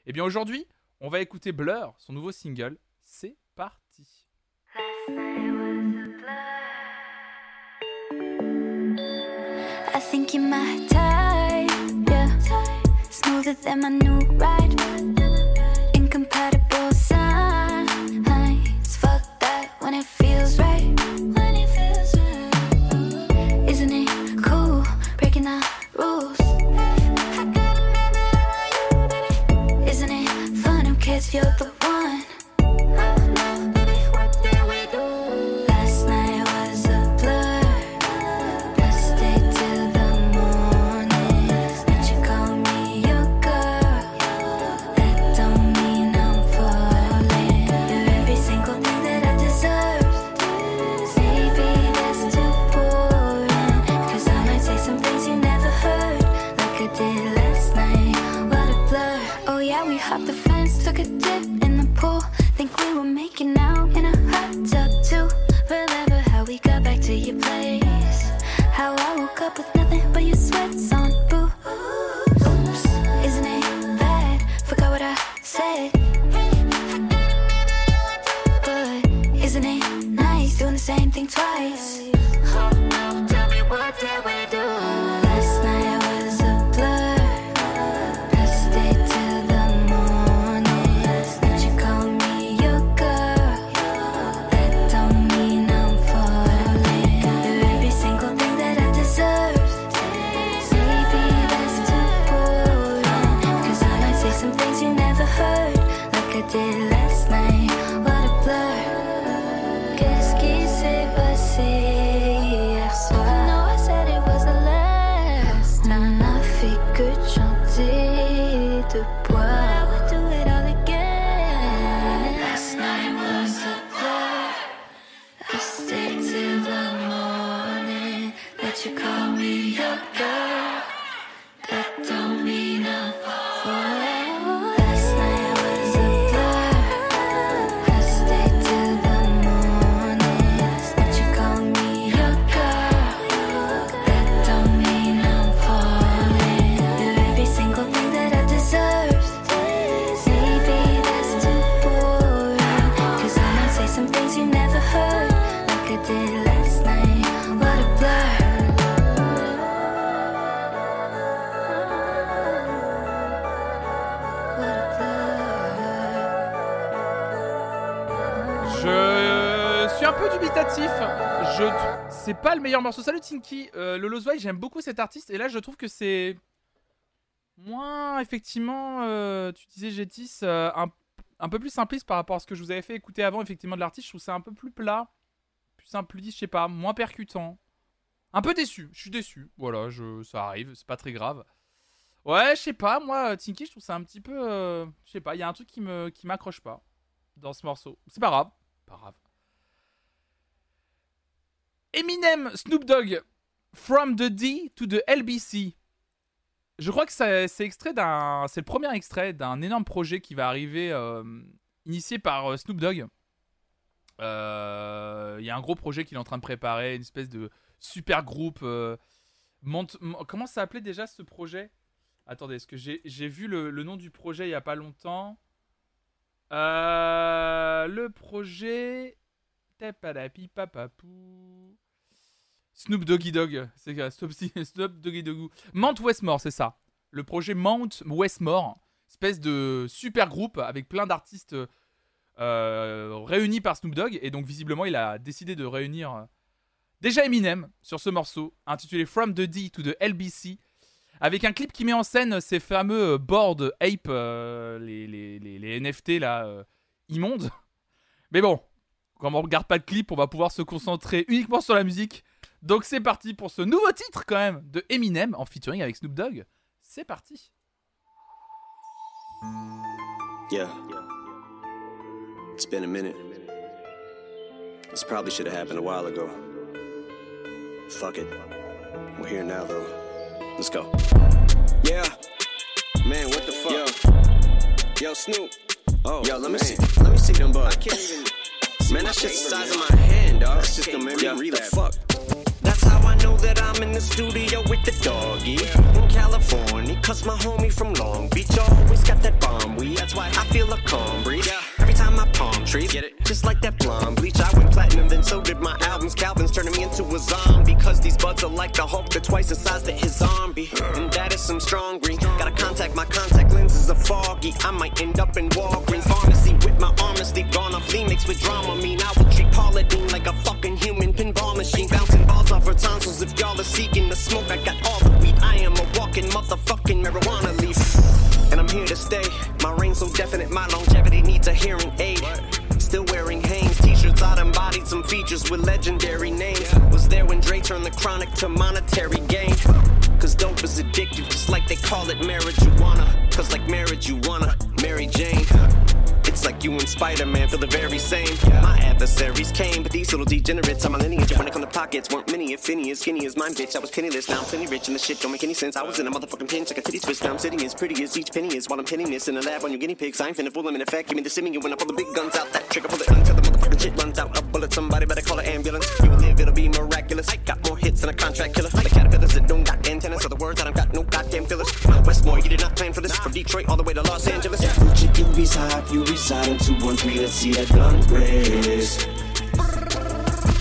Et bien aujourd'hui, on va écouter Blur, son nouveau single. C'est parti. Fun? Who could take meilleur morceau. Salut Tinky, euh, Lozway, j'aime beaucoup cet artiste et là je trouve que c'est moins effectivement. euh, tu disais Gétis, euh, un, un peu plus simpliste par rapport à ce que je vous avais fait écouter avant effectivement de l'artiste. Je trouve ça un peu plus plat, plus simpliste, je sais pas, moins percutant. Un peu déçu. Je suis déçu. Voilà, je, ça arrive, c'est pas très grave. Ouais, je sais pas, moi Tinky, je trouve ça un petit peu, euh, je sais pas, il y a un truc qui me qui m'accroche pas dans ce morceau. C'est pas grave. Pas grave. Eminem, Snoop Dogg, From the D to the LBC. Je crois que c'est extrait d'un, c'est le premier extrait d'un énorme projet qui va arriver, euh, initié par euh, Snoop Dogg. Euh, Il y a un gros projet qu'il est en train de préparer, une espèce de super groupe. comment ça s'appelait déjà ce projet? Attendez, est-ce que j'ai vu le, nom du projet il y a pas longtemps? Le projet. Snoop Doggy Dog. C'est Snoop, Snoop Doggy Dogg. *laughs* Mount Westmore, c'est ça. Le projet Mount Westmore. Espèce de super groupe avec plein d'artistes euh, réunis par Snoop Dogg. Et donc, visiblement, il a décidé de réunir euh, déjà Eminem sur ce morceau intitulé From the D to the LBC. Avec un clip qui met en scène ces fameux euh, board ape, les, NFT là, immondes. Mais bon, comme on regarde pas le clip, on va pouvoir se concentrer uniquement sur la musique. Donc c'est parti pour ce nouveau titre quand même de Eminem en featuring avec Snoop Dogg. C'est parti. Yeah. It's been a minute. This probably should have happened a while ago. Fuck it. We're here now, though. Let's go. Yeah. Man, what the fuck? Yo, Snoop. Oh, yo, let me see. Let me see them bugs. I can't even. Man, that shit's the size of my hand, dog. That's just gonna make me the fuck. That's how I know that I'm in the studio with the doggy in California. Cause my homie from Long Beach always got that bomb weed. That's why I feel a calm breeze. I palm trees, get it? Just like that blonde bleach. I went platinum, then so did my albums. Calvin's turning me into a zombie. Cause these buds are like the Hulk, they're twice the size that his zombie. And that is some strong green. Gotta contact my contact lenses are foggy. I might end up in Walgreens pharmacy with my honesty gone off Phoenix with drama. Mean I will treat Paula Dean like a fucking human pinball machine. Bouncing balls off her tonsils. If y'all are seeking the smoke, I got all the weed. I am a walking motherfucking marijuana leaf. Here to stay. My reign so definite, my longevity needs a hearing aid. Still wearing Hanes t-shirts, I embodied some features with legendary names. Was there when Dre turned the chronic to monetary gain. Cause dope is addictive, just like they call it marijuana. Cause like marriage, you wanna Mary Jane. It's like you and Spider-Man feel the very same. My adversaries came, but these little degenerates on my lineage. When it come to pockets, weren't many, if any, as skinny as mine, bitch. I was penniless, now I'm plenty rich, and the shit don't make any sense. I was in a motherfucking pinch, like a titty twist. Now I'm sitting as pretty as each penny is while I'm pinning this in the lab on your guinea pigs. I ain't finna fool them in effect. Give me the simming when I pull the big guns out. That trigger pull it until the motherfucking shit runs out. A bullet, somebody better call an ambulance. You live, it'll be miraculous. I got more hits than a contract killer. The caterpillars that don't got so the words that I don't got no goddamn fillers. Westmore, you did not plan for this. From Detroit all the way to Los Angeles. Gucci, you reside, you reside in 213, let's see that gun blaze.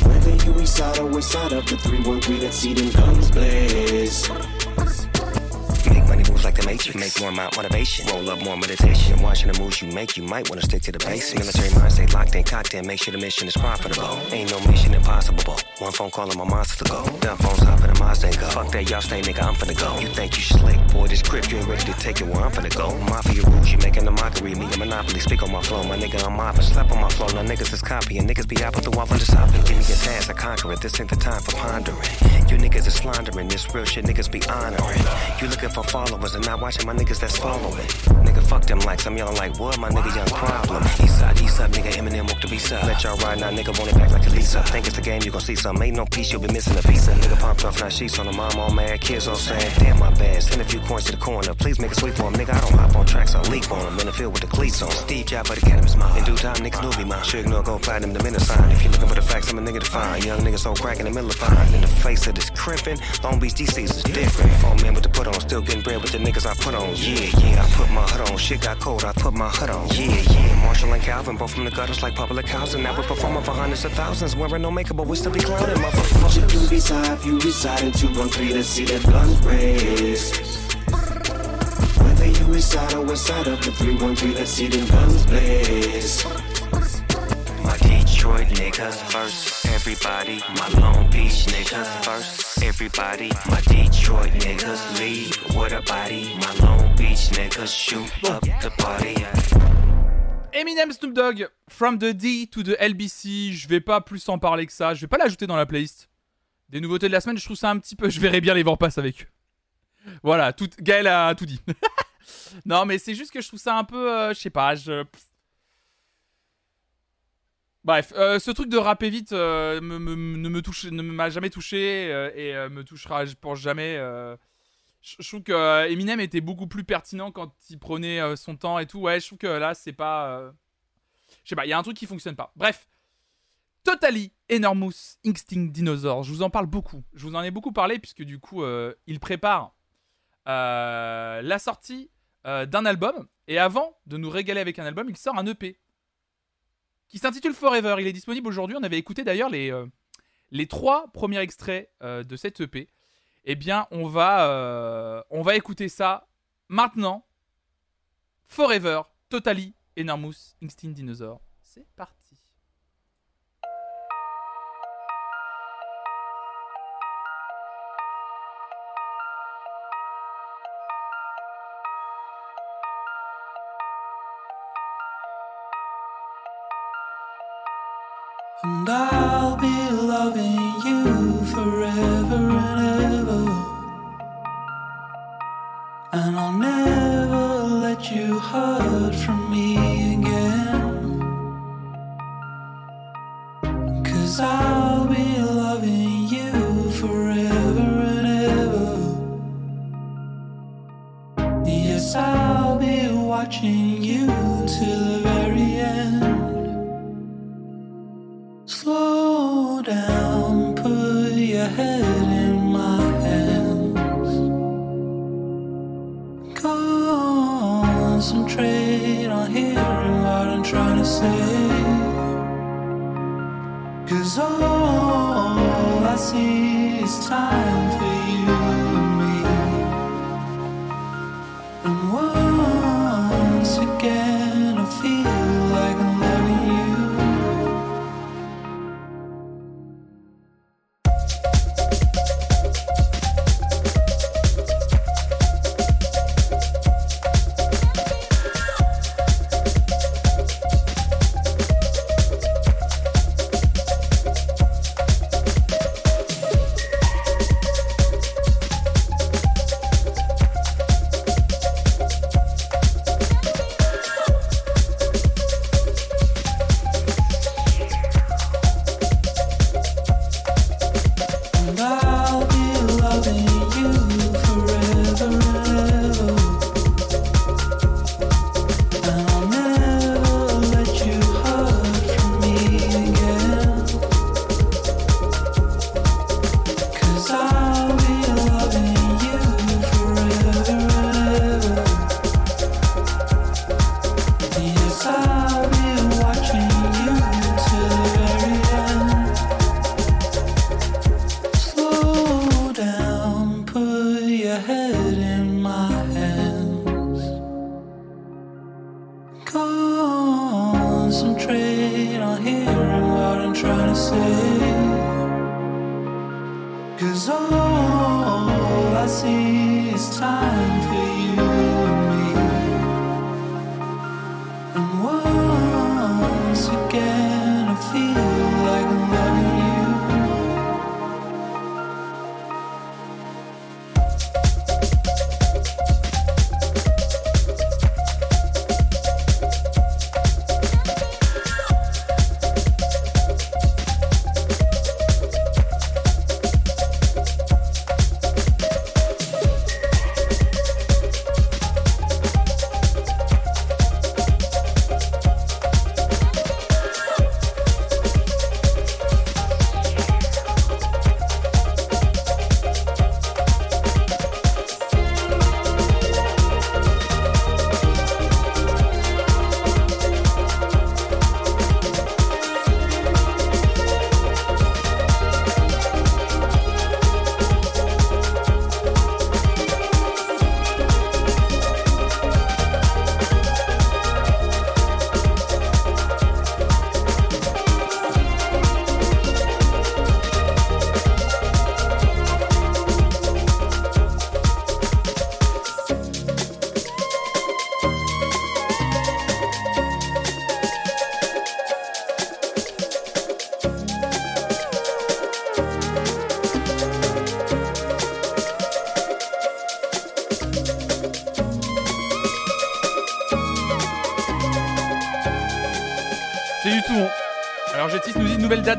Whether you reside or reside of the 313, let's see them guns blaze. Make money moves like the Matrix. Make more amount motivation. Roll up more meditation. Watching the moves you make, you might want to stick to the basics. Military mind stay locked in, cocked in. Make sure the mission is profitable. Ain't no mission impossible. One phone call and my monster to go. Dumb phones hop in the Mazda and go. Fuck that, y'all stay, nigga. I'm finna go. You think you slick, boy? This grip, you ain't ready to take it where I'm finna go. Mafia rules, you making a mockery. Me a monopoly. Speak on my flow, my nigga. I'm mopping. Slap on my flow. Now niggas is copying. Niggas be out with the wall on the topic. Give me a task, I conquer it. This ain't the time for pondering. You niggas is slandering. This real shit, niggas be honoring. You looking for followers and not watching my niggas that's following. Nigga, fuck them likes. I'm yelling like, what? My nigga, young problem. East side, east up, nigga. Eminem woke the beast up. Let y'all ride now, nigga. Want it back like a Lisa. Think it's the game, you gon' see some. Ain't no piece, you'll be missing a of Nigga pumped off, now sheets on the mom, all mad. Kids all saying, damn, my bad. Send a few coins to the corner. Please make a sweep for him, nigga. I don't hop on tracks, I leap on him. In the field with the cleats on. Steve job for the cannabis mom. In due time, niggas knew me, mine. Sure ignore, go platinum, the minute sign. If you looking for the facts, I'm a nigga to find. Young nigga so crack in the middle of fine. In the face of this crimping, Long Beach DC's is different. Four men with the put on, still getting bread with the niggas I put on. Yeah, yeah, I put my hood on. Shit got cold, I put my hood on. Yeah, yeah. Marshall and Calvin, both from the gutters like public housing. Now we're performing for hundreds of thousands. Wearing no makeup, but we still be clowning, motherfucker. You reside, you reside in 213, let's see that guns blaze. Whether you reside or reside of the 313, let's see them guns blaze. Detroit first, everybody. My Beach first, everybody. My Detroit niggas with a body. My Beach niggas shoot up the party. Eminem Snoop Dogg, From the D to the LBC. Je vais pas plus en parler que ça. Je vais pas l'ajouter dans la playlist. Des nouveautés de la semaine, je trouve ça un petit peu. Je verrai bien les vents passes avec eux. Voilà, tout... Gaël a tout dit. *laughs* non, mais c'est juste que je trouve ça un peu. euh, je sais pas, je. Bref, euh, ce truc de rapper vite euh, ne me touche, ne m'a jamais touché euh, et me touchera, je pense jamais. Je trouve que Eminem était beaucoup plus pertinent quand il prenait son temps et tout. Ouais, je trouve que là, c'est pas. Je sais pas, il y a un truc qui fonctionne pas. Bref. Totally Enormous Instinct Dinosaur. Je vous en parle beaucoup. Je vous en ai beaucoup parlé puisque du coup, il prépare la sortie d'un album. Et avant de nous régaler avec un album, il sort un EP qui s'intitule Forever. Il est disponible aujourd'hui. On avait écouté d'ailleurs les, euh, les trois premiers extraits euh, de cet EP. Eh bien, on va, euh, on va écouter ça maintenant. Forever, Totally, Enormous, Instinct Dinosaur. C'est parti. And I'll never let you hurt from me again. Cause I'll be loving you forever and ever. Yes, I'll be watching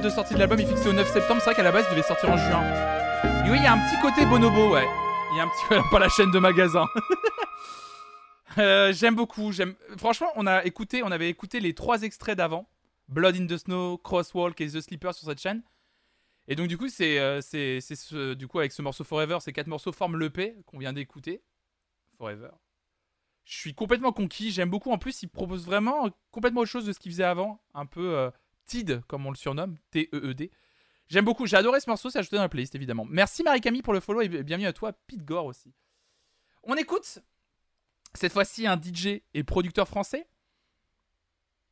de sortie de l'album est fixée au 9 septembre. C'est vrai qu'à la base il devait sortir en juin. Et oui, il y a un petit côté bonobo, ouais. Il y a un petit *laughs* pas la chaîne de magasin. *laughs* Euh, j'aime beaucoup. J'aime. Franchement, on a écouté, on avait écouté les trois extraits d'avant, Blood in the Snow, Crosswalk et The Sleeper sur cette chaîne. Et donc du coup, c'est euh, c'est c'est ce du coup avec ce morceau Forever, ces quatre morceaux forment l'EP qu'on vient d'écouter. Forever. Je suis complètement conquis. J'aime beaucoup. En plus, il propose vraiment complètement autre chose de ce qu'il faisait avant. Un peu euh, TED, comme on le surnomme. T-E-E-D. J'aime beaucoup. J'ai adoré ce morceau. C'est ajouté dans la playlist, évidemment. Merci Marie-Camille pour le follow et bienvenue à toi, Pete Gore aussi. On écoute cette fois-ci un DJ et producteur français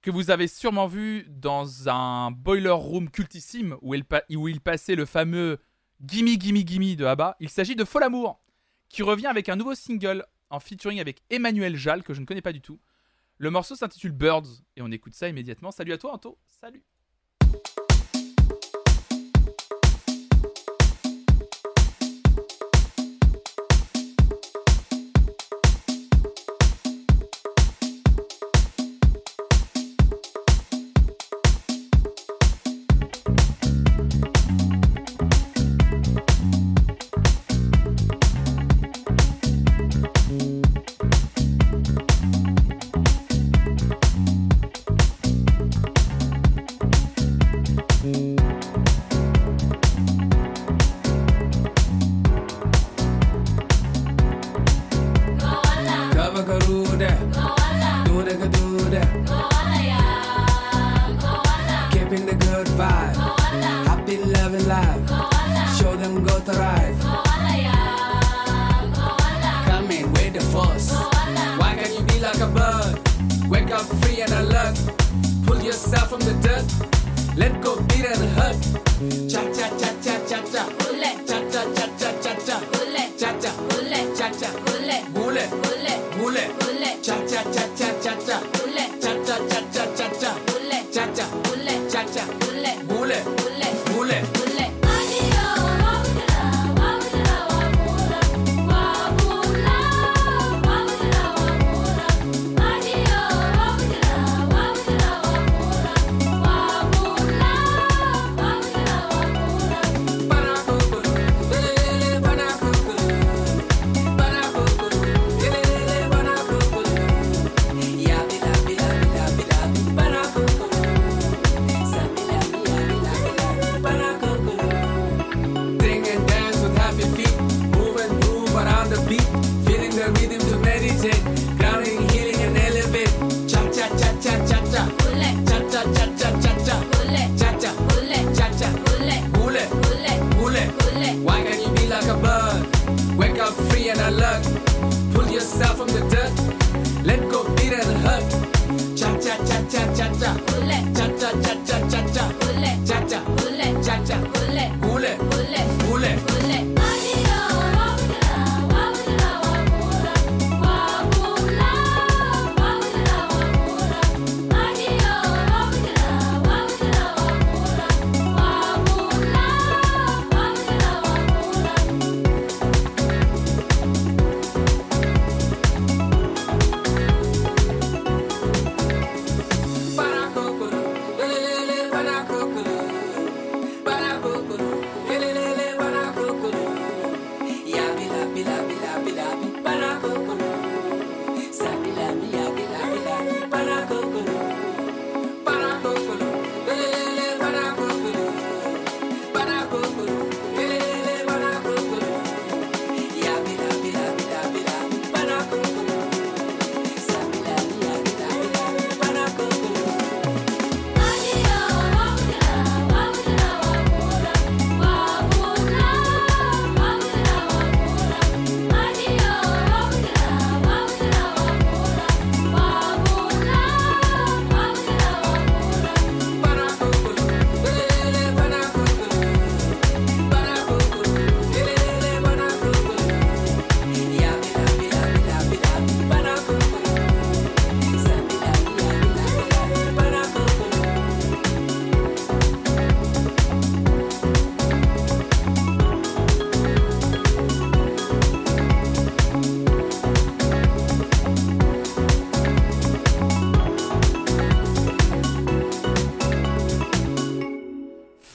que vous avez sûrement vu dans un boiler room cultissime où il, pa- où il passait le fameux Gimme Gimme Gimme de ABBA. Il s'agit de Folamour qui revient avec un nouveau single en featuring avec Emmanuel Jal que je ne connais pas du tout. Le morceau s'intitule Birds et on écoute ça immédiatement. Salut à toi Anto, salut.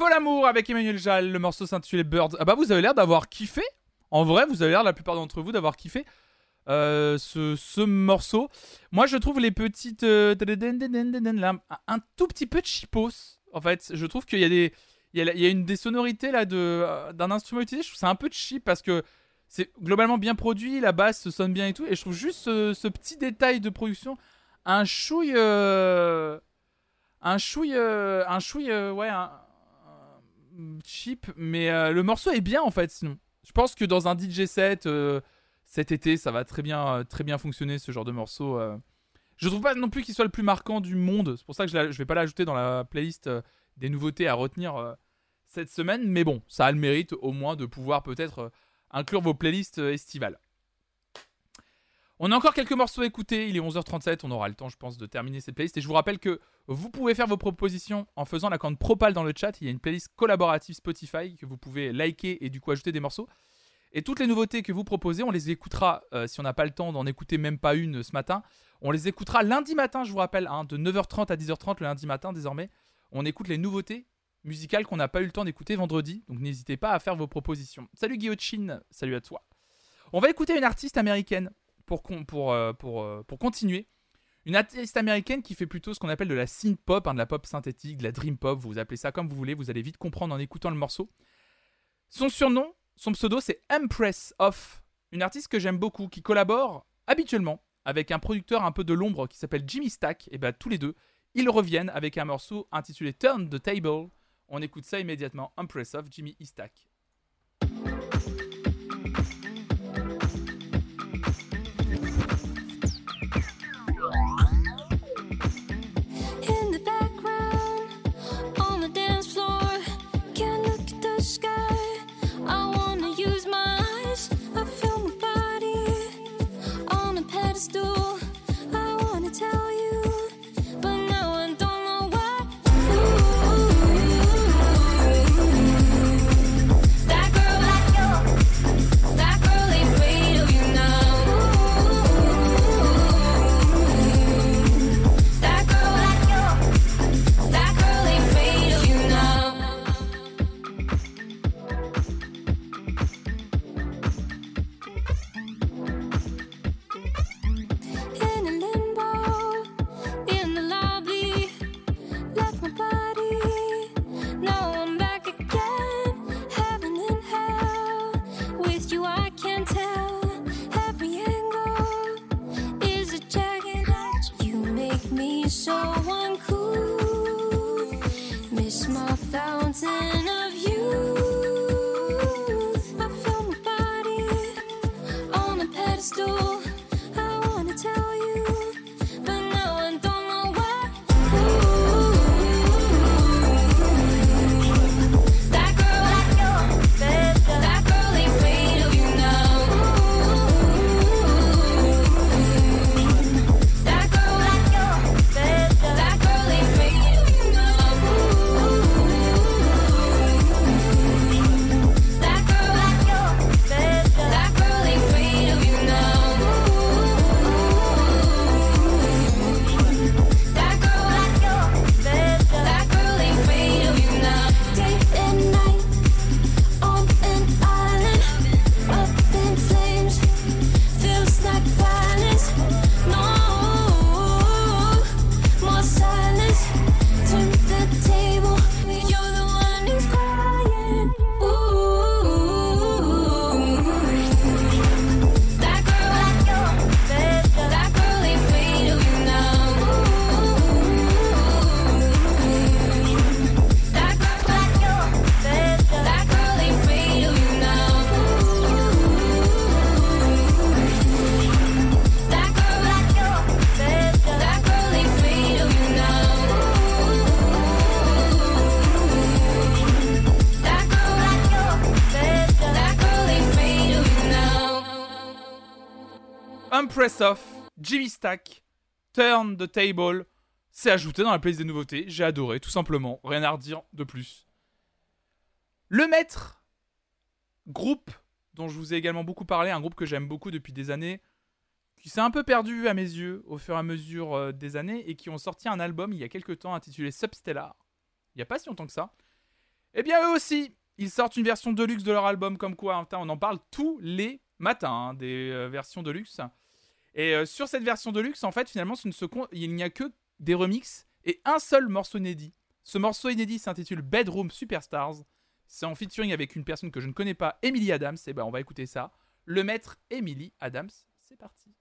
Fol amour avec Emmanuel Jal, le morceau s'intitulait Birds. Ah bah vous avez l'air d'avoir kiffé. En vrai, vous avez l'air la plupart d'entre vous d'avoir kiffé euh, ce, ce morceau. Moi, je trouve les petites euh, un- tout petit peu cheapos. En fait, je trouve qu'il y a des il y a, une des sonorités là de euh, d'un instrument utilisé. Je trouve ça un peu cheap parce que c'est globalement bien produit, la basse sonne bien et tout. Et je trouve juste ce, petit détail de production un chouille. un chouille. un chouille. ouais, un cheap. Mais euh, le morceau est bien en fait, sinon. Je pense que dans un DJ set euh, cet été, ça va très bien, euh, très bien fonctionner ce genre de morceau. Je trouve pas non plus qu'il soit le plus marquant du monde. C'est pour ça que je, la- je vais pas l'ajouter dans la playlist des nouveautés à retenir cette semaine. Mais bon, ça a le mérite au moins de pouvoir peut-être inclure vos playlists estivales. On a encore quelques morceaux à écouter. Il est 11h37. On aura le temps, je pense, de terminer cette playlist. Et je vous rappelle que vous pouvez faire vos propositions en faisant la compte Propal dans le chat. Il y a une playlist collaborative Spotify que vous pouvez liker et du coup ajouter des morceaux. Et toutes les nouveautés que vous proposez, on les écoutera euh, si on n'a pas le temps d'en écouter même pas une ce matin. On les écoutera lundi matin, je vous rappelle, hein, de 9h30 à 10h30 le lundi matin désormais. On écoute les nouveautés musicales qu'on n'a pas eu le temps d'écouter vendredi. Donc n'hésitez pas à faire vos propositions. Salut Guillotine, salut à toi. On va écouter une artiste américaine euh, euh, pour continuer. Une artiste américaine qui fait plutôt ce qu'on appelle de la synth pop, hein, de la pop synthétique, de la dream pop, vous appelez ça comme vous voulez, vous allez vite comprendre en écoutant le morceau. Son surnom, son pseudo, c'est Empress of, une artiste que j'aime beaucoup, qui collabore habituellement avec un producteur un peu de l'ombre qui s'appelle Jimmy Stack. Et bah tous les deux, ils reviennent avec un morceau intitulé Turn the Table. On écoute ça immédiatement. Empress of Jimmy. Stack. Impress of, Jimmy Stack, Turn the Table. C'est ajouté dans la playlist des nouveautés. J'ai adoré, tout simplement. Rien à redire de plus. Le Maître, groupe dont je vous ai également beaucoup parlé, un groupe que j'aime beaucoup depuis des années, qui s'est un peu perdu à mes yeux au fur et à mesure euh, des années et qui ont sorti un album il y a quelques temps intitulé Substellar. Il n'y a pas si longtemps que ça. Eh bien, eux aussi, ils sortent une version deluxe de leur album, comme quoi, hein, on en parle tous les matins, hein, des euh, versions deluxe. Et euh, sur cette version deluxe, en fait, finalement, il n'y a que des remixes et un seul morceau inédit. Ce morceau inédit s'intitule Bedroom Superstars. C'est en featuring avec une personne que je ne connais pas, Emily Adams. Et ben, on va écouter ça. le maître Emily Adams. C'est parti.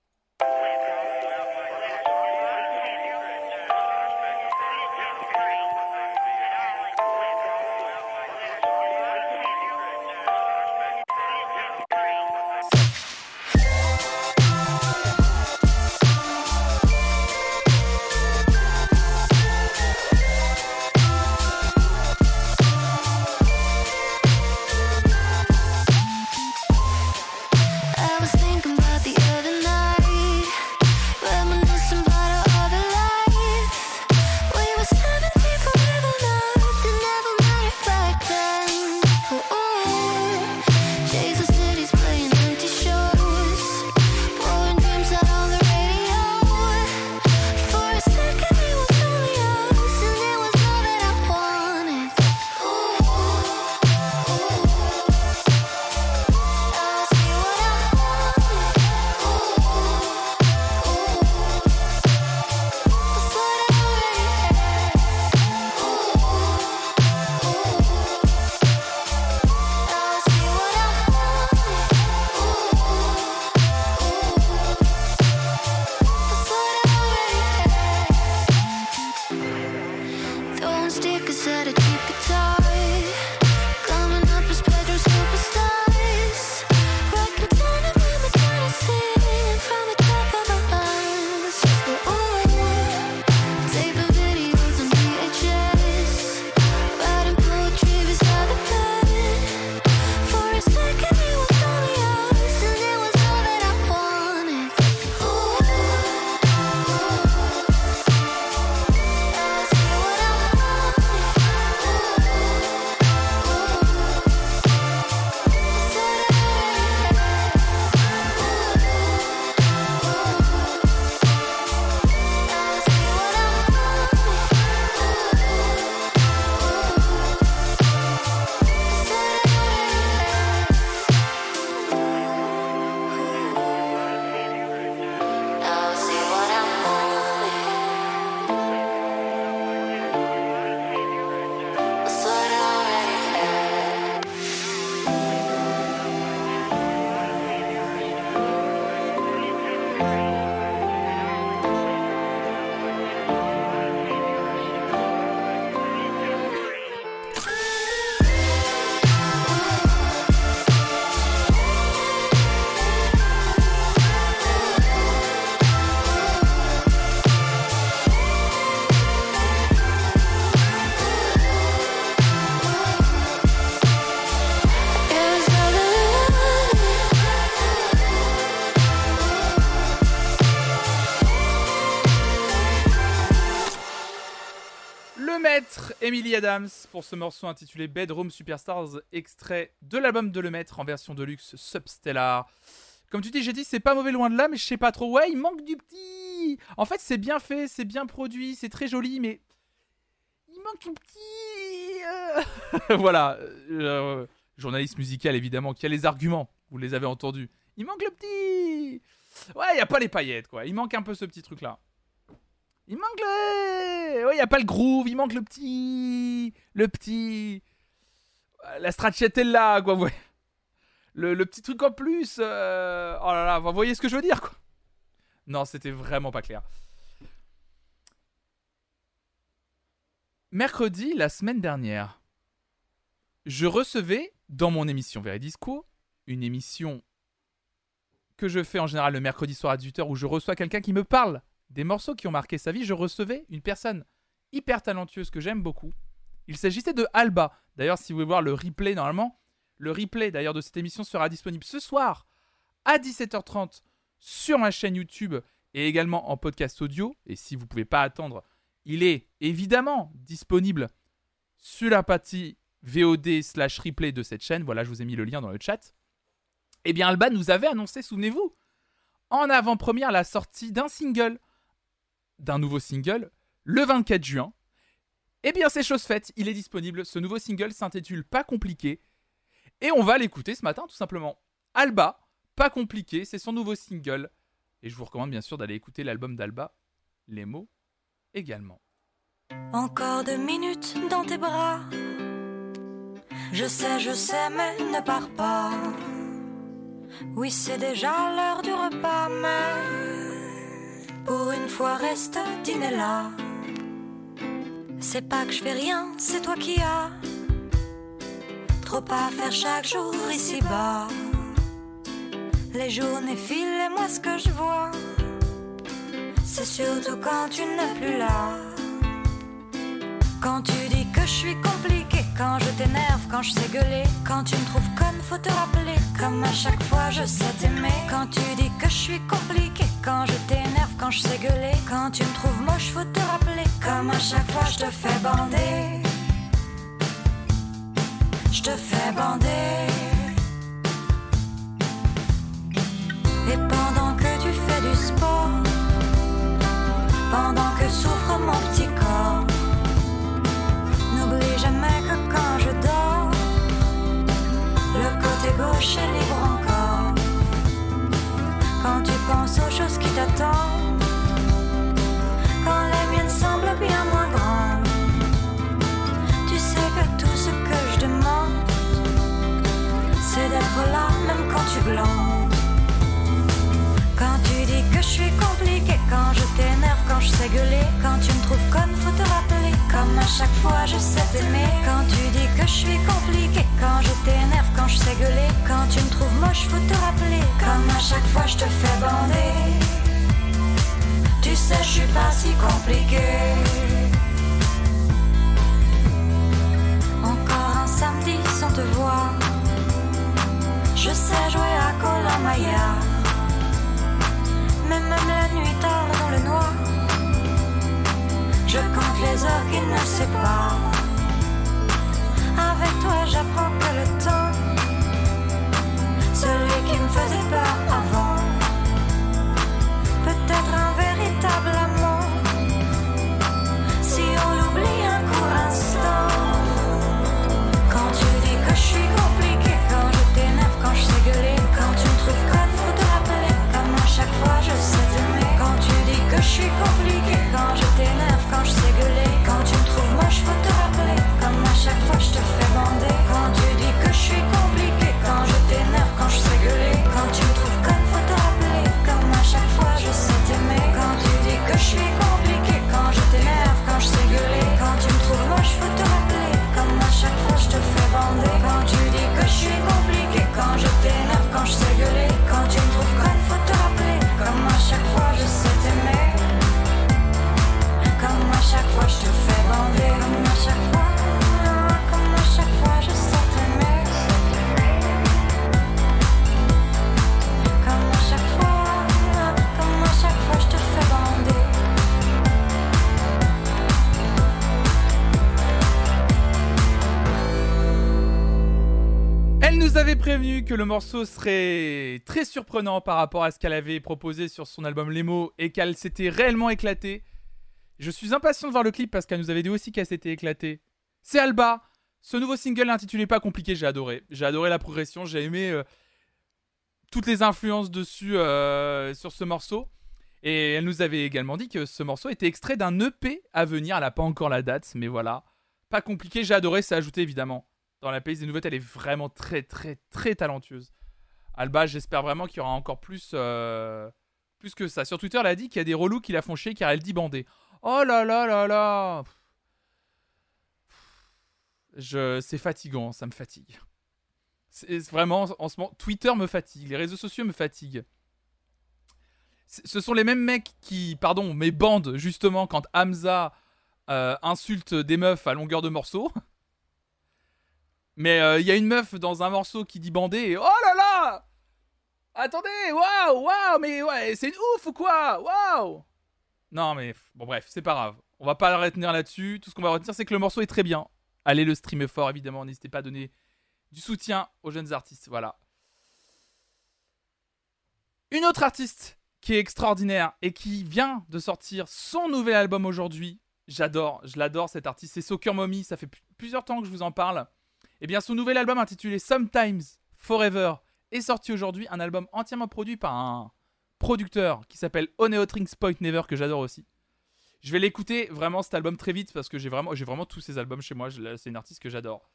Emily Adams pour ce morceau intitulé Bedroom Superstars, extrait de l'album de Le Maître en version de luxe Substellar. Comme tu dis, j'ai dit, c'est pas mauvais loin de là, mais je sais pas trop. Ouais, il manque du petit. En fait, c'est bien fait, c'est bien produit, c'est très joli, mais il manque du petit. *laughs* voilà, euh, journaliste musical évidemment, qui a les arguments. Vous les avez entendus. Il manque le petit. Ouais, il y a pas les paillettes, quoi. Il manque un peu ce petit truc là. Il manque le. Il y a pas le groove, il manque le petit. Le petit. La stracciatella, quoi, ouais. Le, le petit truc en plus. euh, Oh là là, vous voyez ce que je veux dire, quoi. Non, c'était vraiment pas clair. Mercredi, la semaine dernière, je recevais dans mon émission Veridisco, une émission que je fais en général le mercredi soir à 18h où je reçois quelqu'un qui me parle des morceaux qui ont marqué sa vie, je recevais une personne hyper talentueuse que j'aime beaucoup. Il s'agissait de Alba. D'ailleurs, si vous voulez voir le replay, normalement, le replay d'ailleurs de cette émission sera disponible ce soir à 17h30 sur ma chaîne YouTube et également en podcast audio. Et si vous ne pouvez pas attendre, il est évidemment disponible sur la partie VOD slash replay de cette chaîne. Voilà, je vous ai mis le lien dans le chat. Eh bien, Alba nous avait annoncé, souvenez-vous, en avant-première la sortie d'un single, d'un nouveau single, le 24 juin. Eh bien, c'est chose faite, il est disponible. Ce nouveau single s'intitule Pas compliqué. Et on va l'écouter ce matin, tout simplement. Alba, Pas compliqué, c'est son nouveau single. Et je vous recommande bien sûr d'aller écouter l'album d'Alba, Les mots également. Encore deux minutes dans tes bras. Je sais, je sais, mais ne pars pas. Oui, c'est déjà l'heure du repas, mais pour une fois, reste dîner là. C'est pas que je fais rien, c'est toi qui as trop à faire chaque jour ici-bas. Les journées filent et moi ce que je vois, c'est surtout quand tu n'es plus là. Quand tu je suis compliqué, quand je t'énerve, quand je sais gueuler, quand tu me trouves conne, faut te rappeler. Comme à chaque fois je sais t'aimer. Quand tu dis que je suis compliqué, quand je t'énerve, quand je sais gueuler, quand tu me trouves moche, faut te rappeler. Comme à chaque fois je te fais bander. Je te fais bander. Et pendant que tu fais du sport, pendant que souffre mon petit corps, quand je dors, le côté gauche est libre encore. Quand tu penses aux choses qui t'attendent, quand les miennes semblent bien moins grandes, tu sais que tout ce que je demande, c'est d'être là même quand tu glandes. Dis que je suis compliqué, quand je t'énerve, quand je sais gueuler, quand tu me trouves conne, faut te rappeler. Comme à chaque fois je sais t'aimer. Quand tu dis que je suis compliqué, quand je t'énerve, quand je sais gueuler, quand tu me trouves moche, faut te rappeler. Comme à chaque fois je te fais bander. Tu sais, je suis pas si compliqué. Encore un samedi sans te voir. Je sais jouer à Colomaya. Mais même la nuit tard dans le noir, je compte les heures qui ne séparent. Avec toi, j'apprends que le temps, celui qui me faisait peur avant, Je sais t'aimer. Quand tu dis que je suis compliqué, quand je t'énerve, quand je sais gueuler, quand tu me trouves moche, faut te rappeler. Comme à chaque fois, je te fais bander. Quand tu dis que je suis compliqué, quand je t'énerve, quand je sais gueuler, quand tu me trouves conne, faut te rappeler. Comme à chaque fois, je sais t'aimer. Quand tu dis que je suis compliqué, quand je t'énerve, quand je sais gueuler, quand tu me trouves moche, faut te rappeler. Comme à chaque fois, je te fais bander. Quand tu dis que je suis compliqué, quand je t'énerve, quand je sais gueuler, quand tu me trouves conne, prévenu que le morceau serait très surprenant par rapport à ce qu'elle avait proposé sur son album Lemo et qu'elle s'était réellement éclatée. Je suis impatient de voir le clip parce qu'elle nous avait dit aussi qu'elle s'était éclatée. C'est Alba. Ce nouveau single intitulé Pas compliqué, j'ai adoré. J'ai adoré la progression, j'ai aimé euh, toutes les influences dessus euh, sur ce morceau. Et elle nous avait également dit que ce morceau était extrait d'un EP à venir. Elle n'a pas encore la date, mais voilà. Pas compliqué, j'ai adoré, c'est ajouté évidemment. Dans la playlist des nouvelles, elle est vraiment très très très talentueuse. Alba, j'espère vraiment qu'il y aura encore plus, euh, plus que ça. Sur Twitter, elle a dit qu'il y a des relous qui la font chier car elle dit bandé. Oh là là là là je... C'est fatigant, ça me fatigue. C'est vraiment, en ce moment, Twitter me fatigue, les réseaux sociaux me fatiguent. Ce sont les mêmes mecs qui, pardon, mais bandent justement quand Hamza euh, insulte des meufs à longueur de morceau. *laughs* Mais euh, il y a une meuf dans un morceau qui dit bandé et oh là là Attendez, waouh, waouh, mais ouais, c'est une ouf ou quoi? Waouh Non mais bon bref, c'est pas grave. On va pas le retenir là-dessus. Tout ce qu'on va retenir, c'est que le morceau est très bien. Allez le streamer fort, évidemment. N'hésitez pas à donner du soutien aux jeunes artistes. Voilà. Une autre artiste qui est extraordinaire et qui vient de sortir son nouvel album aujourd'hui. J'adore, je l'adore cet artiste. C'est Soccer Mommy. Ça fait plusieurs temps que je vous en parle. Eh bien, son nouvel album intitulé Sometimes Forever est sorti aujourd'hui. Un album entièrement produit par un producteur qui s'appelle Oneotrings Point Never que j'adore aussi. Je vais l'écouter vraiment cet album très vite parce que j'ai vraiment, j'ai vraiment tous ces albums chez moi. C'est une artiste que j'adore.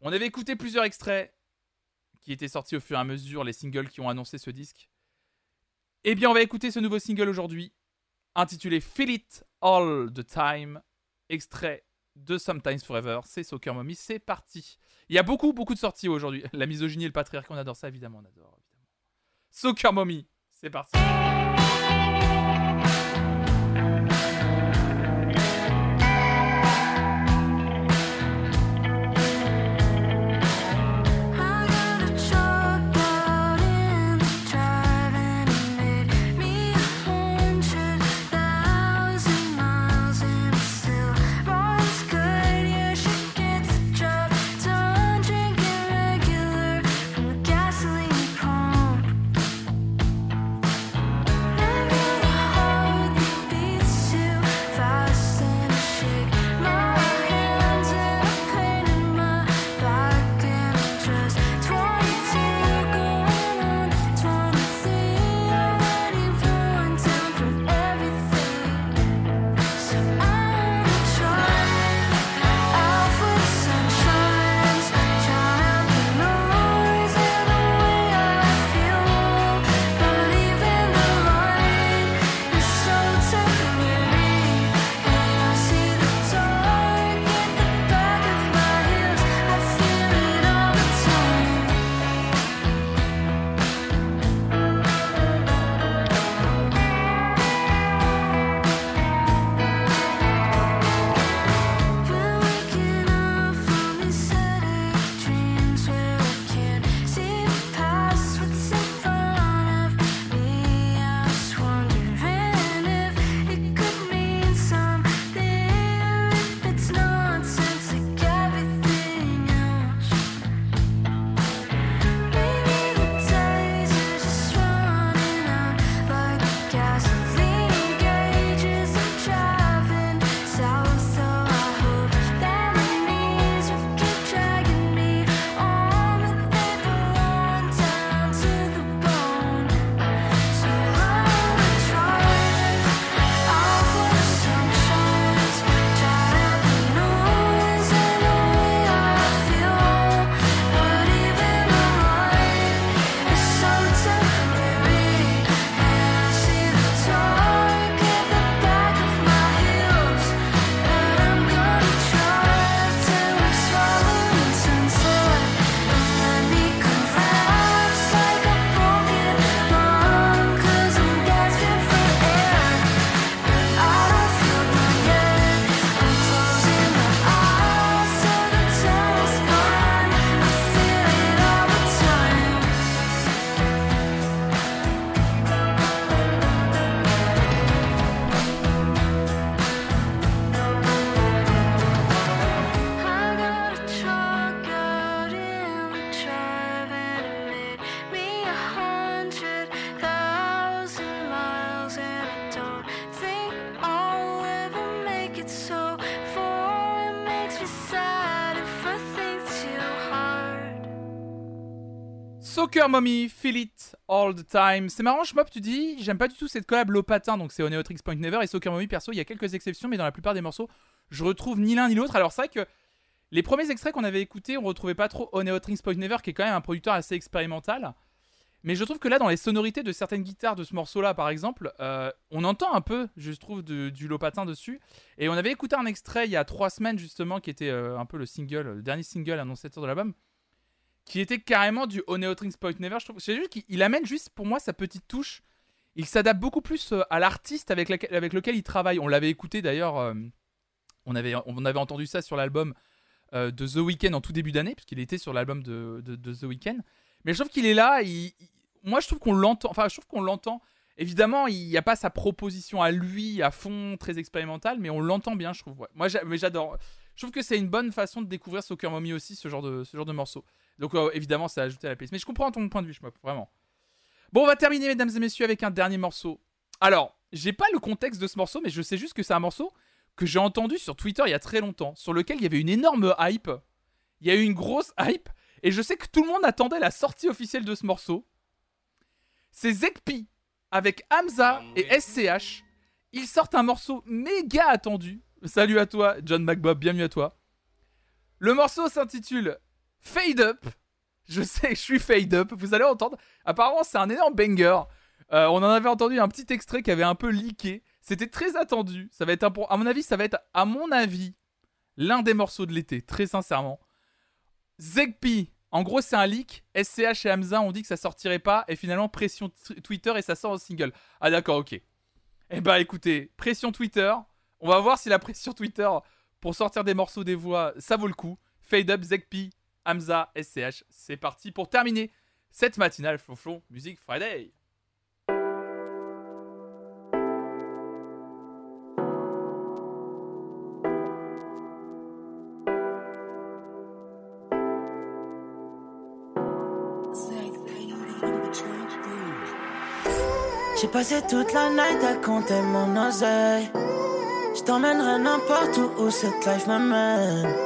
On avait écouté plusieurs extraits qui était sorti au fur et à mesure, les singles qui ont annoncé ce disque. Eh bien, on va écouter ce nouveau single aujourd'hui, intitulé Feel It All the Time, extrait de Sometimes Forever. C'est Soccer Mommy, c'est parti. Il y a beaucoup, beaucoup de sorties aujourd'hui. *laughs* La misogynie et le patriarcat, on adore ça, évidemment, on adore. Évidemment. Soccer Mommy, c'est parti. Soccer Mommy, Feel It All the Time. C'est marrant, Shmop, tu dis, j'aime pas du tout cette collab Lopatin, donc c'est Oneotrix Point Never et Soccer Mommy, perso, il y a quelques exceptions, mais dans la plupart des morceaux, je retrouve ni l'un ni l'autre. Alors c'est vrai que les premiers extraits qu'on avait écoutés, on retrouvait pas trop Oneotrix Point Never, qui est quand même un producteur assez expérimental. Mais je trouve que là, dans les sonorités de certaines guitares de ce morceau-là, par exemple, euh, on entend un peu, je trouve, de- du Lopatin dessus. Et on avait écouté un extrait il y a trois semaines, justement, qui était euh, un peu le single, le dernier single annonciateur de l'album, qui était carrément du Oneotrix Point Never. Je trouve c'est juste qu'il il amène juste, pour moi, sa petite touche. Il s'adapte beaucoup plus euh, à l'artiste avec, lequel il travaille. On l'avait écouté d'ailleurs, euh, on, avait, on avait entendu ça sur l'album euh, de The Weeknd en tout début d'année, puisqu'il était sur l'album de, The Weeknd. Mais je trouve qu'il est là, moi je trouve qu'on l'entend, enfin je trouve qu'on l'entend. Évidemment, il n'y a pas sa proposition à lui à fond, très expérimentale, mais on l'entend bien, je trouve. Moi, j'adore. Je trouve que c'est une bonne façon de découvrir Soccer Mommy aussi, ce genre de, ce genre de morceau. Donc, euh, évidemment, c'est ajouté à la playlist. Mais je comprends ton point de vue, je vraiment. Bon, on va terminer, mesdames et messieurs, avec un dernier morceau. Alors, j'ai pas le contexte de ce morceau, mais je sais juste que c'est un morceau que j'ai entendu sur Twitter il y a très longtemps, sur lequel il y avait une énorme hype. Il y a eu une grosse hype, et je sais que tout le monde attendait la sortie officielle de ce morceau. C'est Zekpi avec Hamza et SCH. Ils sortent un morceau méga attendu. Salut à toi, John McBob, bienvenue à toi. Le morceau s'intitule Fade Up. Je sais, je suis fade up. Vous allez entendre. Apparemment, c'est un énorme banger. Euh, on en avait entendu un petit extrait qui avait un peu leaké. C'était très attendu. Ça va être un, à mon avis, ça va être à mon avis l'un des morceaux de l'été, très sincèrement. Zegpi, en gros, c'est un leak. SCH et Hamza ont dit que ça sortirait pas et finalement pression Twitter et ça sort en single. Ah d'accord, ok. Eh bah écoutez, pression Twitter. On va voir si la pression Twitter pour sortir des morceaux des voix, ça vaut le coup. Fade Up, Zegpi, Hamza, SCH. C'est parti pour terminer cette matinale Flonflon Music Friday. J'ai passé toute la night à compter mon oseille. Je t'emmènerai n'importe où où cette life m'amène.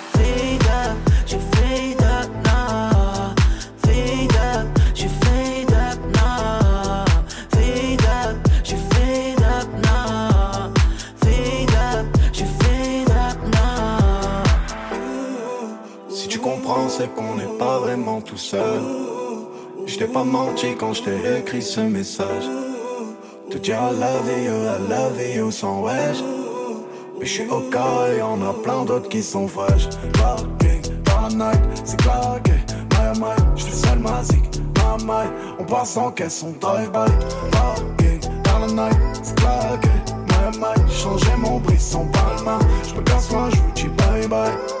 Qu'on n'est pas vraiment tout seul. Je t'ai pas menti quand je t'ai écrit ce message. Te dire I love you, I love you sans wesh. Mais je suis au cas et y'en a plein d'autres qui sont fraîches. Parking la night, c'est claqué. My my, je fais seul ma zik. My my, on passe en caisse, on drive-by. Parking la night, c'est claqué. My my, changer mon brisson palma. Je me casse moi, je vous dis bye bye.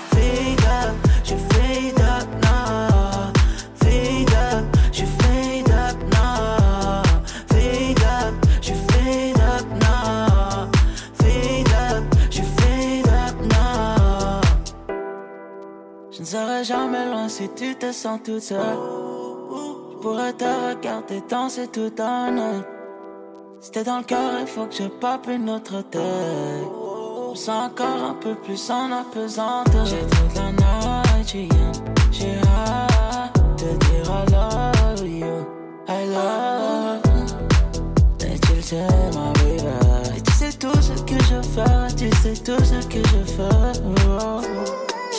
Serai jamais loin si tu te sens toute seule. Je pourrais te regarder danser tout un an. Si t'es dans le cœur, il faut que je pape une autre tête. Je sens encore un peu plus en apesanteur. J'ai toute la night. J'ai hâte de dire I love you. I love you. Et tu le sais, ma baby. Et tu sais tout ce que je fais. Tu sais tout ce que je fais. Oh.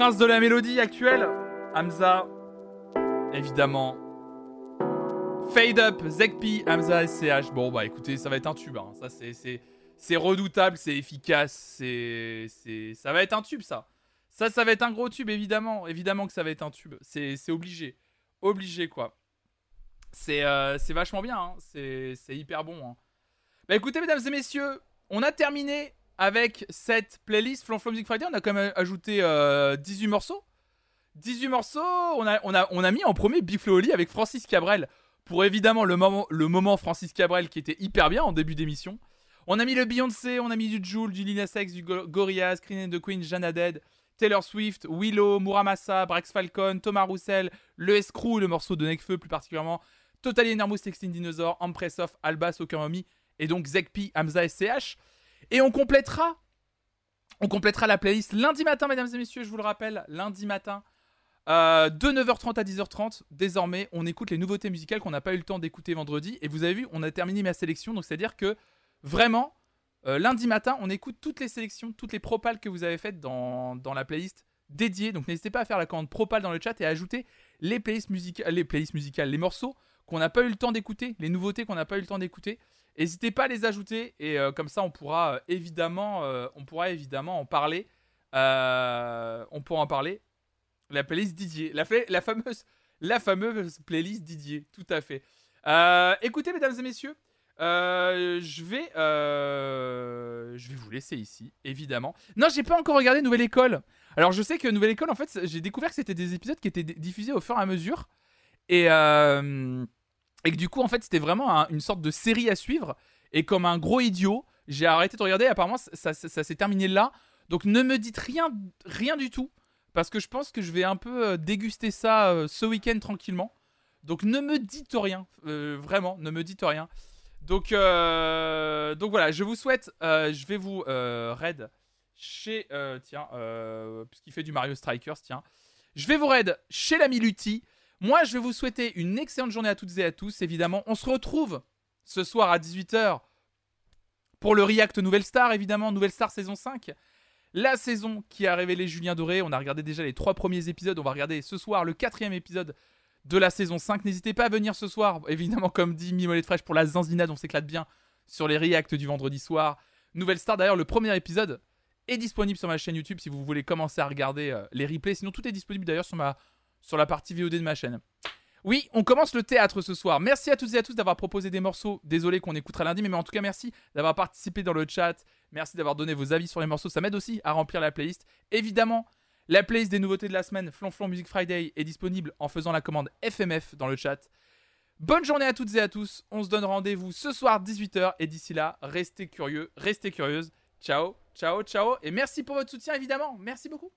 prince de la mélodie actuelle. Hamza. Évidemment. Fade Up, Zekpi, Hamza, SCH. Bon bah écoutez, ça va être un tube. hein. Ça c'est redoutable, c'est efficace, c'est c'est ça va être un tube ça. Ça ça va être un gros tube évidemment, évidemment que ça va être un tube. C'est obligé, obligé quoi. C'est euh, vachement bien, hein. c'est c'est hyper bon. hein. Bah écoutez mesdames et messieurs, on a terminé avec cette playlist Flonflon Music Friday. On a quand même ajouté euh, 18 morceaux. 18 morceaux, on a, mis en premier Big Flo Oli avec Francis Cabrel pour évidemment le moment, Francis Cabrel qui était hyper bien en début d'émission. On a mis le Beyoncé, on a mis du Joule, du Lil Nas X, du Go- Gorillaz, Queen and the Queen, Jana Dead, Taylor Swift, Willow, Muramasa, Brax Falcon, Thomas Roussel, le Escrew, le morceau de Nekfeu plus particulièrement, Totally Enormous Texting Dinosaur, Empress of, Alba, Mommy et donc Zekpi, Hamza SCH. Et on complétera, on la playlist lundi matin, mesdames et messieurs, je vous le rappelle, lundi matin. Euh, de 9h30 à 10h30, désormais, on écoute les nouveautés musicales qu'on n'a pas eu le temps d'écouter vendredi. Et vous avez vu, on a terminé ma sélection. Donc, c'est-à-dire que vraiment, euh, lundi matin, on écoute toutes les sélections, toutes les propales que vous avez faites dans, dans la playlist dédiée. Donc, n'hésitez pas à faire la commande propale dans le chat et à ajouter les playlists musicales, les morceaux qu'on n'a pas eu le temps d'écouter, les nouveautés qu'on n'a pas eu le temps d'écouter. N'hésitez pas à les ajouter et euh, comme ça, on pourra euh, évidemment, euh, on pourra évidemment en parler. On pourra en parler. La playlist Didier, la, la fameuse, la fameuse playlist Didier, tout à fait. Écoutez, mesdames et messieurs, je vais, je vais vous laisser ici, évidemment. Non, j'ai pas encore regardé Nouvelle École. Alors, je sais que Nouvelle École, en fait, j'ai découvert que c'était des épisodes qui étaient diffusés au fur et à mesure, et et que du coup, en fait, c'était vraiment un- une sorte de série à suivre. Et comme un gros idiot, j'ai arrêté de regarder. Apparemment, ça, ça- s'est terminé là. Donc, ne me dites rien, rien du tout, parce que je pense que je vais un peu euh, déguster ça euh, ce week-end tranquillement. Donc, ne me dites rien, euh, vraiment, ne me dites rien. Donc, donc voilà, je vous souhaite, je vais vous raid chez, tiens, puisqu'il fait du Mario Strikers, tiens, je vais vous raid chez l'ami Lutti. Moi, je vais vous souhaiter une excellente journée à toutes et à tous. Évidemment, on se retrouve ce soir à 18h pour le React Nouvelle Star, évidemment, Nouvelle Star saison 5. La saison qui a révélé Julien Doré. On a regardé déjà les trois premiers épisodes. On va regarder ce soir le quatrième épisode de la saison 5. N'hésitez pas à venir ce soir, évidemment, comme dit Mimolette Fraîche pour la Zanzinade. On s'éclate bien sur les Reacts du vendredi soir. Nouvelle Star, d'ailleurs, le premier épisode est disponible sur ma chaîne YouTube si vous voulez commencer à regarder euh, les replays. Sinon, tout est disponible d'ailleurs sur, ma, sur la partie VOD de ma chaîne. Oui, on commence le théâtre ce soir. Merci à toutes et à tous d'avoir proposé des morceaux. Désolé qu'on écoutera lundi, mais en tout cas, merci d'avoir participé dans le chat. Merci d'avoir donné vos avis sur les morceaux. Ça m'aide aussi à remplir la playlist. Évidemment, la playlist des nouveautés de la semaine, Flonflon Music Friday, est disponible en faisant la commande FMF dans le chat. Bonne journée à toutes et à tous. On se donne rendez-vous ce soir 18h. Et d'ici là, restez curieux, restez curieuses. Ciao, ciao, ciao. Et merci pour votre soutien, évidemment. Merci beaucoup.